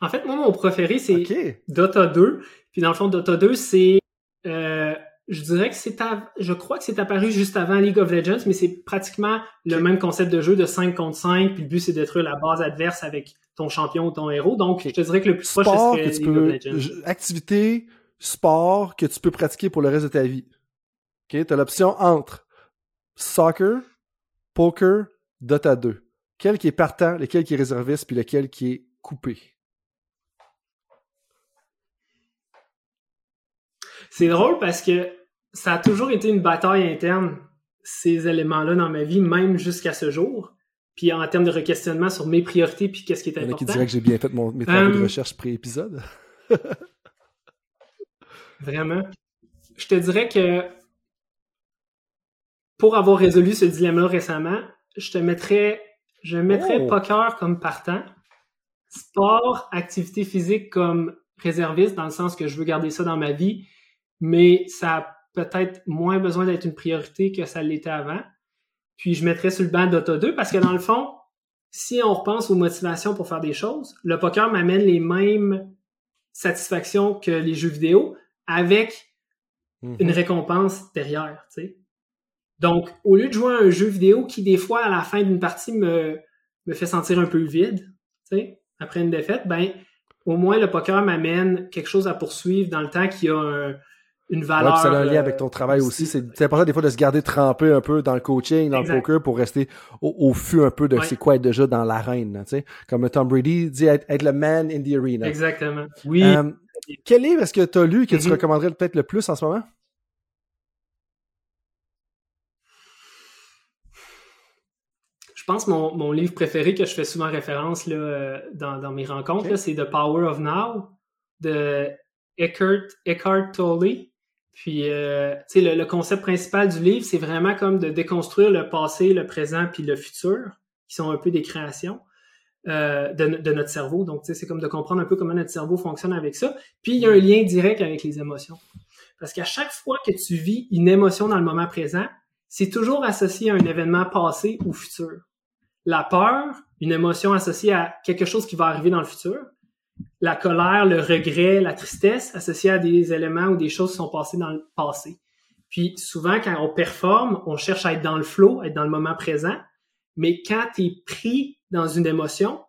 Speaker 1: En fait, moi, mon préféré, c'est. Dota 2. Puis dans le fond, Dota 2, c'est... euh, je dirais que c'est... Je crois que c'est apparu juste avant League of Legends, mais c'est pratiquement le même concept de jeu de 5 contre 5. Puis le but, c'est de détruire la base adverse avec ton champion ou ton héros. Donc, je te dirais que le plus proche, ce
Speaker 3: Sport
Speaker 1: serait
Speaker 3: que tu
Speaker 1: League of. Legends.
Speaker 3: Activité, sport que tu peux pratiquer pour le reste de ta vie. OK? Tu as l'option entre soccer, poker, Dota 2. Quel qui est partant, lequel qui est réserviste, puis lequel qui est coupé?
Speaker 1: C'est drôle parce que ça a toujours été une bataille interne, ces éléments-là dans ma vie, même jusqu'à ce jour. Puis en termes de re-questionnement sur mes priorités puis qu'est-ce qui est
Speaker 3: Il y en a qui
Speaker 1: important.
Speaker 3: diraient que j'ai bien fait mon, mes travaux de
Speaker 1: Euh,
Speaker 3: recherche pré-épisode.
Speaker 1: Vraiment. Je te dirais que pour avoir résolu ce dilemme-là récemment, je te mettrais, je mettrais
Speaker 3: Oh.
Speaker 1: poker comme partant, sport, activité physique comme réserviste, dans le sens que je veux garder ça dans ma vie, mais ça a peut-être moins besoin d'être une priorité que ça l'était avant. Puis je mettrais sur le banc d'Auto 2 parce que dans le fond, si on repense aux motivations pour faire des choses, le poker m'amène les mêmes satisfactions que les jeux vidéo avec
Speaker 3: Mhm.
Speaker 1: une récompense derrière, tu sais. Donc, au lieu de jouer à un jeu vidéo qui, des fois, à la fin d'une partie, me, me fait sentir un peu vide, tu sais, après une défaite, ben, au moins, le poker m'amène quelque chose à poursuivre dans le temps qui a un- une valeur.
Speaker 3: ça a un lien
Speaker 1: euh,
Speaker 3: avec ton travail aussi. C'est c'est important des fois de se garder trempé un peu dans le coaching, dans
Speaker 1: Exact.
Speaker 3: le poker pour rester au, au fût un peu de
Speaker 1: Ouais.
Speaker 3: c'est quoi être déjà dans l'arène. sais. Comme Tom Brady dit être, être le man in the arena.
Speaker 1: Exactement. Oui.
Speaker 3: Euh, quel livre est-ce que tu as lu que tu
Speaker 1: Mhm.
Speaker 3: recommanderais peut-être le plus en ce moment?
Speaker 1: Je pense que mon, mon livre préféré que je fais souvent référence là, euh, dans, dans mes rencontres, c'est The Power of Now de Eckhart, Eckhart Tolle. Puis, euh, tu sais, le, le concept principal du livre, c'est vraiment comme de déconstruire le passé, le présent, puis le futur, qui sont un peu des créations euh, de, no- de notre cerveau. Donc, tu sais, c'est comme de comprendre un peu comment notre cerveau fonctionne avec ça. Puis, il y a un lien direct avec les émotions. Parce qu'à chaque fois que tu vis une émotion dans le moment présent, c'est toujours associé à un événement passé ou futur. La peur, une émotion associée à quelque chose qui va arriver dans le futur. La colère, le regret, la tristesse associée à des éléments ou des choses qui sont passées dans le passé. Puis souvent, quand on performe, on cherche à être dans le flow, être dans le moment présent. Mais quand tu es pris dans une émotion,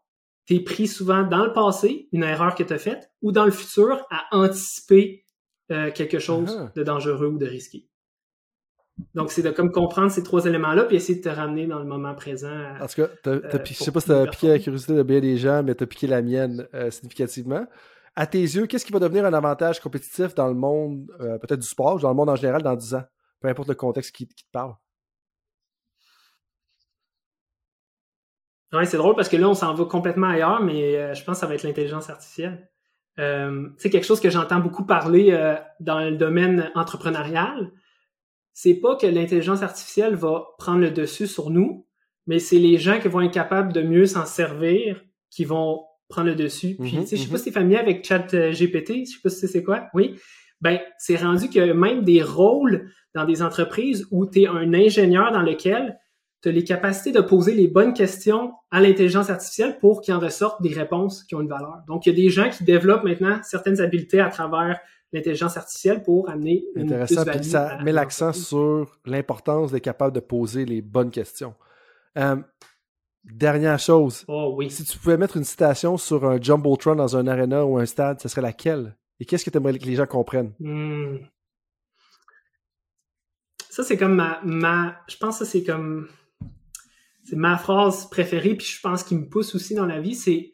Speaker 1: tu es pris souvent dans le passé, une erreur que tu as faite, ou dans le futur à anticiper euh, quelque chose
Speaker 3: Ah.
Speaker 1: de dangereux ou de risqué. Donc, c'est de comme comprendre ces trois éléments-là, puis essayer de te ramener dans le moment présent. à-
Speaker 3: En tout cas,
Speaker 1: Euh,
Speaker 3: je sais pas si tu as piqué la curiosité de bien des gens, mais tu as piqué la mienne euh, significativement. À tes yeux, qu'est-ce qui va devenir un avantage compétitif dans le monde, euh, peut-être du sport, ou dans le monde en général, dans 10 ans? Peu importe le contexte qui, qui te parle.
Speaker 1: Ouais, c'est drôle parce que là, on s'en va complètement ailleurs, mais euh, je pense que ça va être l'intelligence artificielle. Euh, c'est quelque chose que j'entends beaucoup parler euh, dans le domaine entrepreneurial. C'est pas que l'intelligence artificielle va prendre le dessus sur nous, mais c'est les gens qui vont être capables de mieux s'en servir qui vont prendre le dessus. Puis,
Speaker 3: Mhm,
Speaker 1: tu sais, je sais
Speaker 3: mhm.
Speaker 1: pas si t'es familier avec ChatGPT, je sais pas si c'est quoi. Oui. Ben, c'est rendu que même des rôles dans des entreprises où tu es un ingénieur dans lequel tu as les capacités de poser les bonnes questions à l'intelligence artificielle pour qu'il en ressorte des réponses qui ont une valeur. Donc, il y a des gens qui développent maintenant certaines habiletés à travers l'intelligence artificielle pour amener une
Speaker 3: Intéressant. Puis ça met l'accent sur l'importance d'être capable de poser les bonnes questions. Euh, Dernière chose.
Speaker 1: Oh oui.
Speaker 3: Si tu pouvais mettre une citation sur un Jumbotron dans un arena ou un stade, ce serait laquelle? Et qu'est-ce que tu aimerais que les gens comprennent?
Speaker 1: Hmm. Ça, c'est comme ma, ma. Je pense que c'est comme. C'est ma phrase préférée, puis je pense qu'il me pousse aussi dans la vie. C'est.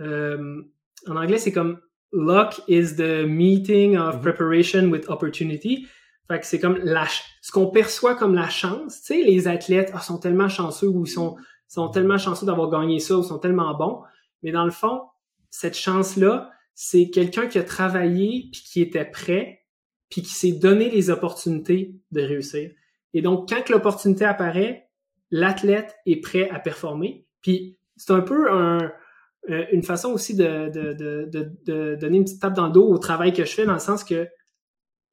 Speaker 1: euh, en anglais, c'est comme luck is the meeting of
Speaker 3: Mhm.
Speaker 1: preparation with opportunity. Fait que c'est comme la, ce qu'on perçoit comme la chance. Tu sais, les athlètes ah, sont tellement chanceux ou sont, sont tellement chanceux d'avoir gagné ça ou sont tellement bons. Mais dans le fond, cette chance-là, c'est quelqu'un qui a travaillé puis qui était prêt puis qui s'est donné les opportunités de réussir. Et donc, quand l'opportunité apparaît, l'athlète est prêt à performer. Puis c'est un peu un, euh, une façon aussi de, de, de, de, donner une petite tape dans le dos au travail que je fais, dans le sens que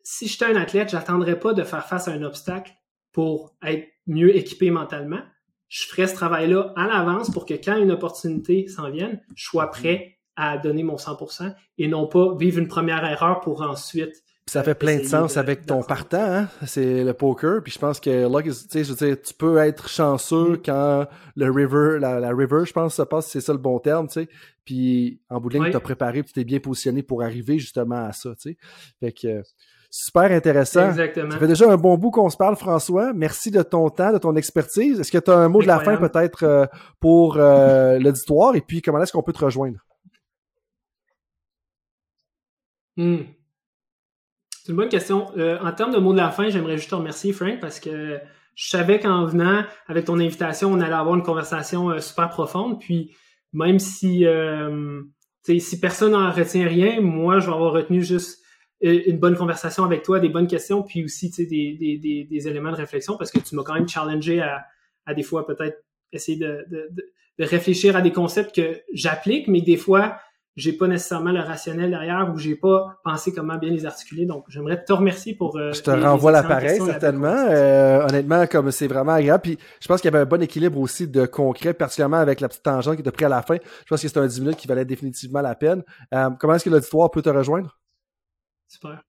Speaker 1: si j'étais un athlète, j'attendrais pas de faire face à un obstacle pour être mieux équipé mentalement. Je ferais ce travail-là à l'avance pour que quand une opportunité s'en vienne, je sois prêt à donner mon 100% et non pas vivre une première erreur pour ensuite
Speaker 3: ça fait plein de sens avec ton partant, hein? C'est le poker. Puis je pense que is- tu sais, je veux dire, tu peux être chanceux
Speaker 1: Mm.
Speaker 3: quand le river, la, la river, je pense, se passe, c'est ça le bon terme, tu sais. Puis en bout de ligne,
Speaker 1: Oui.
Speaker 3: tu as préparé, tu t'es bien positionné pour arriver justement à ça, tu sais. Fait que euh, super intéressant.
Speaker 1: Exactement.
Speaker 3: Ça fait déjà un bon bout qu'on se parle, François. Merci de ton temps, de ton expertise. Est-ce que tu as un mot de la fin peut-être euh, pour euh, l'auditoire? Et puis comment est-ce qu'on peut te rejoindre?
Speaker 1: Hmm. C'est une bonne question. Euh, en termes de mots de la fin, j'aimerais juste te remercier, Frank, parce que je savais qu'en venant avec ton invitation, on allait avoir une conversation euh, super profonde. Puis même si, euh, si personne n'en retient rien, moi, je vais avoir retenu juste une bonne conversation avec toi, des bonnes questions, puis aussi des, des, éléments de réflexion, parce que tu m'as quand même challengé à, des fois peut-être essayer de, réfléchir à des concepts que j'applique, mais des fois, j'ai pas nécessairement le rationnel derrière ou j'ai pas pensé comment bien les articuler. Donc, j'aimerais te remercier pour. euh,
Speaker 3: Je te
Speaker 1: les-
Speaker 3: renvoie l'appareil, certainement. Euh, honnêtement, comme c'est vraiment agréable. Puis je pense qu'il y avait un bon équilibre aussi de concret, particulièrement avec la petite tangente qui t'a pris à la fin. Je pense que c'est un 10 minutes qui valait définitivement la peine. Euh, comment est-ce que l'auditoire peut te rejoindre?
Speaker 1: Super.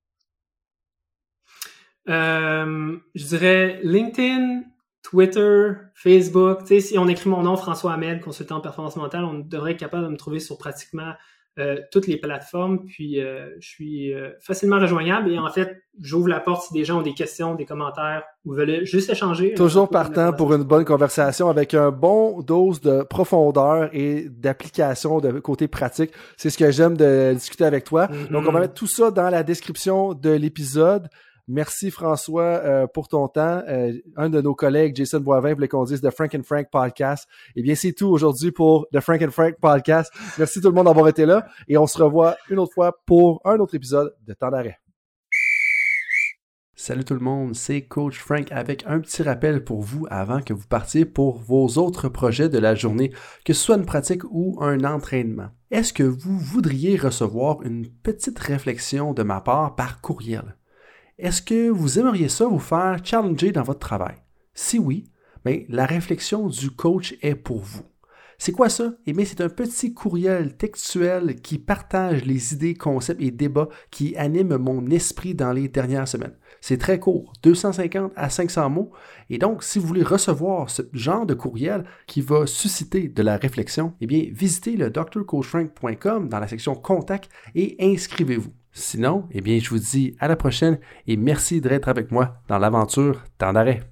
Speaker 1: Euh, je dirais LinkedIn, Twitter, Facebook. Tu sais, si on écrit mon nom, François Hamel, consultant en performance mentale, on devrait être capable de me trouver sur pratiquement euh, toutes les plateformes. Puis, euh, je suis euh, facilement rejoignable. Et en fait, j'ouvre la porte si des gens ont des questions, des commentaires ou veulent juste échanger.
Speaker 3: Toujours partant pour une bonne conversation avec un bon dose de profondeur et d'application de côté pratique. C'est ce que j'aime de discuter avec toi.
Speaker 1: Mhm.
Speaker 3: Donc, on va mettre tout ça dans la description de l'épisode. Merci François euh, pour ton temps. Euh, un de nos collègues, Jason Boivin, voulait qu'on dise The Frank and Frank Podcast. Eh bien, c'est tout aujourd'hui pour The Frank and Frank Podcast. Merci tout le monde d'avoir été là et on se revoit une autre fois pour un autre épisode de Temps d'arrêt. Salut tout le monde, c'est Coach Frank avec un petit rappel pour vous avant que vous partiez pour vos autres projets de la journée, que ce soit une pratique ou un entraînement. Est-ce que vous voudriez recevoir une petite réflexion de ma part par courriel? Est-ce que vous aimeriez ça vous faire challenger dans votre travail? Si oui, bien, la réflexion du coach est pour vous. C'est quoi ça? Eh bien, c'est un petit courriel textuel qui partage les idées, concepts et débats qui animent mon esprit dans les dernières semaines. C'est très court, 250 à 500 mots. Et donc, si vous voulez recevoir ce genre de courriel qui va susciter de la réflexion, eh bien, visitez le drcoachfrank.com dans la section Contact et inscrivez-vous. Sinon, eh bien, je vous dis à la prochaine et merci d'être avec moi dans l'aventure Temps d'arrêt.